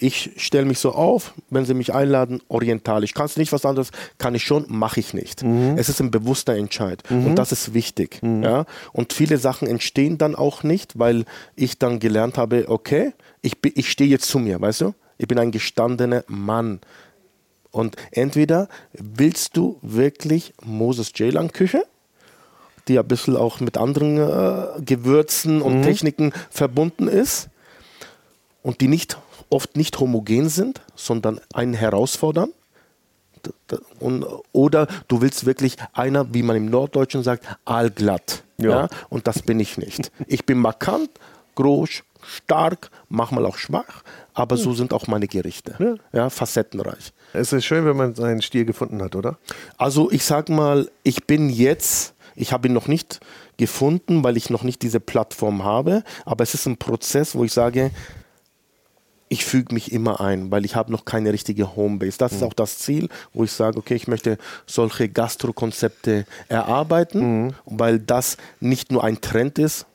ich stelle mich so auf, wenn sie mich einladen, orientalisch. Kannst du nicht was anderes? Kann ich schon, mache ich nicht. Mhm. Es ist ein bewusster Entscheid mhm. und das ist wichtig. Mhm. Ja? Und viele Sachen entstehen dann auch nicht, weil ich dann gelernt habe, okay, ich, ich stehe jetzt zu mir, weißt du? Ich bin ein gestandener Mann. Und entweder willst du wirklich Moses Jailan Küche, die ein bisschen auch mit anderen äh, Gewürzen und mhm. Techniken verbunden ist und die nicht oft nicht homogen sind, sondern einen herausfordern. Und, oder du willst wirklich einer, wie man im Norddeutschen sagt, allglatt. Ja. ja. Und das bin ich nicht. Ich bin markant, groß, stark, manchmal auch schwach, aber so sind auch meine Gerichte. Ja. ja, facettenreich. Es ist schön, wenn man seinen Stil gefunden hat, oder? Also ich sag mal, ich bin jetzt, ich habe ihn noch nicht gefunden, weil ich noch nicht diese Plattform habe, aber es ist ein Prozess, wo ich sage, ich füge mich immer ein, weil ich habe noch keine richtige Homebase. Das mhm. ist auch das Ziel, wo ich sage, okay, ich möchte solche Gastro-Konzepte erarbeiten, mhm. weil das nicht nur ein Trend ist,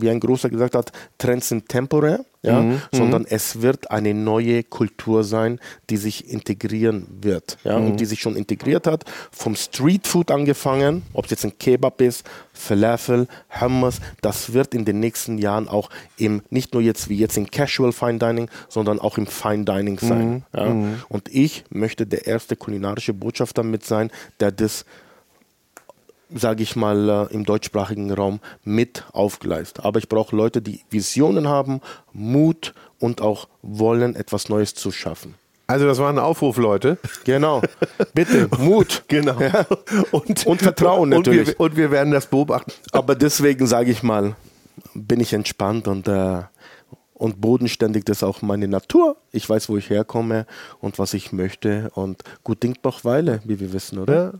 wie ein Großer gesagt hat, Trends sind temporär, ja, mhm. sondern mhm. es wird eine neue Kultur sein, die sich integrieren wird, ja, mhm. und die sich schon integriert hat, vom Streetfood angefangen, ob es jetzt ein Kebab ist, Falafel, Hummus, das wird in den nächsten Jahren auch im, nicht nur jetzt wie jetzt in Casual Fine Dining, sondern auch im Fine Dining sein. Mhm. Ja. Mhm. Und ich möchte der erste kulinarische Botschafter mit sein, der das sage ich mal, äh, im deutschsprachigen Raum mit aufgleist. Aber ich brauche Leute, die Visionen haben, Mut und auch wollen, etwas Neues zu schaffen. Also das war ein Aufruf, Leute. Genau. Bitte, Mut. Genau. Ja. Und, und, Vertrauen natürlich. Und wir, und wir, werden das beobachten. Aber deswegen sage ich mal, bin ich entspannt und, äh, und bodenständig. Das ist auch meine Natur. Ich weiß, wo ich herkomme und was ich möchte. Und gut Ding doch Weile, wie wir wissen, oder? Ja.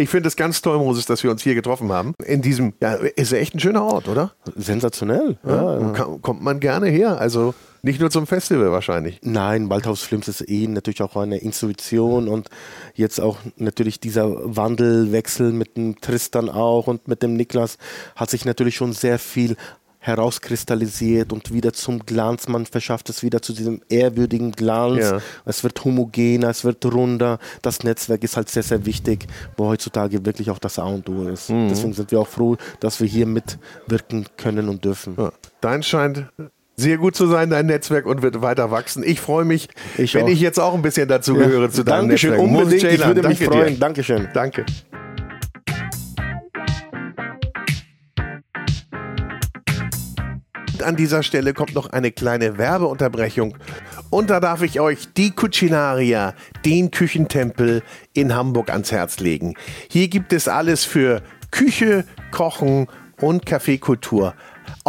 Ich finde es ganz toll, Moses, dass wir uns hier getroffen haben. In diesem, ja, ist echt ein schöner Ort, oder? Sensationell. Ja, ja. Kommt man gerne her. Also nicht nur zum Festival wahrscheinlich. Nein, Waldhaus Films ist eh natürlich auch eine Institution und jetzt auch natürlich dieser Wandelwechsel mit dem Tristan auch und mit dem Niklas hat sich natürlich schon sehr viel herauskristallisiert und wieder zum Glanz. Man verschafft es wieder zu diesem ehrwürdigen Glanz. Ja. Es wird homogener, es wird runder. Das Netzwerk ist halt sehr, sehr wichtig, wo heutzutage wirklich auch das A und O ist. Mhm. Deswegen sind wir auch froh, dass wir hier mitwirken können und dürfen. Ja. Dein scheint sehr gut zu sein, dein Netzwerk, und wird weiter wachsen. Ich freue mich, ich wenn auch. ich jetzt auch ein bisschen dazu gehöre ja. zu deinem Dankeschön, Netzwerk. Unbedingt, ich würde mich freuen. Dir. Dankeschön. Danke. An dieser Stelle kommt noch eine kleine Werbeunterbrechung. Und da darf ich euch die Cucinaria, den Küchentempel in Hamburg ans Herz legen. Hier gibt es alles für Küche, Kochen und Kaffeekultur.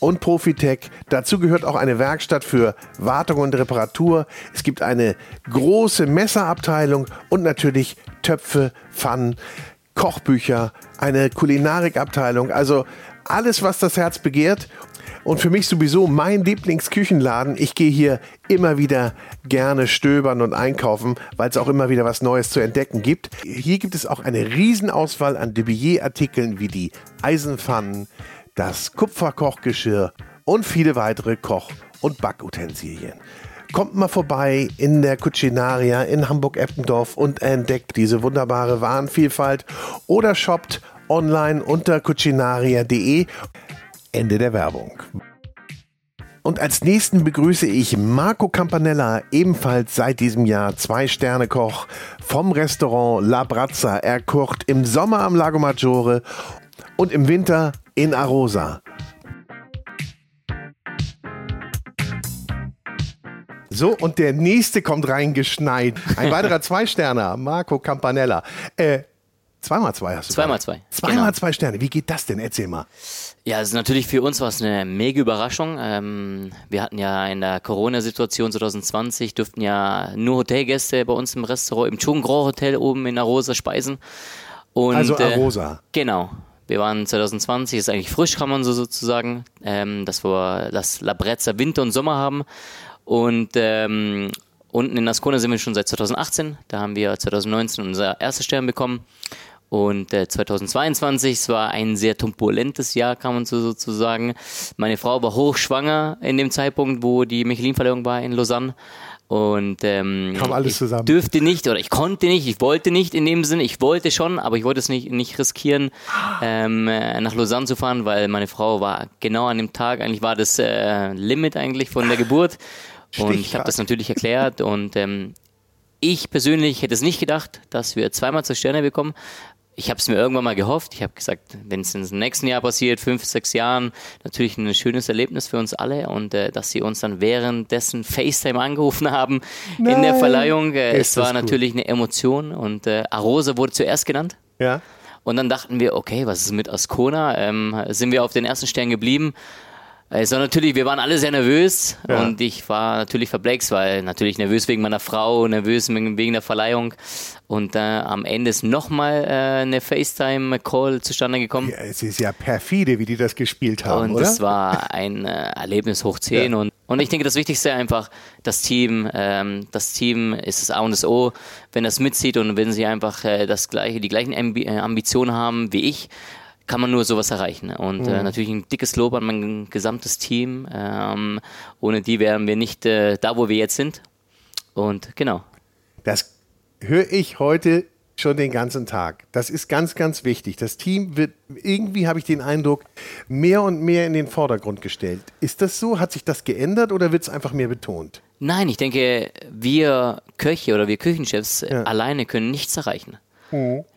und Profitech. Dazu gehört auch eine Werkstatt für Wartung und Reparatur. Es gibt eine große Messerabteilung und natürlich Töpfe, Pfannen, Kochbücher, eine Kulinarikabteilung. Also alles, was das Herz begehrt. Und für mich sowieso mein Lieblingsküchenladen. Ich gehe hier immer wieder gerne stöbern und einkaufen, weil es auch immer wieder was Neues zu entdecken gibt. Hier gibt es auch eine Riesenauswahl an Debillet-Artikeln wie die Eisenpfannen, das Kupferkochgeschirr und viele weitere Koch- und Backutensilien. Kommt mal vorbei in der Cucinaria in Hamburg-Eppendorf und entdeckt diese wunderbare Warenvielfalt oder shoppt online unter cucinaria.de. Ende der Werbung. Und als nächsten begrüße ich Marco Campanella, ebenfalls seit diesem Jahr Zwei-Sterne-Koch vom Restaurant La Brazza. Er kocht im Sommer am Lago Maggiore und im Winter in Arosa. So, und der nächste kommt reingeschneit. Ein weiterer Zwei-Sterner, Marco Campanella. Äh, zweimal zwei hast du Zweimal zwei, Zweimal genau. zwei Sterne. Wie geht das denn? Erzähl mal. Ja, es ist natürlich für uns was eine mega Überraschung. Ähm, wir hatten ja in der Corona-Situation 2020 durften ja nur Hotelgäste bei uns im Restaurant, im Chung Grand Hotel oben in Arosa speisen. Und, Also äh, Arosa. Genau. Wir waren 2020, ist eigentlich frisch, kann man so sozusagen, ähm, dass wir das Labrezza Winter und Sommer haben. Und ähm, unten in Ascona sind wir schon seit 2018. Da haben wir 2019 unser erstes Stern bekommen. Und äh, 2022, es war ein sehr turbulentes Jahr, kann man so sozusagen. Meine Frau war hochschwanger in dem Zeitpunkt, wo die Michelin-Verleihung war in Lausanne. Und ähm, Kam alles ich zusammen. dürfte nicht oder ich konnte nicht, ich wollte nicht in dem Sinn, ich wollte schon, aber ich wollte es nicht, nicht riskieren, ähm, äh, nach Lausanne zu fahren, weil meine Frau war genau an dem Tag, eigentlich war das äh, Limit eigentlich von der Geburt. Und ich habe das natürlich erklärt und ähm, ich persönlich hätte es nicht gedacht, dass wir zweimal zwei Sterne bekommen. Ich habe es mir irgendwann mal gehofft. Ich habe gesagt, wenn es im nächsten Jahr passiert, fünf, sechs Jahren, natürlich ein schönes Erlebnis für uns alle und äh, dass sie uns dann währenddessen FaceTime angerufen haben in der Nein. Verleihung. Äh, es war cool. natürlich eine Emotion und äh, Arosa wurde zuerst genannt. Ja. Und dann dachten wir, okay, was ist mit Ascona? Ähm, sind wir auf den ersten Stern geblieben? Also natürlich, wir waren alle sehr nervös Ja. und ich war natürlich verblext, weil natürlich nervös wegen meiner Frau, nervös wegen wegen der Verleihung und äh, am Ende ist nochmal äh, eine FaceTime-Call zustande gekommen. ja. Es ist ja perfide, wie die das gespielt haben, Und oder? es war ein äh, Erlebnis hoch 10. Ja. Und, und ich denke, das Wichtigste einfach, das Team, ähm, das Team ist das A und das O. Wenn das mitzieht und wenn sie einfach äh, das gleiche, die gleichen Ambi äh, Ambitionen haben wie ich, kann man nur sowas erreichen. Und Mhm. äh, natürlich ein dickes Lob an mein gesamtes Team. Ähm, ohne die wären wir nicht äh, da, wo wir jetzt sind. Und genau. Das höre ich heute schon den ganzen Tag. Das ist ganz, ganz wichtig. Das Team wird, irgendwie habe ich den Eindruck, mehr und mehr in den Vordergrund gestellt. Ist das so? Hat sich das geändert oder wird es einfach mehr betont? Nein, ich denke, wir Köche oder wir Küchenchefs äh, Ja. alleine können nichts erreichen.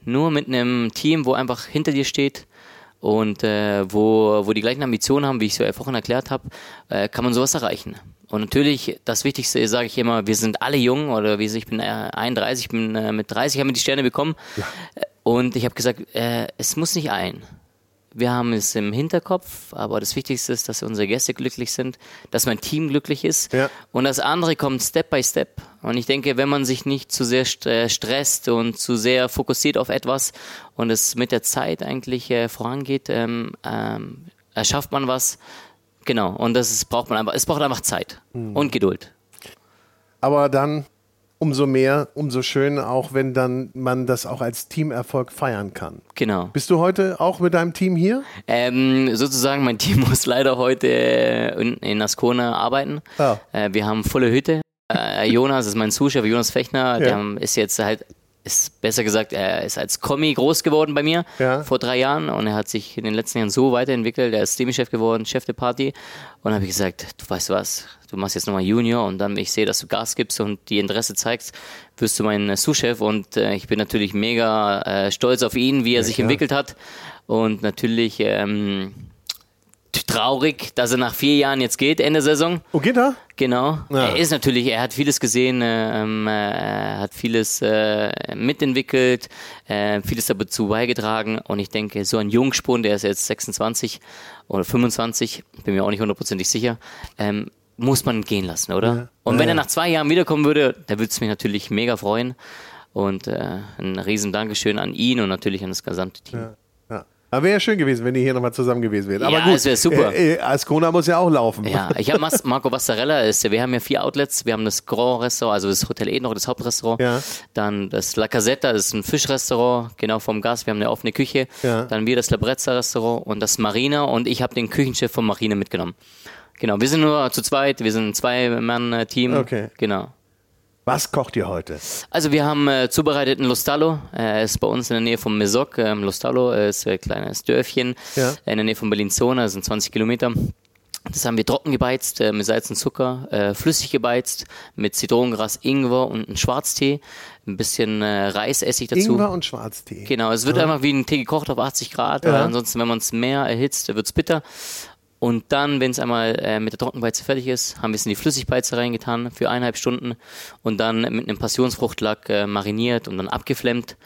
Nur mit einem Team, wo einfach hinter dir steht und äh, wo, wo die gleichen Ambitionen haben, wie ich es ja vorhin erklärt habe, äh, kann man sowas erreichen. Und natürlich, das Wichtigste sage ich immer, wir sind alle jung oder wie ich bin äh, 31, ich bin äh, mit 30 haben wir die Sterne bekommen. Äh, Und ich habe gesagt, äh, es muss nicht ein. Wir haben es im Hinterkopf, aber das Wichtigste ist, dass unsere Gäste glücklich sind, dass mein Team glücklich ist. Ja. Und das andere kommt Step by Step. Und ich denke, wenn man sich nicht zu sehr äh, stresst und zu sehr fokussiert auf etwas und es mit der Zeit eigentlich äh, vorangeht, ähm, ähm, erschafft man was. Genau. Und das ist, braucht man einfach, es braucht einfach Zeit und Geduld. Aber dann umso mehr, umso schöner, auch wenn dann man das auch als Teamerfolg feiern kann. Genau. Bist du heute auch mit deinem Team hier? Ähm, sozusagen, mein Team muss leider heute äh, in, in Ascona arbeiten. Ja. Äh, wir haben volle Hütte. Äh, Jonas ist mein Zuschauer, Jonas Fechner, der Ja. ist jetzt halt, ist besser gesagt, er ist als Kommi groß geworden bei mir Ja. vor drei Jahren und er hat sich in den letzten Jahren so weiterentwickelt. Er ist Demi-Chef geworden, Chef der Party. Und habe ich gesagt, du weißt was, du machst jetzt nochmal Junior und dann, wenn ich sehe, dass du Gas gibst und die Interesse zeigst, wirst du mein äh, Sous-Chef und äh, ich bin natürlich mega äh, stolz auf ihn, wie er sich klar. entwickelt hat. Und natürlich ähm, traurig, dass er nach vier Jahren jetzt geht, Ende Saison. Oh, geht er? Genau. Ja. Er ist natürlich, er hat vieles gesehen, äh, ähm, äh, er hat vieles äh, mitentwickelt, äh, vieles dazu beigetragen und ich denke, so ein Jungspund, der ist jetzt 26 oder 25, bin mir auch nicht hundertprozentig sicher, ähm, muss man gehen lassen, oder? Und wenn Ja, er ja. nach zwei Jahren wiederkommen würde, da würde es mich natürlich mega freuen und äh, ein riesen Dankeschön an ihn und natürlich an das gesamte Team. Aber wäre ja schön gewesen, wenn ihr hier nochmal zusammen gewesen wärt. Aber Ja, gut, es wär super. Äh, äh, Ascona muss ja auch laufen. Ja, ich habe Marco Bassarella, ist, wir haben ja vier Outlets. Wir haben das Grand Restaurant, also das Hotel Eden, noch das Hauptrestaurant. Ja. Dann das La Casetta, das ist ein Fischrestaurant, genau vom Gas. Wir haben eine offene Küche. Ja. Dann wir das Labrezza Restaurant und das Marina und ich habe den Küchenchef von Marina mitgenommen. Genau, wir sind nur zu zweit, wir sind ein Zwei-Mann-Team. Okay. Genau. Was kocht ihr heute? Also wir haben äh, zubereitet einen Lostallo. Er ist bei uns in der Nähe von Mesoc. Ähm, Lostallo ist ein kleines Dörfchen Ja. in der Nähe von Bellinzona, das sind 20 Kilometer. Das haben wir trocken gebeizt, äh, mit Salz und Zucker, äh, flüssig gebeizt, mit Zitronengras, Ingwer und einem Schwarztee, ein bisschen äh, Reisessig dazu. Ingwer und Schwarztee. Genau, es wird einfach wie ein Tee gekocht auf 80 Grad, Ja. ansonsten, wenn man es mehr erhitzt, wird es bitter. Und dann, wenn es einmal äh, mit der Trockenbeize fertig ist, haben wir es in die Flüssigbeize reingetan für eineinhalb Stunden und dann mit einem Passionsfruchtlack äh, mariniert und dann abgeflemmt.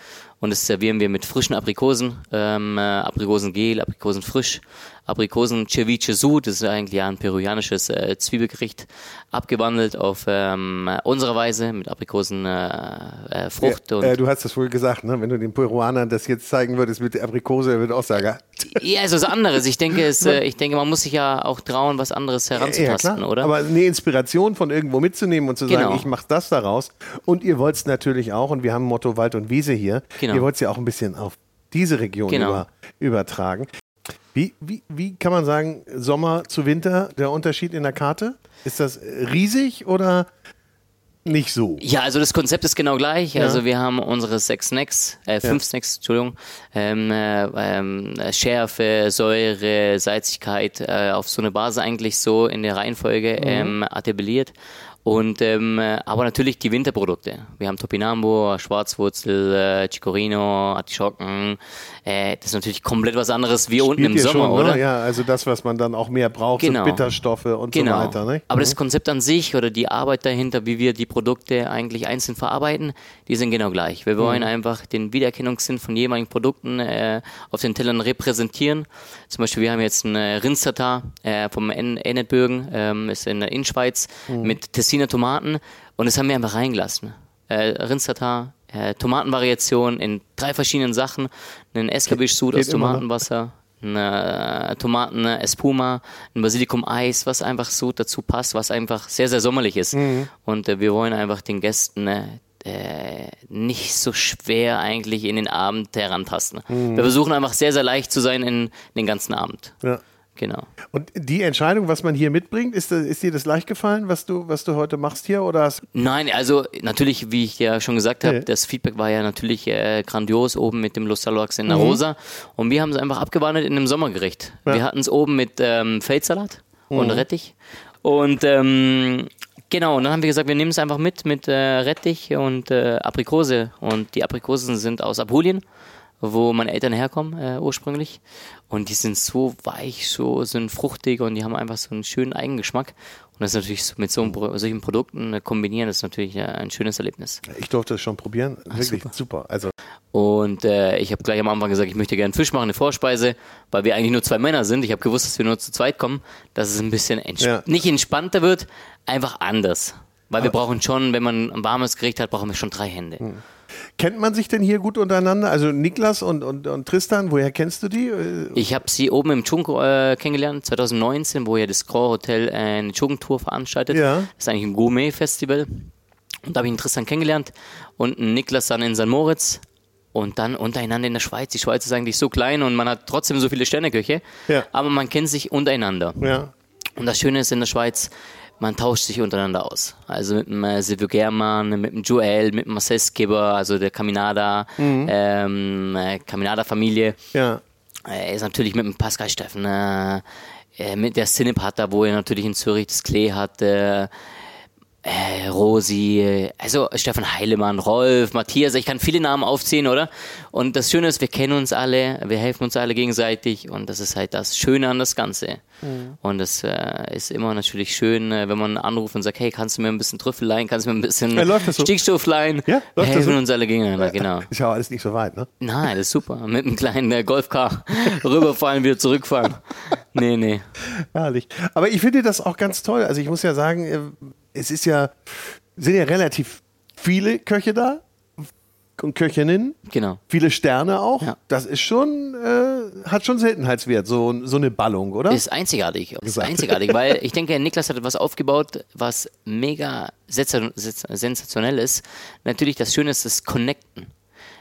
Und das servieren wir mit frischen Aprikosen, ähm, äh, Aprikosengel, Aprikosenfrisch, Aprikosen Ceviche Su, das ist eigentlich ein peruanisches äh, Zwiebelgericht, abgewandelt auf ähm, unsere Weise mit Aprikosenfrucht. Äh, äh, Frucht Ja, und äh, du hast das wohl gesagt, ne? wenn du den Peruanern das jetzt zeigen würdest mit der Aprikose, er wird auch sagen, ja, also was anderes. Ich denke, es, äh, ich denke, man muss sich ja auch trauen, was anderes heranzutasten, oder? Aber eine Inspiration von irgendwo mitzunehmen und zu sagen, Genau. ich mache das daraus. Und ihr wollt es natürlich auch, und wir haben Motto Wald und Wiese hier, Genau. Ihr wollt es ja auch ein bisschen auf diese Region Genau. über, übertragen. Wie, wie, wie kann man sagen, Sommer zu Winter, der Unterschied in der Karte? Ist das riesig oder nicht so? Ja, also das Konzept ist genau gleich. Ja. Also wir haben unsere sechs Snacks, äh, fünf Snacks, Entschuldigung, ähm, äh, ähm, Schärfe, Säure, Salzigkeit äh, auf so eine Basis eigentlich so in der Reihenfolge Mhm. ähm, artikuliert. Und ähm, äh, aber natürlich die Winterprodukte. Wir haben Topinambo, Schwarzwurzel, äh, Chicorino, Artischocken. Äh, das ist natürlich komplett was anderes wie unten im Spielt Sommer, schon, ne? oder? Ja, also das, was man dann auch mehr braucht, Genau. sind Bitterstoffe und Genau. so weiter. Ne? Aber das Konzept an sich oder die Arbeit dahinter, wie wir die Produkte eigentlich einzeln verarbeiten, die sind genau gleich. Wir Mhm. wollen einfach den Wiedererkennungssinn von jeweiligen Produkten äh, auf den Tellern repräsentieren. Zum Beispiel, wir haben jetzt einen äh, Rindstatar äh, vom En- Ennetbürgen, ähm, ist in der Innenschweiz, Mhm. mit Tessiner Tomaten und das haben wir einfach reingelassen. Äh, Rindstatar, äh, Tomatenvariation in drei verschiedenen Sachen, einen Escabeche-Sud aus ne? Tomatenwasser, eine Tomaten Espuma, ein Basilikum-Eis, was einfach so dazu passt, was einfach sehr, sehr sommerlich ist. Mhm. Und äh, wir wollen einfach den Gästen äh, äh, nicht so schwer eigentlich in den Abend herantasten. Mhm. Wir versuchen einfach sehr, sehr leicht zu sein in, den ganzen Abend. Ja. Genau. Und die Entscheidung, was man hier mitbringt, ist, das- ist dir das leicht gefallen, was du, was du heute machst hier? Oder hast, Nein, also natürlich, wie ich ja schon gesagt habe, Ja. das Feedback war ja natürlich äh, grandios oben mit dem Mhm. in der Rosa. Und wir haben es einfach abgewandelt in einem Sommergericht. Ja. Mhm. Wir hatten es oben mit ähm, Feldsalat und Rettich. Und ähm, genau, und dann haben wir gesagt, wir nehmen es einfach mit mit äh, Rettich und äh, Aprikose. Und die Aprikosen sind aus Apulien wo meine Eltern herkommen äh, ursprünglich. Und die sind so weich, so sind fruchtig und die haben einfach so einen schönen Eigengeschmack. Und das ist natürlich so, mit so einem, solchen Produkten äh, kombinieren, das ist natürlich äh, ein schönes Erlebnis. ich durfte es schon probieren. Wirklich super. Also, Und äh, ich habe gleich am Anfang gesagt, ich möchte gerne Fisch machen, eine Vorspeise, weil wir eigentlich nur zwei Männer sind. Ich habe gewusst, dass wir nur zu zweit kommen, dass es ein bisschen entsp Ja. nicht entspannter wird, einfach anders. Weil wir brauchen schon, wenn man ein warmes Gericht hat, brauchen wir schon drei Hände. Kennt man sich denn hier gut untereinander? Also Niklas und, und, und Tristan, woher kennst du die? Äh, Ich habe sie oben im Chung äh, kennengelernt, 2019, wo ja das Grand Hotel eine Chung-Tour veranstaltet. Ja. Das ist eigentlich ein Gourmet-Festival. Und da habe ich einen Tristan kennengelernt und einen Niklas dann in St. Moritz. Und dann untereinander in der Schweiz. Die Schweiz ist eigentlich so klein und man hat trotzdem so viele Sterneköche. Ja. Aber man kennt sich untereinander. Ja. Und das Schöne ist in der Schweiz, man tauscht sich untereinander aus. Also mit dem äh, Silvio German, mit dem Joel, mit dem Marcel Skipper, also der Caminada, ähm, äh, Caminada-Familie. Ja. Er ist natürlich mit dem Pascal Steffen, äh, äh, mit der Cinepater, wo er natürlich in Zürich das Klee hatte. Äh, Rosi, also Stefan Heilemann, Rolf, Matthias, ich kann viele Namen aufzählen, oder? Und das Schöne ist, wir kennen uns alle, wir helfen uns alle gegenseitig und das ist halt das Schöne an das Ganze. Und das äh, ist immer natürlich schön, äh, wenn man anruft und sagt, hey, kannst du mir ein bisschen Trüffel leihen, kannst du mir ein bisschen Ja, läuft das so? Stickstoff leihen? Ja, läuft wir helfen so? uns alle gegeneinander, genau. Ist ja auch alles nicht so weit, ne? Nein, das ist super. Mit einem kleinen äh, Golfcar rüberfahren, wieder zurückfahren. Nee, nee. Herrlich. Aber ich finde das auch ganz toll. Also ich muss ja sagen, äh, es ist ja, sind ja relativ viele Köche da und Köchinnen, Genau. viele Sterne auch. Ja. Das ist schon, äh, hat schon Seltenheitswert, so, so eine Ballung, oder? Ist einzigartig. Ist einzigartig, weil ich denke, Niklas hat etwas aufgebaut, was mega sensa- sens- sensationell ist. Natürlich, das Schöne ist das Connecten.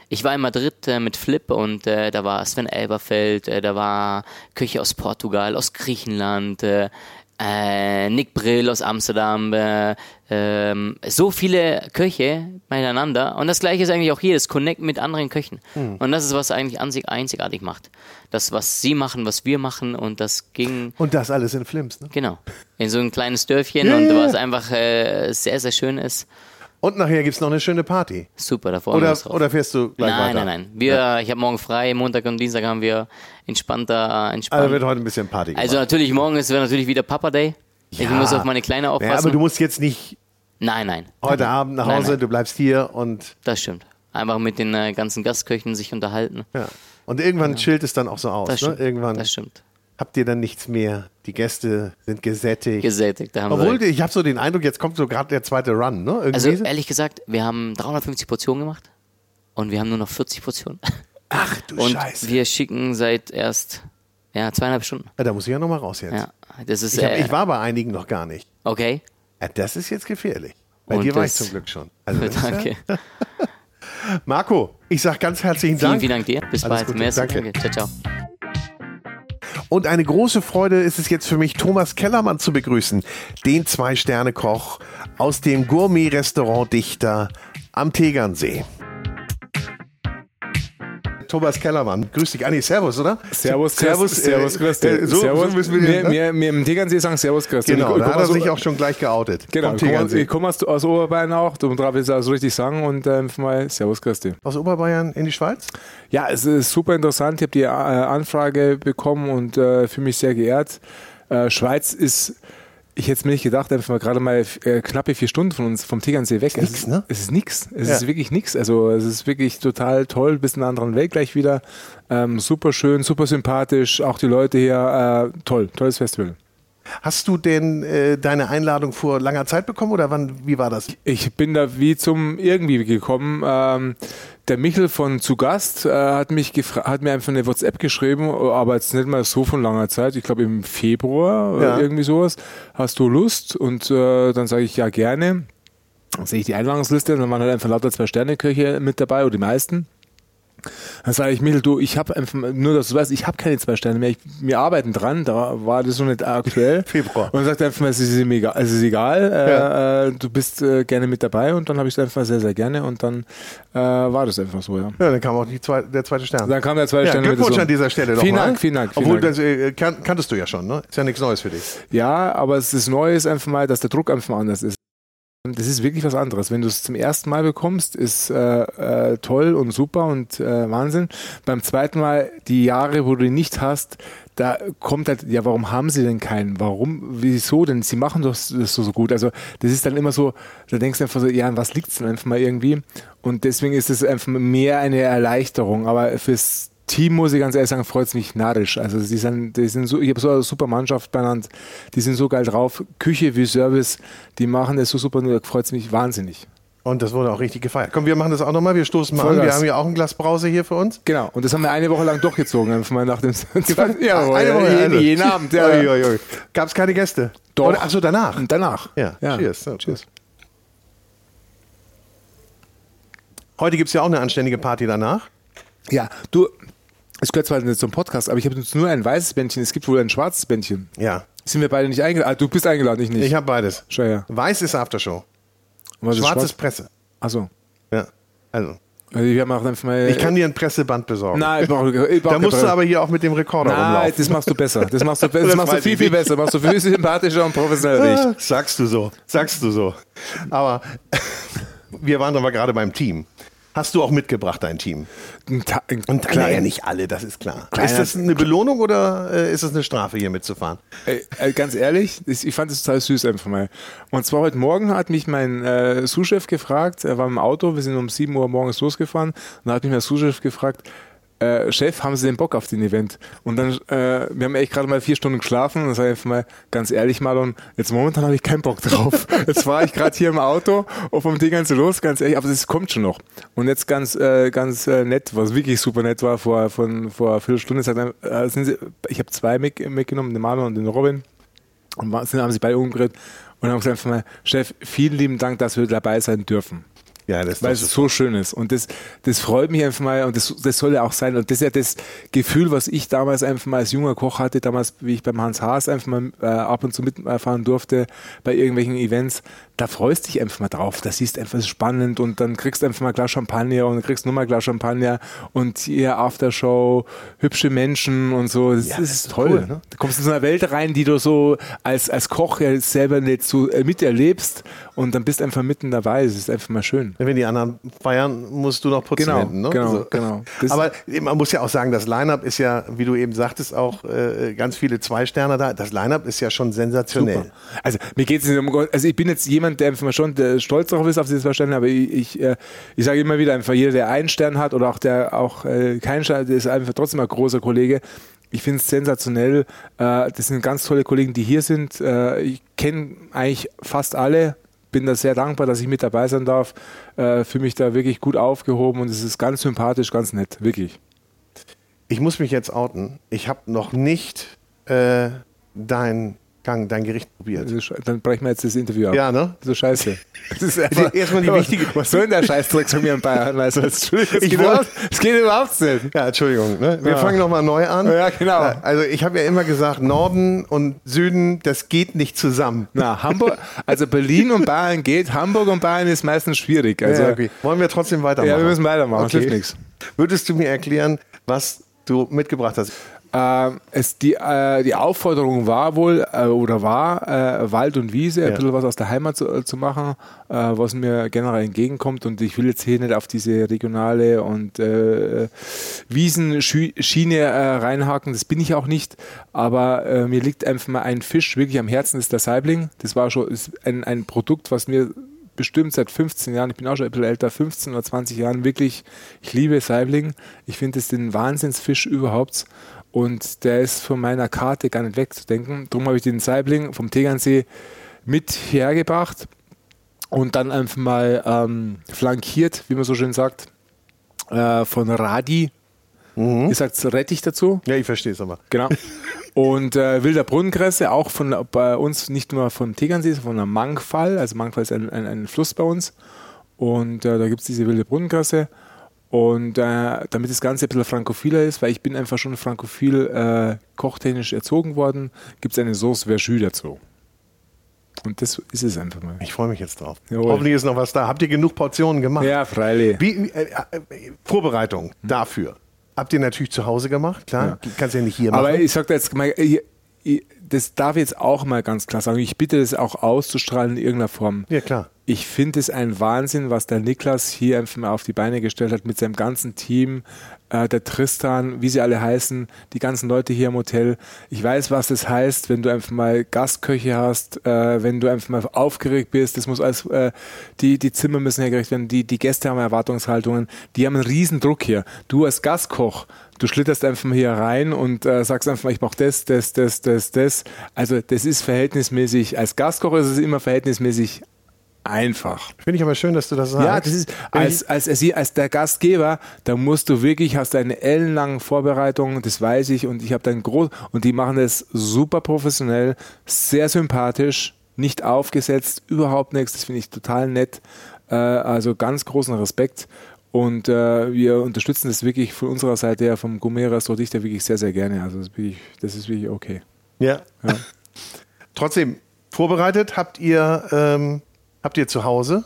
Ich war in Madrid äh, mit Flip und äh, da war Sven Elberfeld, äh, da war Köche aus Portugal, aus Griechenland, äh, äh, Nick Brill aus Amsterdam, äh, ähm, so viele Köche miteinander. Und das gleiche ist eigentlich auch hier, das Connect mit anderen Köchen. Und das ist, was eigentlich einzig, einzigartig macht. Das, was sie machen, was wir machen und das ging, Und das alles in Flims, ne? genau, in so ein kleines Dörfchen Ja, und ja, ja. was einfach äh, sehr, sehr schön ist. Und nachher gibt es noch eine schöne Party. Super, da freuen wir Oder, uns drauf. oder fährst du gleich nein, weiter? nein, nein. Wir, Ich habe morgen frei, Montag und Dienstag haben wir entspannter, entspannt. Also wird heute ein bisschen Party gemacht. Also natürlich morgen ist natürlich wieder Papa Day. Ich Ja. muss auf meine Kleine ja, aufpassen. aber du musst jetzt nicht nein, nein. heute Abend nach Nein, Hause, nein. du bleibst hier und Das stimmt. Einfach mit den äh, ganzen Gastköchen sich unterhalten. ja. Und irgendwann chillt es dann auch so aus. Das ne? stimmt. Irgendwann Das stimmt. habt ihr dann nichts mehr. Die Gäste sind gesättigt. Gesättigt. Da haben Obwohl, wir, ich habe so den Eindruck, jetzt kommt so gerade der zweite Run, ne? Irgendwie also ehrlich gesagt, wir haben 350 Portionen gemacht und wir haben nur noch 40 Portionen. Ach du Und Scheiße. wir schicken seit erst ja, zweieinhalb Stunden. ja, da muss ich ja nochmal raus jetzt. Ja, das ist Ich, hab, äh, ich war bei einigen noch gar nicht. okay. Ja, das ist jetzt gefährlich. Bei Und dir war ich zum Glück schon. Also, Danke. Ja, Marco, ich sag ganz herzlichen Vielen, Dank. vielen Dank dir. Bis Alles bald. Gute. Merci. Danke. Danke. Ciao, ciao. Und eine große Freude ist es jetzt für mich, Thomas Kellermann zu begrüßen, den Zwei-Sterne-Koch aus dem Gourmet-Restaurant Dichter am Tegernsee. Thomas Kellermann, grüß dich. Nee, Servus, oder? Servus, Servus, Servus, Servus, äh, grüß dich. äh, so- Servus. so müssen wir mir, den- mir, mir im Tegernsee sagen Servus, dich. Genau, da hat er sich auch schon gleich geoutet. Genau, ich komme aus, aus, Oberbayern auch, darum darf ich es also richtig sagen und äh, mal Servus, dich. Aus Oberbayern in die Schweiz? Ja, es ist super interessant. Ich habe die äh, Anfrage bekommen und äh, fühle mich sehr geehrt. Äh, Schweiz ist, ich hätte es mir nicht gedacht, einfach mal gerade mal äh, knappe vier Stunden von uns vom Tegernsee weg. nix, es, ist, ne? es ist nix. Es Ja. ist wirklich nix. Also es ist wirklich total toll. Bist in einer anderen Welt gleich wieder. Ähm, super schön, super sympathisch. Auch die Leute hier. Äh, toll, tolles Festival. Hast du denn äh, deine Einladung vor langer Zeit bekommen oder wann, wie war das? Ich bin da wie zum irgendwie gekommen. Ähm, der Michel von Zu Gast äh, hat, mich hat mir einfach eine WhatsApp geschrieben, aber jetzt nicht mal so von langer Zeit. Ich glaube im Februar Ja. äh, irgendwie sowas. Hast du Lust? Und äh, dann sage ich ja gerne. Dann sehe ich die Einladungsliste, dann waren halt einfach lauter Zwei-Sterne-Köche mit dabei oder die meisten. Dann sage ich, Michel, du, ich habe einfach, nur dass du weißt, ich habe keine zwei Sterne mehr. Ich, wir arbeiten dran, da war das so nicht aktuell. Februar. Und sagt einfach, mal, es ist ihm egal, es ist egal äh, äh, du bist äh, gerne mit dabei und dann habe ich es einfach sehr, sehr gerne und dann äh, war das einfach so, ja. Ja, dann kam auch die zwei, der zweite Stern. Dann kam der zweite ja, Sterne mit Glückwunsch an dieser Stelle Vielen. Dank, vielen Dank. Vielen Obwohl, Dank. das äh, kan kanntest du ja schon, ne? Ist ja nichts Neues für dich. Ja, aber es ist Neue ist einfach mal, dass der Druck einfach anders ist. Das ist wirklich was anderes. Wenn du es zum ersten Mal bekommst, ist äh, äh, toll und super und äh, Wahnsinn. Beim zweiten Mal, die Jahre, wo du ihn nicht hast, da kommt halt, ja, warum haben sie denn keinen? Warum? Wieso denn? Sie machen doch das so, so gut. Also, das ist dann immer so, da denkst du einfach so, ja, an was liegt es denn einfach mal irgendwie? Und deswegen ist es einfach mehr eine Erleichterung. Aber fürs Team, muss ich ganz ehrlich sagen, freut es mich narrisch. Also die sind, die sind so, ich habe so eine super Mannschaft benannt, die sind so geil drauf. Küche wie Service, die machen das so super, nur freut es mich wahnsinnig. Und das wurde auch richtig gefeiert. Komm, wir machen das auch nochmal. Wir stoßen mal an. Vollgas. Wir haben ja auch ein Glas Brause hier für uns. Genau, und das haben wir eine Woche lang durchgezogen, einfach mal nach dem zweiten Eine Woche, jeden, jeden Abend. Ja. Gab es keine Gäste? Doch. Oder, achso, danach. Danach. Ja, Ja. cheers. Ja, cheers. Heute gibt es ja auch eine anständige Party danach. Ja, du, es gehört zwar nicht zum Podcast, aber ich habe nur ein weißes Bändchen, es gibt wohl ein schwarzes Bändchen. Ja, Sind wir beide nicht eingeladen? Ah, du bist eingeladen, ich nicht. ich habe beides. Schau her. Weiß ist Aftershow. Ist Schwarz? Presse. Achso. Ja, also. Also ich einfach mal. Ich kann dir ein Presseband besorgen. Nein, ich brauche. Ich brauch da musst du Presse- aber hier auch mit dem Rekorder Nein, rumlaufen. das machst du besser. Das machst du, besser. Das das machst du viel, viel besser. Machst du viel sympathischer und professioneller Sagst du so, sagst du so. Aber wir waren aber gerade beim Team. Hast du auch mitgebracht, dein Team? Ein Ta- ein Und klar, ja nicht alle, das ist klar. ist das eine Belohnung oder äh, ist das eine Strafe, hier mitzufahren? Ey, äh, ganz ehrlich, ich ich fand es total süß einfach mal. Und zwar heute Morgen hat mich mein äh, Sous-Chef gefragt, er war im Auto, wir sind um 7 Uhr morgens losgefahren, und da hat mich mein Sous-Chef gefragt, äh, Chef, haben Sie den Bock auf den Event? Und dann, äh, wir haben echt gerade mal vier Stunden geschlafen und dann sage ich einfach mal, ganz ehrlich Marlon, jetzt momentan habe ich keinen Bock drauf. Jetzt war ich gerade hier im Auto und vom Ding ganz los, ganz ehrlich, aber es kommt schon noch. Und jetzt ganz, äh, ganz äh, nett, was wirklich super nett war, vor, von, vor einer Viertelstunde, sagt er, äh, sind Sie, ich habe zwei mit, mitgenommen, den Marlon und den Robin. Und sind, haben sich beide umgedreht und haben gesagt, einfach mal, Chef, vielen lieben Dank, dass wir dabei sein dürfen. Ja, das ist weil es so schön ist. Und das, das freut mich einfach mal und das, das soll ja auch sein. Und das ist ja das Gefühl, was ich damals einfach mal als junger Koch hatte, damals, wie ich beim Hans Haas einfach mal äh, ab und zu mitfahren durfte bei irgendwelchen Events. Da freust dich einfach mal drauf. Da siehst einfach, ist spannend und dann kriegst du einfach mal ein Glas Champagner und kriegst nur mal ein Glas Champagner und hier Aftershow, hübsche Menschen und so. Das, Ja, das das ist ist toll. cool, ne? Du kommst in so eine Welt rein, die du so als, als Koch ja selber nicht so äh, miterlebst und dann bist einfach mitten dabei. Es ist einfach mal schön. Wenn die anderen feiern, musst du noch putzen Genau, hinten, ne? genau, genau. Das- Aber man muss ja auch sagen, das Line-Up ist ja, wie du eben sagtest, auch äh, ganz viele Zwei-Sterne da. Das Line-Up ist ja schon sensationell. Super. Also mir geht es nicht um Gott. Also ich bin jetzt jemand, der einfach mal schon der stolz darauf ist auf diese zwei Sterne, aber ich, ich, äh, ich sage immer wieder einfach, jeder, der einen Stern hat oder auch der auch äh, keinen Stern, der ist einfach trotzdem ein großer Kollege. Ich finde es sensationell. Äh, das sind ganz tolle Kollegen, die hier sind. Äh, ich kenne eigentlich fast alle. Bin da sehr dankbar, dass ich mit dabei sein darf. Äh, Fühle mich da wirklich gut aufgehoben und es ist ganz sympathisch, ganz nett, wirklich. Ich muss mich jetzt outen. Ich habe noch nicht äh, dein Gang, dein Gericht probiert. Das ist, dann brechen wir jetzt das Interview ab. Ja, ne? Das ist scheiße. Das ist einfach, Erstmal die wichtige- Was soll denn der Scheißdreck von mir in Bayern? Also, Entschuldigung, es geht, überhaupt, es geht überhaupt nicht. Ja, Entschuldigung. Ne? Wir Ja. fangen nochmal neu an. Ja, genau. Äh, Also ich habe ja immer gesagt, Norden und Süden, das geht nicht zusammen. Na, Hamburg, also Berlin und Bayern geht, Hamburg und Bayern ist meistens schwierig. Also, ja, okay. Wollen wir trotzdem weitermachen? Ja, wir müssen weitermachen, Okay. hilft nichts. Würdest du mir erklären, was du mitgebracht hast? Ähm, es, die, äh, die Aufforderung war wohl äh, oder war, äh, Wald und Wiese, Ja. ein bisschen was aus der Heimat zu, äh, zu machen, äh, was mir generell entgegenkommt. Und ich will jetzt hier nicht auf diese regionale und äh, Wiesenschiene äh, reinhaken, das bin ich auch nicht. Aber äh, mir liegt einfach mal ein Fisch wirklich am Herzen, das ist der Saibling. Das war schon ist ein, ein Produkt, was mir bestimmt seit 15 Jahren, ich bin auch schon ein bisschen älter, 15 oder 20 Jahren wirklich, ich liebe Saibling. Ich finde es den Wahnsinnsfisch überhaupt und der ist von meiner Karte gar nicht wegzudenken. Darum habe ich den Saibling vom Tegernsee mit hergebracht und dann einfach mal ähm, flankiert, wie man so schön sagt, äh, von Radi. Ihr sagt Rettich dazu. Ja, ich verstehe es aber. Genau. Und äh, wilder Brunnenkresse, auch von bei uns nicht nur vom Tegernsee, sondern von der Mangfall. Also Mangfall ist ein, ein, ein Fluss bei uns. Und äh, da gibt es diese wilde Brunnenkresse. Und äh, damit das Ganze ein bisschen frankophiler ist, weil ich bin einfach schon frankophil äh, kochtechnisch erzogen worden, gibt es eine Sauce Verjus dazu. Und das ist es einfach mal. Ich freue mich jetzt drauf. Jawohl. Hoffentlich ist noch was da. Habt ihr genug Portionen gemacht? Ja, freilich. Wie, äh, äh, Vorbereitung dafür. Habt ihr natürlich zu Hause gemacht, klar. Kannst ja nicht hier machen. Aber ich sag jetzt mal, das darf ich jetzt auch mal ganz klar sagen. Ich bitte das auch auszustrahlen in irgendeiner Form. ja, klar. Ich finde es ein Wahnsinn, was der Niklas hier einfach mal auf die Beine gestellt hat mit seinem ganzen Team, äh, der Tristan, wie sie alle heißen, die ganzen Leute hier im Hotel. Ich weiß, was das heißt, wenn du einfach mal Gastköche hast, äh, wenn du einfach mal aufgeregt bist. Das muss alles, äh, die, die Zimmer müssen hergerichtet werden, die, die Gäste haben Erwartungshaltungen, die haben einen riesen Druck hier. Du als Gastkoch, du schlitterst einfach mal hier rein und äh, sagst einfach mal, ich brauche das, das, das, das, das. Also das ist verhältnismäßig, als Gastkoch ist es immer verhältnismäßig einfach. Finde ich aber schön, dass du das sagst. Ja, das ist als, als, als, als der Gastgeber, da musst du wirklich, hast du eine ellenlange Vorbereitung, das weiß ich, und ich habe dann groß, und die machen das super professionell, sehr sympathisch, nicht aufgesetzt, überhaupt nichts, das finde ich total nett. Äh, also ganz großen Respekt. Und äh, wir unterstützen das wirklich von unserer Seite her, vom Gourmet-Restaurant Dichter wirklich sehr, sehr gerne. Also das ist wirklich, das ist wirklich okay. Ja. Ja. Trotzdem, vorbereitet habt ihr, ähm, habt ihr zu Hause?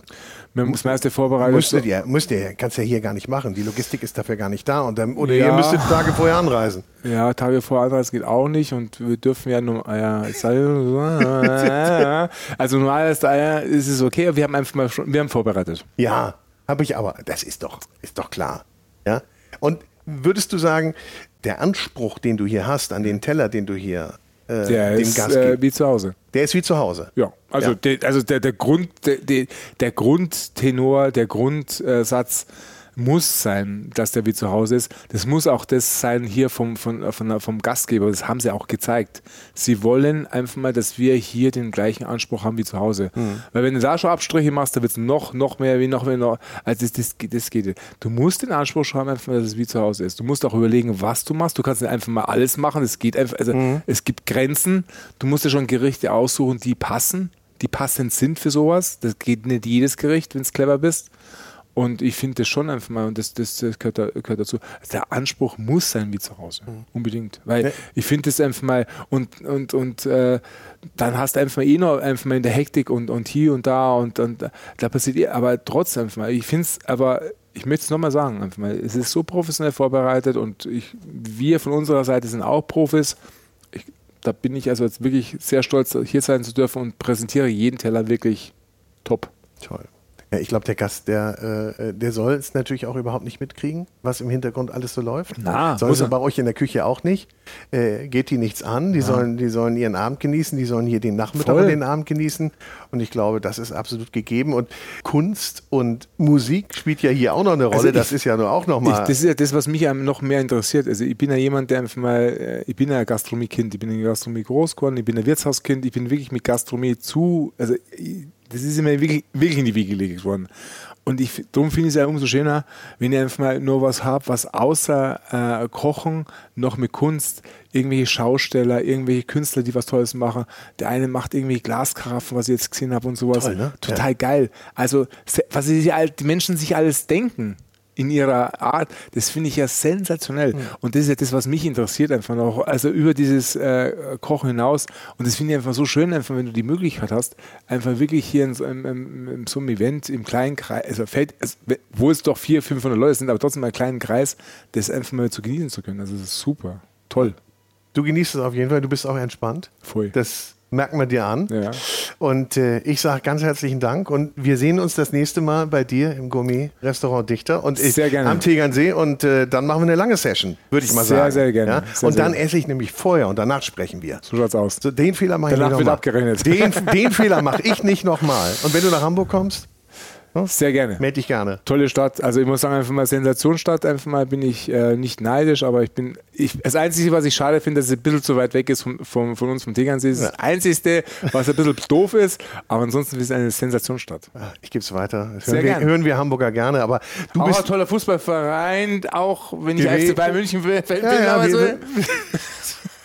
Haben das meiste vorbereitet. Müsstet ihr, müsst ihr, kannst ja hier gar nicht machen. Die Logistik ist dafür gar nicht da. Und dann, oder Ja. ihr müsstet Tage vorher anreisen. Ja, Tage vor Anreise geht auch nicht und wir dürfen ja nur, ja, es sei- also normal ist, ist es okay, aber wir haben einfach mal wir haben vorbereitet. Ja, habe ich aber. Das ist doch, ist doch klar. Ja. Und würdest du sagen, der Anspruch, den du hier hast, an den Teller, den du hier äh, Der dem ist Gast äh, wie zu Hause. der ist wie zu Hause. Ja, also, Ja. Der, also der, der Grund, der, der, der Grundtenor, der Grundsatz muss sein, dass der wie zu Hause ist. Das muss auch das sein hier vom, von, von, vom Gastgeber. Das haben sie auch gezeigt. Sie wollen einfach mal, dass wir hier den gleichen Anspruch haben wie zu Hause. Weil wenn du da schon Abstriche machst, dann wird es noch, noch mehr, wie noch mehr. Noch, also das, das, geht- das geht. nicht. Du musst den Anspruch schon haben, einfach mal, dass es wie zu Hause ist. Du musst auch überlegen, was du machst. Du kannst nicht einfach mal alles machen. Es geht einfach, also es gibt Grenzen. Du musst dir schon Gerichte aussuchen, die passen, die passend sind für sowas. Das geht nicht jedes Gericht, wenn es clever bist. Und ich finde das schon einfach mal, und das, das, das gehört, da, gehört, dazu, der Anspruch muss sein wie zu Hause. Mhm. Unbedingt. Weil ja. ich finde das einfach mal, und, und, und äh, dann hast du einfach eh noch einfach mal in der Hektik und, und hier und da und, und da passiert eh, aber trotzdem einfach mal, ich finde es aber ich möchte es nochmal sagen, einfach mal, es ist so professionell vorbereitet und ich, wir von unserer Seite sind auch Profis. Ich, da bin ich also jetzt wirklich sehr stolz, hier sein zu dürfen und präsentiere jeden Teller wirklich top. Toll. Ja, ich glaube, der Gast, der, äh, der soll es natürlich auch überhaupt nicht mitkriegen, was im Hintergrund alles so läuft. Na, soll es bei euch in der Küche auch nicht. Äh, geht die nichts an. Die, sollen, die sollen ihren Abend genießen, die sollen hier den Nachmittag Voll. und den Abend genießen. Und ich glaube, das ist absolut gegeben. Und Kunst und Musik spielt ja hier auch noch eine Rolle. Also ich, das ist ja nur auch nochmal. Das ist ja das, was mich noch mehr interessiert. Also ich bin ja jemand, der einfach mal, äh, ich bin ja Gastronomiekind, ich bin in der Gastronomie groß geworden, ich bin ein Wirtshauskind, ich bin wirklich mit Gastronomie zu, also ich, das ist mir wirklich, wirklich in die Wiege gelegt worden. Und ich, darum finde ich es ja umso schöner, wenn ich einfach mal nur was habe, was außer äh, Kochen noch mit Kunst, irgendwelche Schausteller, irgendwelche Künstler, die was Tolles machen. Der eine macht irgendwie Glaskaraffen, was ich jetzt gesehen habe und sowas. Toll, ne? Total ja. geil. Also, was die Menschen sich alles denken in ihrer Art, das finde ich ja sensationell. Mhm. Und das ist ja das, was mich interessiert einfach noch, also über dieses äh, Kochen hinaus. Und das finde ich einfach so schön, einfach wenn du die Möglichkeit hast, einfach wirklich hier in so, in, in, in so einem Event im kleinen Kreis, also fällt, also, wo es doch 400, 500 Leute sind, aber trotzdem einen kleinen Kreis, das einfach mal zu genießen zu können. Also das ist super, toll. Du genießt es auf jeden Fall, du bist auch entspannt. Voll. Das merken wir dir an. Ja. Und äh, ich sage ganz herzlichen Dank und wir sehen uns das nächste Mal bei dir im Gourmet-Restaurant Dichter und ich, sehr gerne. am Tegernsee und äh, dann machen wir eine lange Session, würde ich mal sehr, sagen. Sehr, sehr gerne. Ja? Sehr, und dann esse ich nämlich vorher und danach sprechen wir. So schaut's aus. So, den Fehler mache ich nicht nochmal. abgerechnet. Den, den Fehler mache ich nicht nochmal. Und wenn du nach Hamburg kommst? Sehr gerne. Melde dich gerne. Tolle Stadt. Also ich muss sagen, einfach mal Sensationsstadt. Einfach mal bin ich äh, nicht neidisch, aber ich bin. Ich, das Einzige, was ich schade finde, dass es ein bisschen zu weit weg ist vom, vom, von uns vom Tegernsee. Das ist das Einzige, was ein bisschen doof ist. Aber ansonsten ist es eine Sensationsstadt. Ich gebe es weiter. Das Sehr hören, wir, gerne. hören wir Hamburger gerne. Aber du auch bist ein toller Fußballverein, auch wenn ich. FC Bayern München bin. bin Ja, ja, aber so,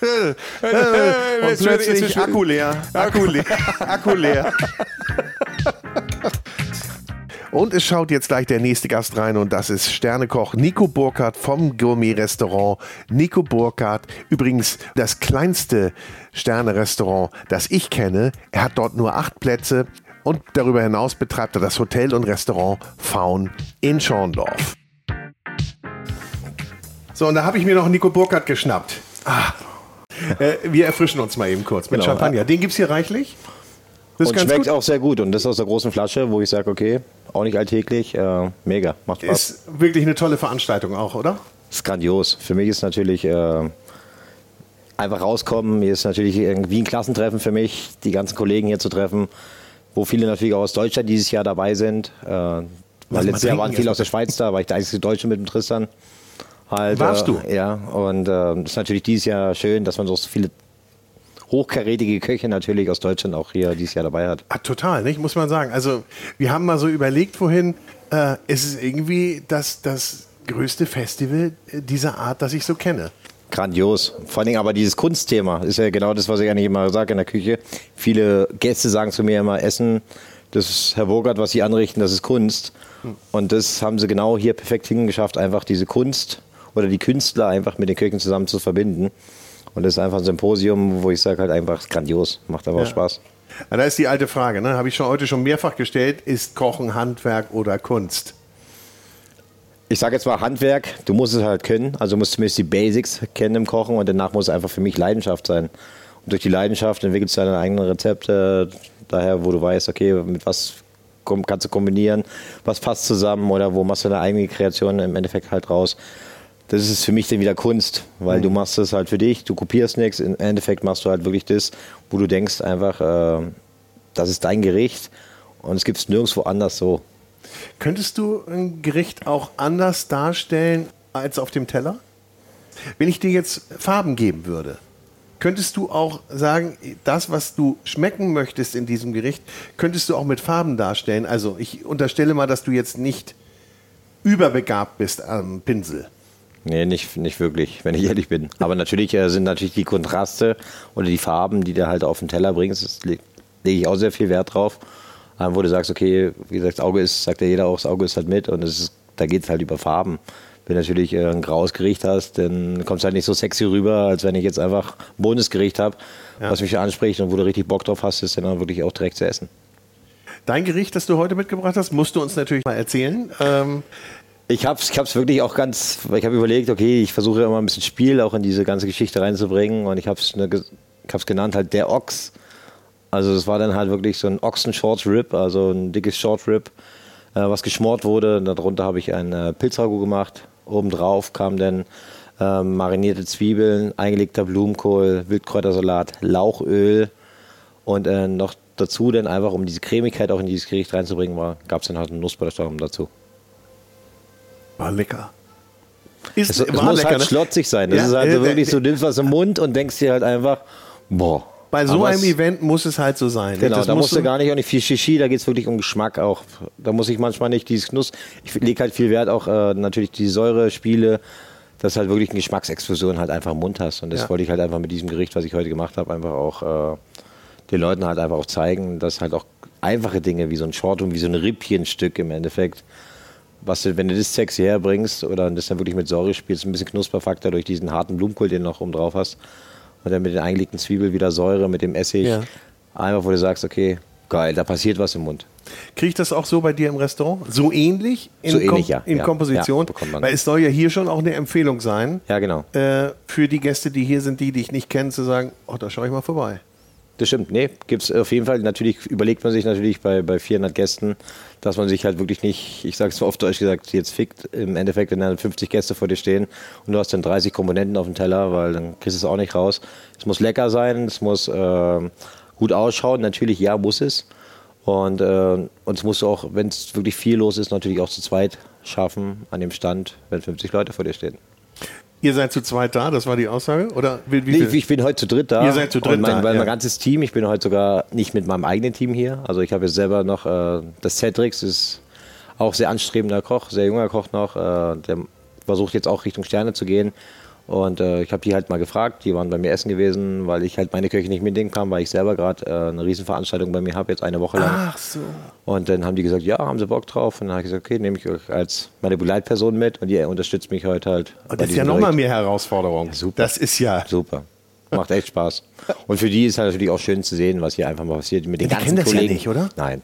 und plötzlich Akku leer. Akku leer. Akku leer. Und es schaut jetzt gleich der nächste Gast rein und das ist Sternekoch Nico Burkhardt vom Gourmet-Restaurant Nico Burkhardt. Übrigens das kleinste Sterne-Restaurant, das ich kenne. Er hat dort nur acht Plätze und darüber hinaus betreibt er das Hotel und Restaurant Faun in Schorndorf. So, und da habe ich mir noch Nico Burkhardt geschnappt. Ah. Äh, wir erfrischen uns mal eben kurz mit Genau. Champagner. Den gibt es hier reichlich. Das Und schmeckt auch sehr gut. Und das aus der großen Flasche, wo ich sage, okay, auch nicht alltäglich. Äh, mega, macht Spaß. Ist wirklich eine tolle Veranstaltung auch, oder? ist grandios. Für mich ist natürlich äh, einfach rauskommen. Hier ist natürlich irgendwie ein Klassentreffen für mich, die ganzen Kollegen hier zu treffen, wo viele natürlich auch aus Deutschland dieses Jahr dabei sind. Äh, weil letztes Jahr waren viele aus der Schweiz da, war ich der einzige Deutsche mit dem Tristan. Halt, Warst äh, du? Ja, und äh, das ist natürlich dieses Jahr schön, dass man so viele hochkarätige Köche natürlich aus Deutschland auch hier dieses Jahr dabei hat. Ah, total, nicht? muss man sagen. Also wir haben mal so überlegt vorhin, äh, es ist irgendwie das, das größte Festival äh, dieser Art, das ich so kenne. Grandios. Vor allen Dingen aber dieses Kunstthema ist ja genau das, was ich eigentlich immer sage in der Küche. Viele Gäste sagen zu mir immer, Essen, das ist Herr Burkhardt, was Sie anrichten, das ist Kunst. Und das haben sie genau hier perfekt hingeschafft, einfach diese Kunst oder die Künstler einfach mit den Köchen zusammen zu verbinden. Und das ist einfach ein Symposium, wo ich sage halt einfach grandios, macht aber Ja. auch Spaß. Ja, da ist die alte Frage, ne? habe ich schon heute schon mehrfach gestellt, ist Kochen Handwerk oder Kunst? Ich sage jetzt mal Handwerk, du musst es halt können, also musst zumindest die Basics kennen im Kochen und danach muss es einfach für mich Leidenschaft sein. Und durch die Leidenschaft entwickelst du deine eigenen Rezepte, daher, wo du weißt, okay, mit was kannst du kombinieren, was passt zusammen oder wo machst du deine eigene Kreation im Endeffekt halt raus. Das ist für mich dann wieder Kunst, weil du machst es halt für dich, du kopierst nichts, im Endeffekt machst du halt wirklich das, wo du denkst einfach, äh, das ist dein Gericht und es gibt es nirgendwo anders so. Könntest du ein Gericht auch anders darstellen als auf dem Teller? Wenn ich dir jetzt Farben geben würde, könntest du auch sagen, das, was du schmecken möchtest in diesem Gericht, könntest du auch mit Farben darstellen? Also ich unterstelle mal, dass du jetzt nicht überbegabt bist am Pinsel. Nee, nicht, nicht wirklich, wenn ich ehrlich bin. Aber natürlich äh, sind natürlich die Kontraste oder die Farben, die du halt auf den Teller bringst, das leg- lege ich auch sehr viel Wert drauf. Ähm, wo du sagst, okay, wie gesagt, das Auge ist, sagt ja jeder auch, das Auge ist halt mit und es ist, da geht es halt über Farben. Wenn du natürlich äh, ein graues Gericht hast, dann kommt es halt nicht so sexy rüber, als wenn ich jetzt einfach ein Bundesgericht habe, was mich anspricht und wo du richtig Bock drauf hast, ist dann wirklich auch direkt zu essen. Dein Gericht, das du heute mitgebracht hast, musst du uns natürlich mal erzählen. Ähm, Ich habe es ich hab's wirklich auch ganz, ich habe überlegt, okay, ich versuche immer ein bisschen Spiel auch in diese ganze Geschichte reinzubringen und ich habe es ich hab's genannt halt der Ochs. Also es war dann halt wirklich so ein Ochsen-Short Rib, also ein dickes Short Rib, äh, was geschmort wurde. Und darunter habe ich ein äh, Pilzragout gemacht. Obendrauf kam dann ähm, marinierte Zwiebeln, eingelegter Blumenkohl, Wildkräutersalat, Lauchöl und äh, noch dazu dann einfach, um diese Cremigkeit auch in dieses Gericht reinzubringen, gab es dann halt einen Nussbutterstaum dazu. War lecker. Ist, Es, es muss lecker, halt ne? schlotzig sein. Das Ja, ist also äh, wirklich äh, so, du nimmst was im Mund und denkst dir halt einfach, boah. Bei so einem Event muss es halt so sein. Genau, Das da musst du gar nicht auch nicht viel Shishi, da geht es wirklich um Geschmack auch. Da muss ich manchmal nicht dieses Genuss. Ich lege halt viel Wert auch äh, natürlich die Säurespiele, dass halt wirklich eine Geschmacksexplosion halt einfach im Mund hast. Und das Ja. wollte ich halt einfach mit diesem Gericht, was ich heute gemacht habe, einfach auch äh, den Leuten halt einfach auch zeigen, dass halt auch einfache Dinge wie so ein Short und wie so ein Rippchenstück im Endeffekt, was du, wenn du das sexy herbringst oder das dann wirklich mit Säure spielst, ein bisschen Knusperfaktor durch diesen harten Blumenkohl, den du noch oben drauf hast. Und dann mit den eingelegten Zwiebeln wieder Säure, mit dem Essig. Ja. Einfach, wo du sagst, okay, geil, da passiert was im Mund. Kriege ich das auch so bei dir im Restaurant? So ähnlich? In So ähnlich, ja. In Ja. Komposition? Ja. Weil es soll ja hier schon auch eine Empfehlung sein, Ja, genau. äh, für die Gäste, die hier sind, die dich nicht kennen, zu sagen, oh, da schaue ich mal vorbei. Das stimmt. Nee, gibt es auf jeden Fall. Natürlich überlegt man sich natürlich bei, bei 400 Gästen, dass man sich halt wirklich nicht, ich sage es auf Deutsch gesagt, jetzt fickt im Endeffekt, wenn dann 50 Gäste vor dir stehen und du hast dann 30 Komponenten auf dem Teller, weil dann kriegst du es auch nicht raus. Es muss lecker sein, es muss ähm, gut ausschauen. Natürlich, ja, muss es. Und, äh, und es muss auch, wenn es wirklich viel los ist, natürlich auch zu zweit schaffen an dem Stand, wenn 50 Leute vor dir stehen. Ihr seid zu zweit da, das war die Aussage? Oder wie, wie Nee, ich, ich bin heute zu dritt da. Ihr seid zu dritt mein, da, Weil ja. mein ganzes Team, ich bin heute sogar nicht mit meinem eigenen Team hier. Also ich habe jetzt selber noch, äh, das Cedrix ist auch sehr anstrebender Koch, sehr junger Koch noch. Äh, der versucht jetzt auch Richtung Sterne zu gehen. Und äh, ich habe die halt mal gefragt, die waren bei mir essen gewesen, weil ich halt meine Köche nicht mitnehmen kann, weil ich selber gerade äh, eine Riesenveranstaltung bei mir habe, jetzt eine Woche lang. Ach so. Und dann haben die gesagt, ja, haben sie Bock drauf. Und dann habe ich gesagt, okay, nehme ich euch als meine Begleitperson mit und ihr unterstützt mich heute halt. Und das ist ja nochmal mehr Herausforderung. super. Das ist ja. Super. Macht echt Spaß. Und für die ist halt natürlich auch schön zu sehen, was hier einfach mal passiert mit den Die ganzen kennen das ja Kollegen. nicht, oder? Nein.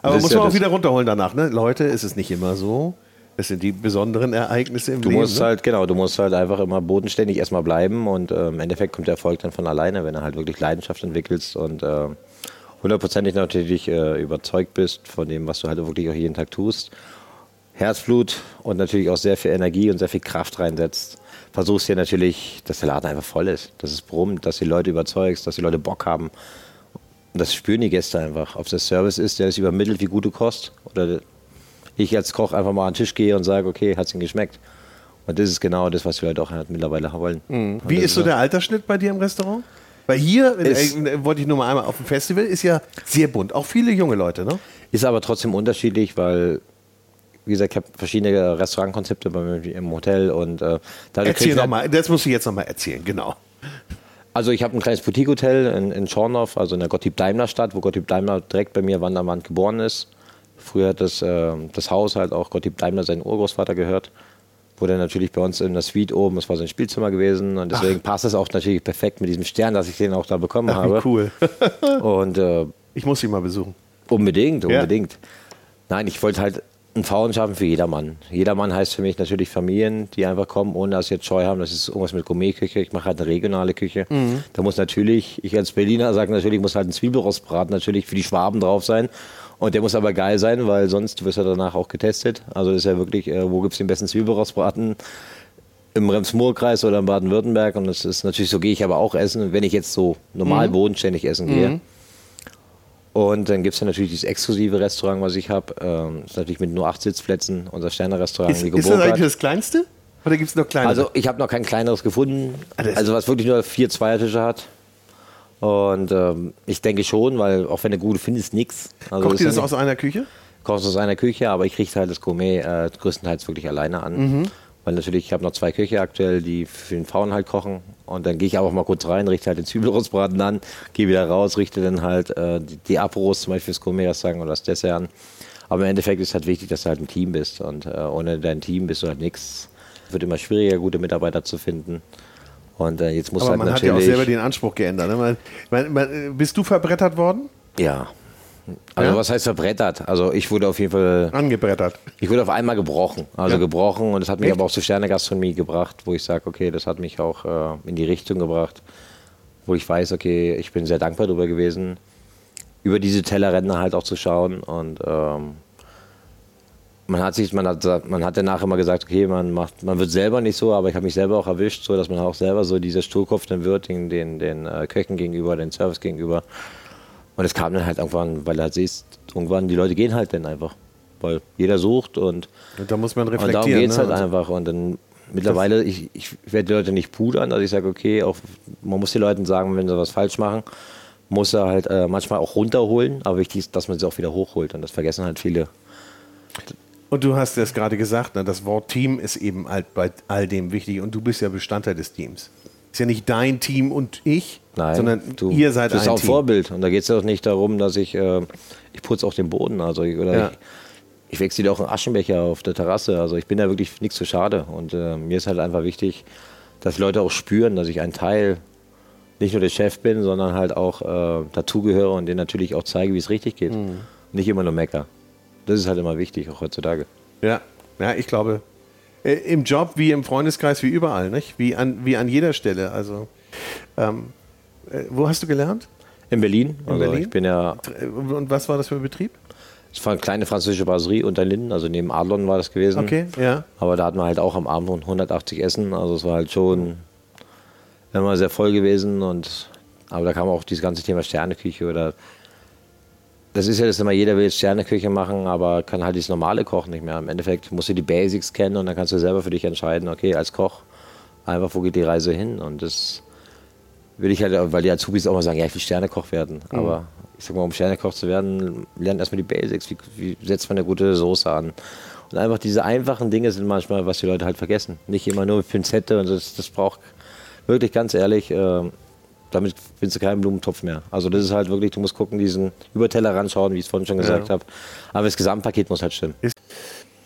Aber muss ist ja man auch wieder runterholen danach, ne? Leute, ist es nicht immer so. Es sind die besonderen Ereignisse im Du Leben. musst ne? halt, genau, du musst halt einfach immer bodenständig erstmal bleiben und äh, im Endeffekt kommt der Erfolg dann von alleine, wenn du halt wirklich Leidenschaft entwickelst und äh, hundertprozentig natürlich äh, überzeugt bist von dem, was du halt wirklich auch jeden Tag tust. Herzblut und natürlich auch sehr viel Energie und sehr viel Kraft reinsetzt. Versuchst hier natürlich, dass der Laden einfach voll ist, dass es brummt, dass die Leute überzeugst, dass die Leute Bock haben. Und das spüren die Gäste einfach. Ob es der Service ist, der es übermittelt, wie gut du kochst, oder ich als Koch einfach mal an den Tisch gehe und sage, okay, hat es ihnen geschmeckt. Und das ist genau das, was die Leute auch halt mittlerweile wollen. Und Wie ist so der Altersschnitt bei dir im Restaurant? Weil hier, Ist- äh, wollte ich nur mal einmal auf dem Festival, ist ja sehr bunt. Auch viele junge Leute, ne? Ist aber trotzdem unterschiedlich, weil, wie gesagt, ich habe verschiedene Restaurantkonzepte bei mir im Hotel und äh, Erzähl nochmal, das musst du jetzt nochmal erzählen, genau. Also ich habe ein kleines Boutique-Hotel in, in Schorndorf, also in der Gottlieb-Daimler-Stadt, wo Gottlieb Daimler direkt bei mir Wand an Wand geboren ist. Früher hat das, äh, das Haus halt auch Gottlieb Daimler, seinen Urgroßvater gehört. Wurde natürlich bei uns in der Suite oben, das war sein Spielzimmer gewesen und deswegen passt es auch natürlich perfekt mit diesem Stern, dass ich den auch da bekommen Ach, habe. cool. Und äh, Ich muss ihn mal besuchen. Unbedingt, Ja. unbedingt. Nein, ich wollte halt einen Frauen schaffen für jedermann. Jedermann heißt für mich natürlich Familien, die einfach kommen, ohne dass sie jetzt Scheu haben. Das ist irgendwas mit Gourmetküche. Ich mache halt eine regionale Küche. Mhm. Da muss natürlich, ich als Berliner sage natürlich, muss halt ein Zwiebelrostbraten natürlich für die Schwaben drauf sein. Und der muss aber geil sein, weil sonst wirst du danach auch getestet. Also das ist ja wirklich, äh, wo gibt es den besten Zwiebelrostbraten? Im Rems-Murr-Kreis oder in Baden-Württemberg. Und das ist natürlich, so gehe ich aber auch essen, wenn ich jetzt so normal Mhm. bodenständig essen gehe. Und dann gibt es ja natürlich dieses exklusive Restaurant, was ich habe. Ähm, das ist natürlich mit nur acht Sitzplätzen, unser Sterne-Restaurant Ist, ist das eigentlich das Kleinste? Oder gibt es noch kleine? Also ich habe noch kein kleineres gefunden, Ah, also was wirklich nur vier Zweiertische hat. Und ähm, ich denke schon, weil auch wenn du gut findest, nix. Also Kocht ihr ja das nicht- aus einer Küche? kochst aus einer Küche, aber ich kriege halt das Gourmet äh, größtenteils wirklich alleine an. Mhm. Weil natürlich, ich habe noch zwei Köche aktuell, die für den Frauen halt kochen. Und dann gehe ich auch mal kurz rein, richte halt den Zwiebelrostbraten an, gehe wieder raus, richte dann halt äh, die, die Aperos zum Beispiel das Gourmet sagen oder das Dessert an. Aber im Endeffekt ist halt wichtig, dass du halt ein Team bist. Und äh, ohne dein Team bist du halt nichts. Wird immer schwieriger, gute Mitarbeiter zu finden. Und äh, jetzt muss Aber halt man hat natürlich. ja auch selber den Anspruch geändert. Ne? Man, man, man, bist du verbrettert worden? ja. Also Ja? was heißt verbrettert? Also ich wurde auf jeden Fall Angebrettert. Ich wurde auf einmal gebrochen. Also Ja. gebrochen und es hat mich Echt? aber auch zur Sternegastronomie gebracht, wo ich sage, okay, das hat mich auch äh, in die Richtung gebracht, wo ich weiß, okay, ich bin sehr dankbar darüber gewesen, über diese Tellerränder halt auch zu schauen und ähm, man hat sich, man hat, man hat danach immer gesagt, okay, man macht, man wird selber nicht so, aber ich habe mich selber auch erwischt, so dass man auch selber so dieser Sturkopf dann wird, den, den, den äh, Köchen gegenüber, den Service gegenüber. Und es kam dann halt irgendwann, weil du halt siehst, irgendwann, die Leute gehen halt dann einfach. Weil jeder sucht und, Und da muss man und reflektieren. darum geht es ne? halt einfach. Und dann mittlerweile, ich, ich werde die Leute nicht pudern, also ich sage, okay, auch, man muss den Leuten sagen, wenn sie was falsch machen, muss er halt äh, manchmal auch runterholen, aber wichtig ist, dass man sie auch wieder hochholt. Und das vergessen halt viele. Und du hast es gerade gesagt, ne, das Wort Team ist eben halt bei all dem wichtig und du bist ja Bestandteil des Teams. Ist ja nicht dein Team und ich, Nein, sondern du ihr seid bist ein auch Team. Vorbild. Und da geht es ja auch nicht darum, dass ich, äh, ich putze auch den Boden. Also ich, oder Ja. ich, ich wechsle dir auch einen Aschenbecher auf der Terrasse. Also ich bin da wirklich nichts zu schade. Und äh, mir ist halt einfach wichtig, dass Leute auch spüren, dass ich ein Teil nicht nur der Chef bin, sondern halt auch äh, dazugehöre und denen natürlich auch zeige, wie es richtig geht. Mhm. Nicht immer nur mecker. Das ist halt immer wichtig, auch heutzutage. Ja, ja, ich glaube, äh, im Job wie im Freundeskreis, wie überall, nicht? Wie an, wie an jeder Stelle. Also, ähm, äh, wo hast du gelernt? In Berlin. In also Berlin? ich bin ja, Äh, Und was war das für ein Betrieb? es war eine kleine französische Brasserie unter Linden, also neben Adlon war das gewesen. Okay, ja. Aber da hatten wir halt auch am Abend rund 180 Essen. Also es war halt schon immer sehr voll gewesen. Und, aber da kam auch dieses ganze Thema Sterneküche oder das ist ja das immer, jeder will jetzt Sterneküche machen, aber kann halt dieses normale Kochen nicht mehr. Im Endeffekt musst du die Basics kennen und dann kannst du selber für dich entscheiden, okay, als Koch, einfach, wo geht die Reise hin? Und das will ich halt, weil die Azubis auch mal sagen, ja, ich will Sternekoch werden. Aber ich sag mal, um Sternekoch zu werden, lernt erstmal die Basics. Wie, wie setzt man eine gute Soße an? Und einfach diese einfachen Dinge sind manchmal, was die Leute halt vergessen. Nicht immer nur mit Pinzette und das, das braucht wirklich ganz ehrlich, äh, damit findest du keinen Blumentopf mehr. Also das ist halt wirklich, du musst gucken, diesen Überteller ranschauen, wie ich es vorhin schon gesagt habe. Aber das Gesamtpaket muss halt stimmen.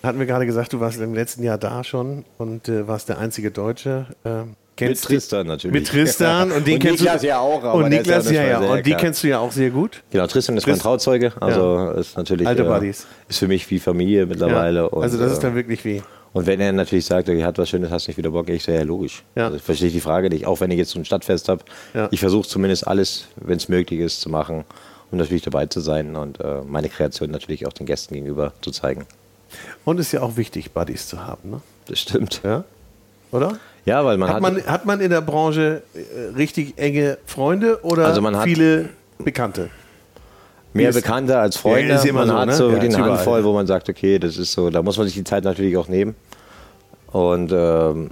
Hatten wir gerade gesagt, du warst im letzten Jahr da schon und äh, warst der einzige Deutsche. Äh, Mit Tristan natürlich. Mit Tristan und den Und kennst Niklas du ja auch, aber Und ist Niklas ja ja, ja. Und die klar. kennst du ja auch sehr gut. Genau, Tristan ist mein Trist- Trauzeuge, also ist natürlich Alte äh, Buddies. ist für mich wie Familie mittlerweile. Ja. Also das ist äh, dann wirklich wie. Und wenn er natürlich sagt, er hat was Schönes, hast du nicht wieder Bock, ich sage, ja, logisch. Ja. Also, verstehe ich die Frage nicht. Auch wenn ich jetzt so ein Stadtfest habe, Ja. ich versuche zumindest alles, wenn es möglich ist, zu machen, um natürlich dabei zu sein und äh, meine Kreation natürlich auch den Gästen gegenüber zu zeigen. Und ist ja auch wichtig, Buddies zu haben, ne? Das stimmt. Ja? Oder? Ja, weil man Hat hat, man, hat man in der Branche äh, richtig enge Freunde oder Also viele Bekannte? Mehr Bekannte als Freunde. Ja, man so, hat ne? so Ja, den überall, Handvoll, ja. wo man sagt, okay, das ist so, da muss man sich die Zeit natürlich auch nehmen. Und ähm,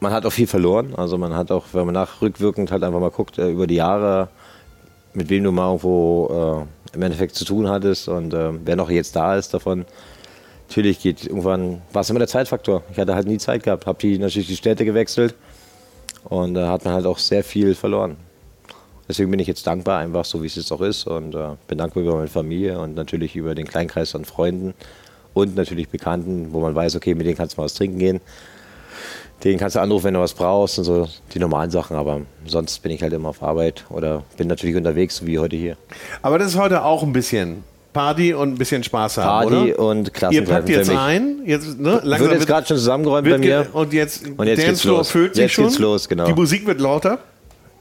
man hat auch viel verloren. Also man hat auch, wenn man nachrückwirkend halt einfach mal guckt, äh, über die Jahre, mit wem du mal irgendwo äh, im Endeffekt zu tun hattest und äh, wer noch jetzt da ist davon. Natürlich geht irgendwann, war es immer der Zeitfaktor. Ich hatte halt nie Zeit gehabt, habe die natürlich die Städte gewechselt und da hat man halt auch sehr viel verloren. Deswegen bin ich jetzt dankbar, einfach so wie es jetzt auch ist. Und äh, bin dankbar über meine Familie und natürlich über den Kleinkreis an Freunden und natürlich Bekannten, wo man weiß, okay, mit denen kannst du mal was trinken gehen. Den kannst du anrufen, wenn du was brauchst und so die normalen Sachen. Aber sonst bin ich halt immer auf Arbeit oder bin natürlich unterwegs, so wie heute hier. Aber das ist heute auch ein bisschen Party und ein bisschen Spaß haben, Party oder? und Ihr Klassentreffen packt jetzt ein, jetzt, ne, langsam Wird jetzt gerade schon zusammengeräumt bei mir. Und jetzt, Und jetzt geht's Dancefloor los. füllt sich Jetzt schon. geht's los, genau. Die Musik wird lauter.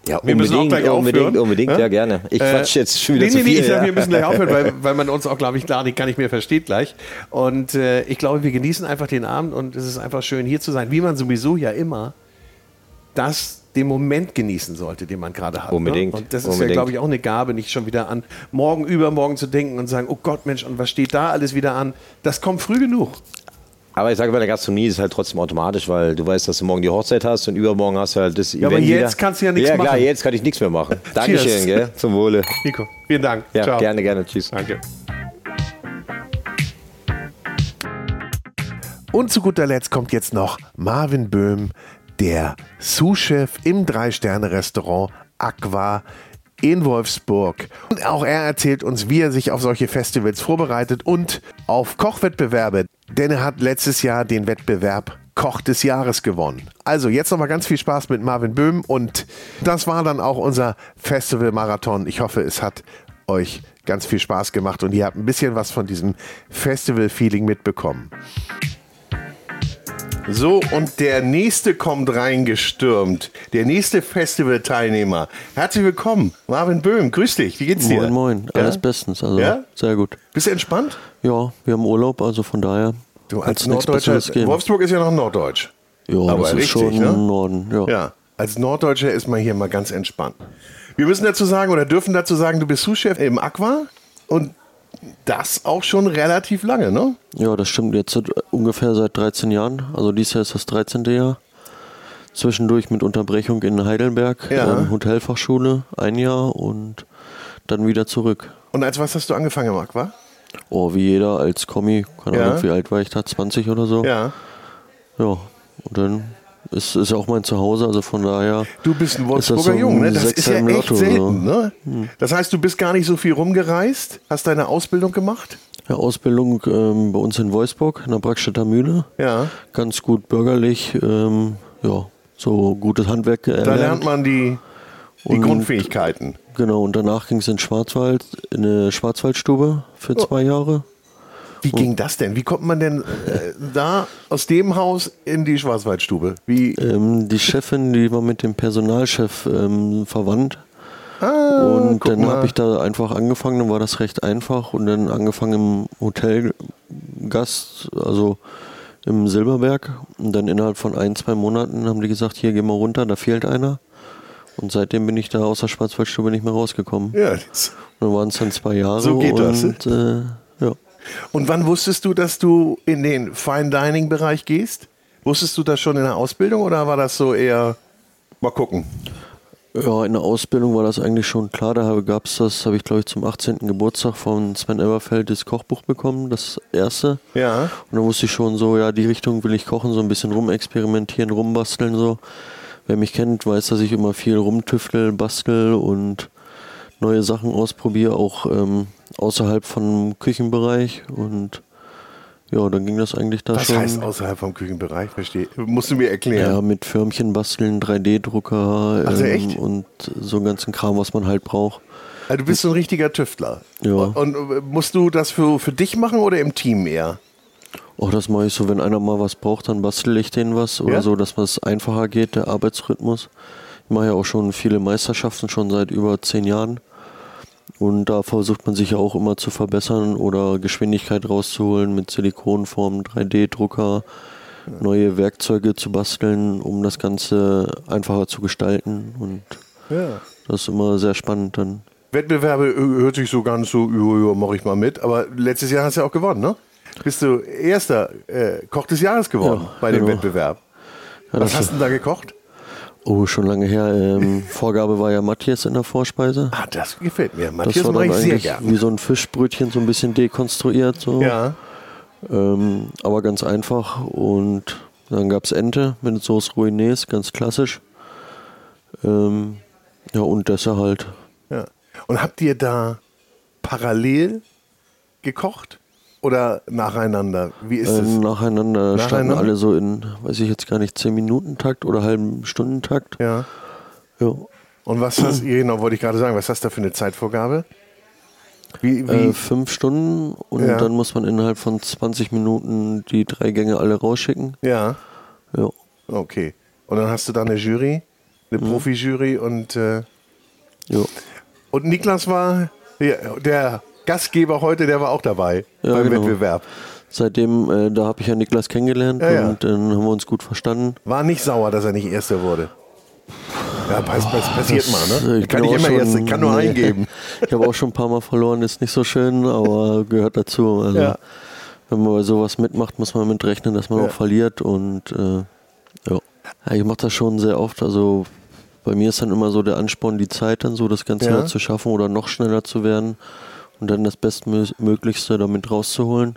Ja, Wir müssen auch unbedingt, gleich unbedingt, aufhören. unbedingt, Ja? ja, gerne. Ich Äh, quatsch jetzt schon wieder nee, zu nee, viel. Nee, ich sag, ja. wir müssen gleich aufhören, weil, weil man uns auch, glaube ich, klar, gar nicht mehr versteht gleich. Und äh, ich glaube, wir genießen einfach den Abend und es ist einfach schön, hier zu sein, wie man sowieso ja immer das den Moment genießen sollte, den man gerade hat. Unbedingt, Ne? Und das ist ja, unbedingt. glaube ich, auch eine Gabe, nicht schon wieder an morgen, übermorgen zu denken und sagen, oh Gott, Mensch, und was steht da alles wieder an? Das kommt früh genug. Aber ich sage, bei der Gastronomie ist es halt trotzdem automatisch, weil du weißt, dass du morgen die Hochzeit hast und übermorgen hast du halt das Ja, aber Event jetzt wieder. kannst du ja nichts Ja, klar, machen. jetzt kann ich nichts mehr machen. Dankeschön, gell? Zum Wohle. Nico, vielen Dank. Ja, Ciao. gerne, gerne. Tschüss. Danke. Und zu guter Letzt kommt jetzt noch Marvin Böhm, der Sous-Chef im Drei-Sterne-Restaurant Aqua in Wolfsburg. Und auch er erzählt uns, wie er sich auf solche Festivals vorbereitet und auf Kochwettbewerbe. Denn er hat letztes Jahr den Wettbewerb Koch des Jahres gewonnen. Also jetzt nochmal ganz viel Spaß mit Marvin Böhm und das war dann auch unser Festival-Marathon. Ich hoffe, es hat euch ganz viel Spaß gemacht und ihr habt ein bisschen was von diesem Festival-Feeling mitbekommen. So, und der nächste kommt reingestürmt. Der nächste Festival-Teilnehmer. Herzlich willkommen, Marvin Böhm. Grüß dich. Wie geht's dir? Moin, moin. Ja? Alles bestens. Also Ja? sehr gut. Bist du entspannt? Ja, wir haben Urlaub, also von daher. Du als Norddeutscher. Wolfsburg ist ja noch Norddeutsch. Ja, aber das ist richtig, schon ne? im Norden. Ja. Ja, als Norddeutscher ist man hier mal ganz entspannt. Wir müssen dazu sagen oder dürfen dazu sagen, du bist Sous-Chef im Aqua und das auch schon relativ lange, ne? ja, das stimmt jetzt seit, ungefähr seit 13 Jahren. Also dieses Jahr ist das 13. Jahr. Zwischendurch mit Unterbrechung in Heidelberg, Ja. ähm, Hotelfachschule, ein Jahr und dann wieder zurück. Und als was hast du angefangen im Aqua? Oh, wie jeder als Kommi, keine Ja. Ahnung, wie alt war ich da, 20 oder so. Ja. Ja, und dann ist es auch mein Zuhause, also von daher. Du bist ein Ist Wolfsburger so Jung, ne? Das ist ja echt Lotto, selten, ne? Das heißt, du bist gar nicht so viel rumgereist, hast deine Ausbildung gemacht? Ja, Ausbildung ähm, bei uns in Wolfsburg, in der Brackstädter Mühle. Ja. Ganz gut bürgerlich, ähm, ja, so gutes Handwerk erlernt. Da lernt man die, die Und- Grundfähigkeiten. Genau, und danach ging es in Schwarzwald, in eine Schwarzwaldstube für Oh. zwei Jahre. Wie ging das denn? Wie kommt man denn äh, da aus dem Haus in die Schwarzwaldstube? Wie? Ähm, die Chefin, die war mit dem Personalchef ähm, verwandt. Ah, und dann habe ich da einfach angefangen, dann war das recht einfach und dann angefangen im Hotelgast, also im Silberberg. Und dann innerhalb von ein, zwei Monaten haben die gesagt, hier geh mal runter, da fehlt einer. Und seitdem bin ich da aus der Schwarzwaldstube nicht mehr rausgekommen. Ja, das- Und dann waren es dann zwei Jahre So geht das, und äh, ja. Und wann wusstest du, dass du in den Fine Dining Bereich gehst? Wusstest du das schon in der Ausbildung oder war das so eher mal gucken? Ja, in der Ausbildung war das eigentlich schon klar. Da gab es das, habe ich glaube ich zum 18. Geburtstag von Sven Everfeld das Kochbuch bekommen, das erste. Ja. Und dann wusste ich schon so, ja, die Richtung will ich kochen, so ein bisschen rumexperimentieren, rumbasteln so. Wer mich kennt, weiß, dass ich immer viel rumtüftel, bastel und neue Sachen ausprobiere, auch ähm, außerhalb vom Küchenbereich. Und ja, dann ging das eigentlich da Was schon. heißt außerhalb vom Küchenbereich? Verstehe. Musst du mir Ja, erklären. mit Förmchen basteln, 3D-Drucker Also ähm, und so einen ganzen Kram, was man halt braucht. Also du bist so ein richtiger Tüftler. Ja. Und äh, musst du das für, für dich machen oder im Team eher? Auch das mache ich so, wenn einer mal was braucht, dann bastel ich denen was oder Ja? so, dass es einfacher geht, der Arbeitsrhythmus. Ich mache ja auch schon viele Meisterschaften, schon seit über zehn Jahren. Und da versucht man sich ja auch immer zu verbessern oder Geschwindigkeit rauszuholen mit Silikonformen, 3D-Drucker, neue Werkzeuge zu basteln, um das Ganze einfacher zu gestalten. Und Ja. das ist immer sehr spannend dann. Wettbewerbe äh, hört sich so ganz so, ja, ja, mach ich mal mit. Aber letztes Jahr hast du ja auch gewonnen, ne? Bist du erster äh, Koch des Jahres geworden Ja, bei dem genau. Wettbewerb. Ja, Was hast du denn da gekocht? Oh, schon lange her. Ähm, Vorgabe war ja Matthias in der Vorspeise. Ah, das gefällt mir. Das Matthias war mache dann ich sehr gerne. wie so ein Fischbrötchen, so ein bisschen dekonstruiert. So. Ja. Ähm, aber ganz einfach. Und dann gab es Ente mit Sauce Ruinese, ganz klassisch. Ähm, ja, und Dessert halt. ja. Und habt ihr da parallel gekocht oder nacheinander? Wie ist Ähm, es? nacheinander standen Nacheinander? alle so in, weiß ich jetzt gar nicht, 10 Minuten Takt oder halben Stundentakt. Ja. Ja. Und was hast genau, wollte ich gerade sagen, was hast du da für eine Zeitvorgabe? Wie, wie? Äh, fünf Stunden und Ja. dann muss man innerhalb von 20 Minuten die drei Gänge alle rausschicken. ja, Ja. okay. Und dann hast du da eine Jury, eine Mhm. Profi-Jury und, äh, Ja. und Niklas war der, der Gastgeber heute, der war auch dabei Ja, beim genau. Wettbewerb. Seitdem, äh, da habe ich ja Niklas kennengelernt Ja, und dann haben wir uns gut verstanden. War nicht sauer, dass er nicht Erster wurde. Ja, pass, pass, passiert mal, Das, ne? äh, ich Kann nicht immer schon- Erster, kann nur nee. eingeben. Ich habe auch schon ein paar Mal verloren, ist nicht so schön, aber gehört dazu. Also, Ja. Wenn man bei sowas mitmacht, muss man mitrechnen, dass man Ja. auch verliert. Und äh, ja. ich mache das schon sehr oft. Also bei mir ist dann immer so der Ansporn, die Zeit dann so das Ganze Ja. zu schaffen oder noch schneller zu werden und dann das Bestmöglichste damit rauszuholen.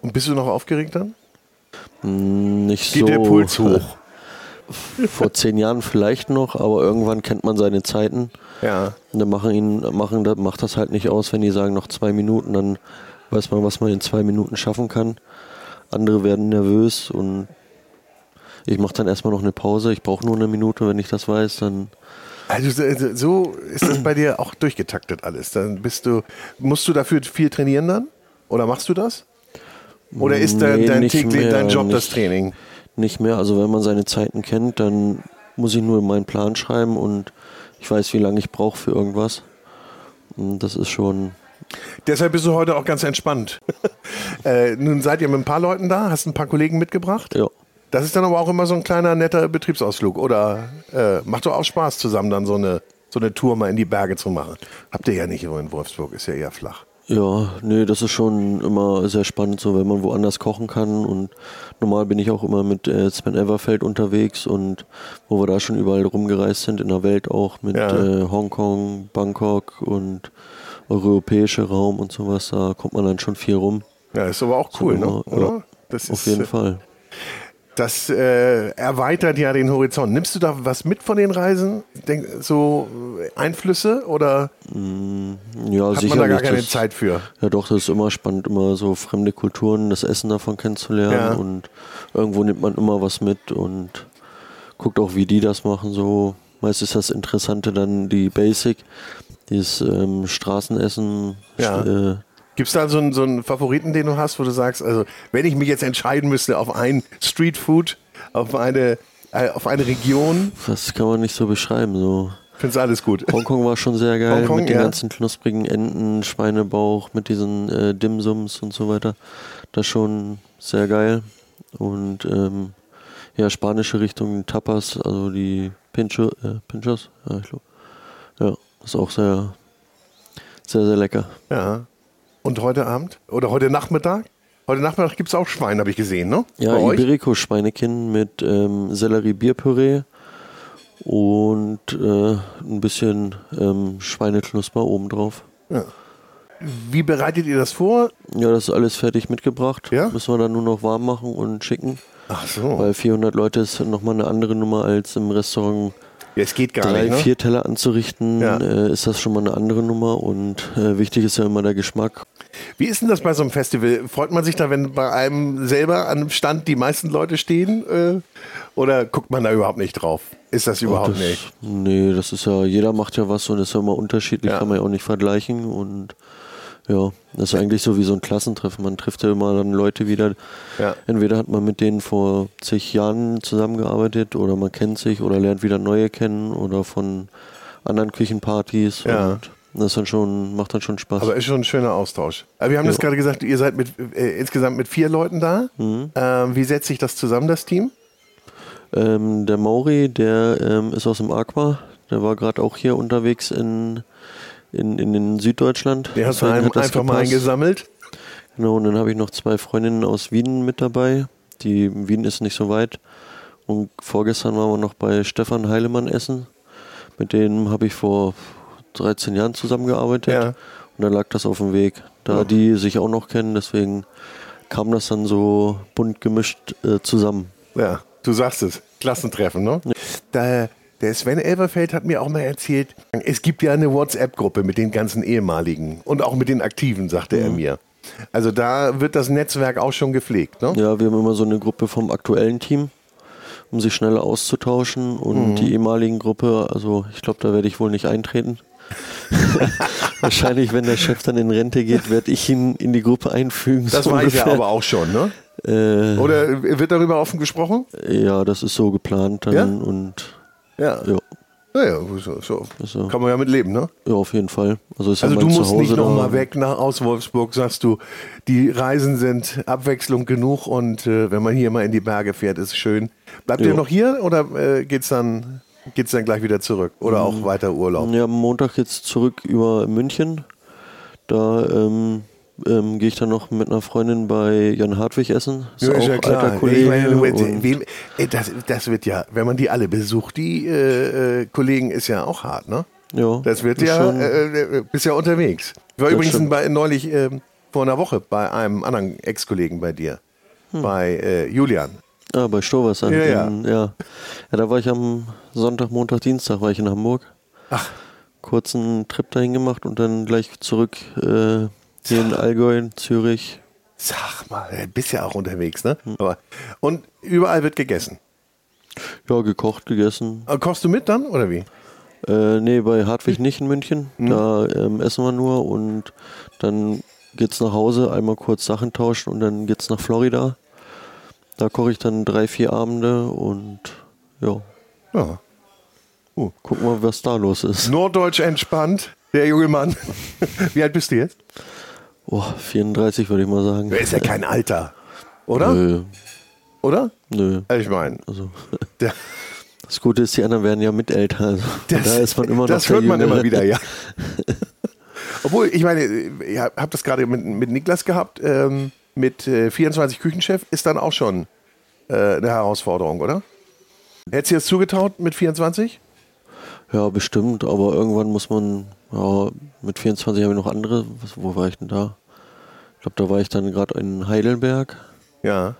Und bist du noch aufgeregt dann? Hm, Nicht Geht so. der Puls hoch? Vor zehn Jahren vielleicht noch, aber irgendwann kennt man seine Zeiten. Ja. Und dann machen ihn, machen, macht das halt nicht aus, wenn die sagen noch zwei Minuten, dann weiß man, was man in zwei Minuten schaffen kann. Andere werden nervös und ich mache dann erstmal noch eine Pause. Ich brauche nur eine Minute, wenn ich das weiß, dann Also so- ist das bei dir auch durchgetaktet alles. Dann bist du, musst du dafür viel trainieren dann? Oder machst du das? Oder ist dein, Nee, dein, nicht täglich, mehr, dein Job das nicht. Training? nicht mehr. Also wenn man seine Zeiten kennt, dann muss ich nur meinen Plan schreiben und ich weiß, wie lange ich brauche für irgendwas. Und das ist schon, Deshalb bist du heute auch ganz entspannt. äh, nun seid ihr mit ein paar Leuten da, hast ein paar Kollegen mitgebracht. ja. Das ist dann aber auch immer so ein kleiner netter Betriebsausflug. Oder äh, macht doch auch Spaß, zusammen dann so eine, so eine Tour mal in die Berge zu machen. Habt ihr ja nicht so in Wolfsburg, ist ja eher flach. Ja, nee, das ist schon immer sehr spannend, so wenn man woanders kochen kann. Und normal bin ich auch immer mit äh, Sven Everfeld unterwegs und wo wir da schon überall rumgereist sind in der Welt auch mit Ja. äh, Hongkong, Bangkok und europäischer Raum und sowas, da kommt man dann schon viel rum. Ja, ist aber auch cool, ne? immer, ja. oder? Das Auf ist, jeden äh, Fall. Das äh, erweitert ja den Horizont. Nimmst du da was mit von den Reisen? Denk, so äh, Einflüsse oder Ja, hat man da gar keine das- Zeit für? Ja, doch, das ist immer spannend, immer so fremde Kulturen, das Essen davon kennenzulernen Ja. und irgendwo nimmt man immer was mit und guckt auch, wie die das machen. So meist ist das Interessante dann die Basic, dieses ähm, Straßenessen. Ja. Äh, Gibt es da so einen, so einen Favoriten, den du hast, wo du sagst, also wenn ich mich jetzt entscheiden müsste auf ein Streetfood, auf eine, äh, auf eine Region, das kann man nicht so beschreiben. So. findest alles gut. Hongkong war schon sehr geil Hongkong, mit den ja. ganzen knusprigen Enten, Schweinebauch, mit diesen äh, Dimsums und so weiter. Das schon sehr geil. Und ähm, ja, spanische Richtung Tapas, also die Pincho, äh, Pinchos, ja, ich glaube. Ja, ist auch sehr, sehr, sehr lecker. Ja. Und heute Abend oder heute Nachmittag? Heute Nachmittag gibt es auch Schwein, habe ich gesehen, ne? Ja, Bei euch? Iberico Schweinekinn mit ähm, Sellerie-Bierpüree und äh, ein bisschen ähm, Schweineknusper obendrauf. Wie bereitet ihr das vor? Ja, das ist alles fertig mitgebracht. Ja? Müssen wir dann nur noch warm machen und schicken. Ach so. Weil 400 Leute ist nochmal eine andere Nummer als im Restaurant Ja, es geht gar drei, nicht, ne? vier Teller anzurichten. Ja. Äh, ist das schon mal eine andere Nummer und äh, wichtig ist ja immer der Geschmack. Wie ist denn das bei so einem Festival? Freut man sich da, wenn bei einem selber an einem Stand die meisten Leute stehen? Äh, oder guckt man da überhaupt nicht drauf? Ist das überhaupt das, nicht? Nee, das ist ja, jeder macht ja was und ist ja immer unterschiedlich, Ja. kann man ja auch nicht vergleichen und ja, das ist eigentlich so wie so ein Klassentreffen. Man trifft ja immer dann Leute wieder. Ja. Entweder hat man mit denen vor zig Jahren zusammengearbeitet oder man kennt sich oder lernt wieder neue kennen oder von anderen Küchenpartys Ja. und das dann schon, macht dann schon Spaß. Aber ist schon ein schöner Austausch. Aber wir haben das Ja. gerade gesagt, ihr seid mit, äh, insgesamt mit vier Leuten da. Mhm. Ähm, wie setzt sich das zusammen, das Team? Ähm, der Mauri, der ähm, ist aus dem Aqua. Der war gerade auch hier unterwegs in, in, in, in Süddeutschland. Den hast du das einfach mal gepasst. eingesammelt. Genau, und dann habe ich noch zwei Freundinnen aus Wien mit dabei. Die Wien ist nicht so weit. Und vorgestern waren wir noch bei Stefan Heilemann essen. Mit dem habe ich vor 13 Jahren zusammengearbeitet. Ja. Und da lag das auf dem Weg. Da die sich auch noch kennen, deswegen kam das dann so bunt gemischt äh, zusammen. Ja, du sagst es. Klassentreffen, ne? Da, der Sven Elverfeld hat mir auch mal erzählt, es gibt ja eine WhatsApp-Gruppe mit den ganzen ehemaligen und auch mit den Aktiven, sagte Mhm. er mir. Also da wird das Netzwerk auch schon gepflegt, ne? Ja, wir haben immer so eine Gruppe vom aktuellen Team, um sich schneller auszutauschen. Und Mhm. die ehemaligen Gruppe, also ich glaube, da werde ich wohl nicht eintreten. Wahrscheinlich, wenn der Chef dann in Rente geht, werde ich ihn in die Gruppe einfügen. Das so weiß ich ja aber auch schon, ne? Äh, Oder wird darüber offen gesprochen? ja, das ist so geplant dann Ja? und Ja. ja, Naja, so, so. so. kann man ja mit leben, ne? ja, auf jeden Fall. Also, Also du musst Zuhause nicht nochmal weg nach aus Wolfsburg, sagst du. Die Reisen sind Abwechslung genug und äh, wenn man hier mal in die Berge fährt, ist schön. Bleibt ihr Ja. noch hier oder äh, geht's dann geht's dann gleich wieder zurück oder Mhm. auch weiter Urlaub? Ja, am Montag jetzt zurück über München. Da ähm, ähm, gehe ich dann noch mit einer Freundin bei Jan Hartwig essen. Ist Ja, auch ist ja klar. Kollege. meine, wem, das, das wird ja, wenn man die alle besucht, die äh, äh, Kollegen ist ja auch hart, ne? ja, Das wird ja, äh, äh, bist ja unterwegs. Ich war übrigens bei, neulich äh, vor einer Woche bei einem anderen Ex-Kollegen bei dir. bei äh, Julian. Ja, bei Stoversand. Ja, ja. In, ja. ja, da war ich am Sonntag, Montag, Dienstag war ich in Hamburg. Ach. Kurzen Trip dahin gemacht und dann gleich zurück äh, hier in Allgäu, Zürich. Sag mal, du bist ja auch unterwegs, ne? Aber, und überall wird gegessen. Ja, gekocht, gegessen. Äh, Kochst du mit dann oder wie? Äh, nee, bei Hartwig nicht in München. Mhm. Da ähm, essen wir nur und dann geht's nach Hause, einmal kurz Sachen tauschen und dann geht's nach Florida. Da koche ich dann drei, vier Abende und ja, Ja. gucken wir, was da los ist. Norddeutsch entspannt, der junge Mann. Wie alt bist du jetzt? Oh, 34 würde ich mal sagen. Der ist ja kein Alter, oder? Nö, Oder? nö. Ich meine, Also, das Gute ist, die anderen werden ja mit älter. Also, von daher ist man immer noch das hört man Jüngere. immer wieder, ja. Obwohl, ich meine, ich habe das gerade mit, mit Niklas gehabt, ähm, mit äh, 24 Küchenchef ist dann auch schon äh, eine Herausforderung, oder? Hättest du jetzt zugetraut mit 24? Ja, bestimmt, aber irgendwann muss man, ja, mit 24 habe ich noch andere, was, wo war ich denn da? Ich glaube, da war ich dann gerade in Heidelberg, Ja.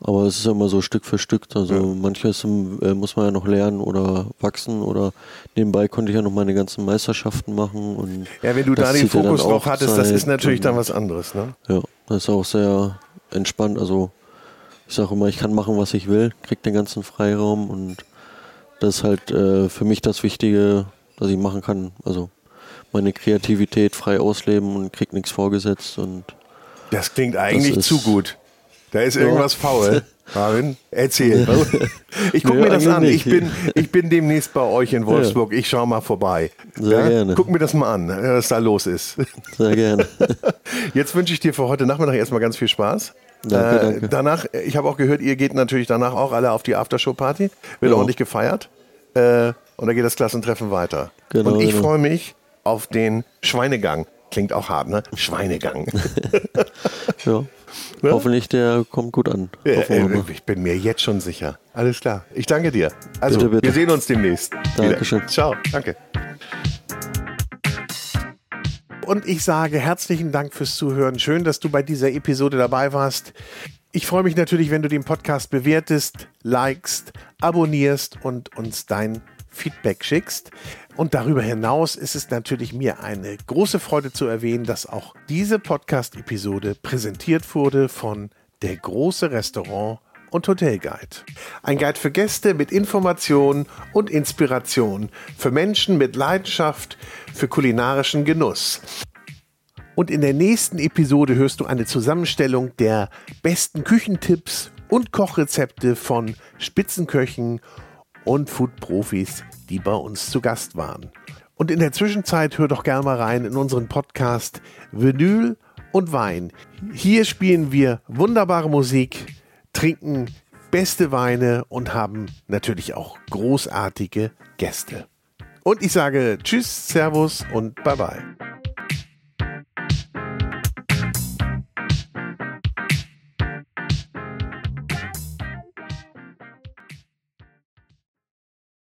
Aber es ist ja immer so Stück für Stück, also manches äh, muss man ja noch lernen oder wachsen oder nebenbei konnte ich ja noch meine ganzen Meisterschaften machen und Ja, wenn du das da den ja Fokus drauf auch hattest, das Zeit ist natürlich dann was anderes, ne? Ja, das ist auch sehr entspannt. Also ich sage immer, ich kann machen, was ich will, krieg den ganzen Freiraum und das ist halt äh, für mich das Wichtige, dass ich machen kann. Also meine Kreativität frei ausleben und krieg nichts vorgesetzt und Das klingt eigentlich ist- zu gut. Da ist irgendwas faul. Marvin, erzähl. Ich gucke Nee, mir das an. Ich bin, ich bin demnächst bei euch in Wolfsburg. Ich schaue mal vorbei. Sehr gerne. Guck mir das mal an, was da los ist. sehr gerne. Jetzt wünsche ich dir für heute Nachmittag erstmal ganz viel Spaß. Danke, Äh, danke. Danach, ich habe auch gehört, ihr geht natürlich danach auch alle auf die Aftershow-Party. Wird Ja. ordentlich gefeiert. Äh, und dann geht das Klassentreffen weiter. Genau, und ich genau. freue mich auf den Schweinegang. Klingt auch hart, ne? Schweinegang. ja. Ne? Hoffentlich der kommt gut an. Äh, äh, ich bin mir jetzt schon sicher. Alles klar. Ich danke dir. Also, Bitte, bitte. wir sehen uns demnächst. wieder. Dankeschön. Ciao. Danke. Und ich sage herzlichen Dank fürs Zuhören. Schön, dass du bei dieser Episode dabei warst. Ich freue mich natürlich, wenn du den Podcast bewertest, likest, abonnierst und uns dein Feedback schickst. Und darüber hinaus ist es natürlich mir eine große Freude zu erwähnen, dass auch diese Podcast-Episode präsentiert wurde von Der große Restaurant und Hotelguide. Ein Guide für Gäste mit Informationen und Inspiration, für Menschen mit Leidenschaft für kulinarischen Genuss. Und in der nächsten Episode hörst du eine Zusammenstellung der besten Küchentipps und Kochrezepte von Spitzenköchen und Foodprofis, die bei uns zu Gast waren. Und in der Zwischenzeit hör doch gerne mal rein in unseren Podcast Vinyl und Wein. Hier spielen wir wunderbare Musik, trinken beste Weine und haben natürlich auch großartige Gäste. Und ich sage Tschüss, Servus und Bye bye.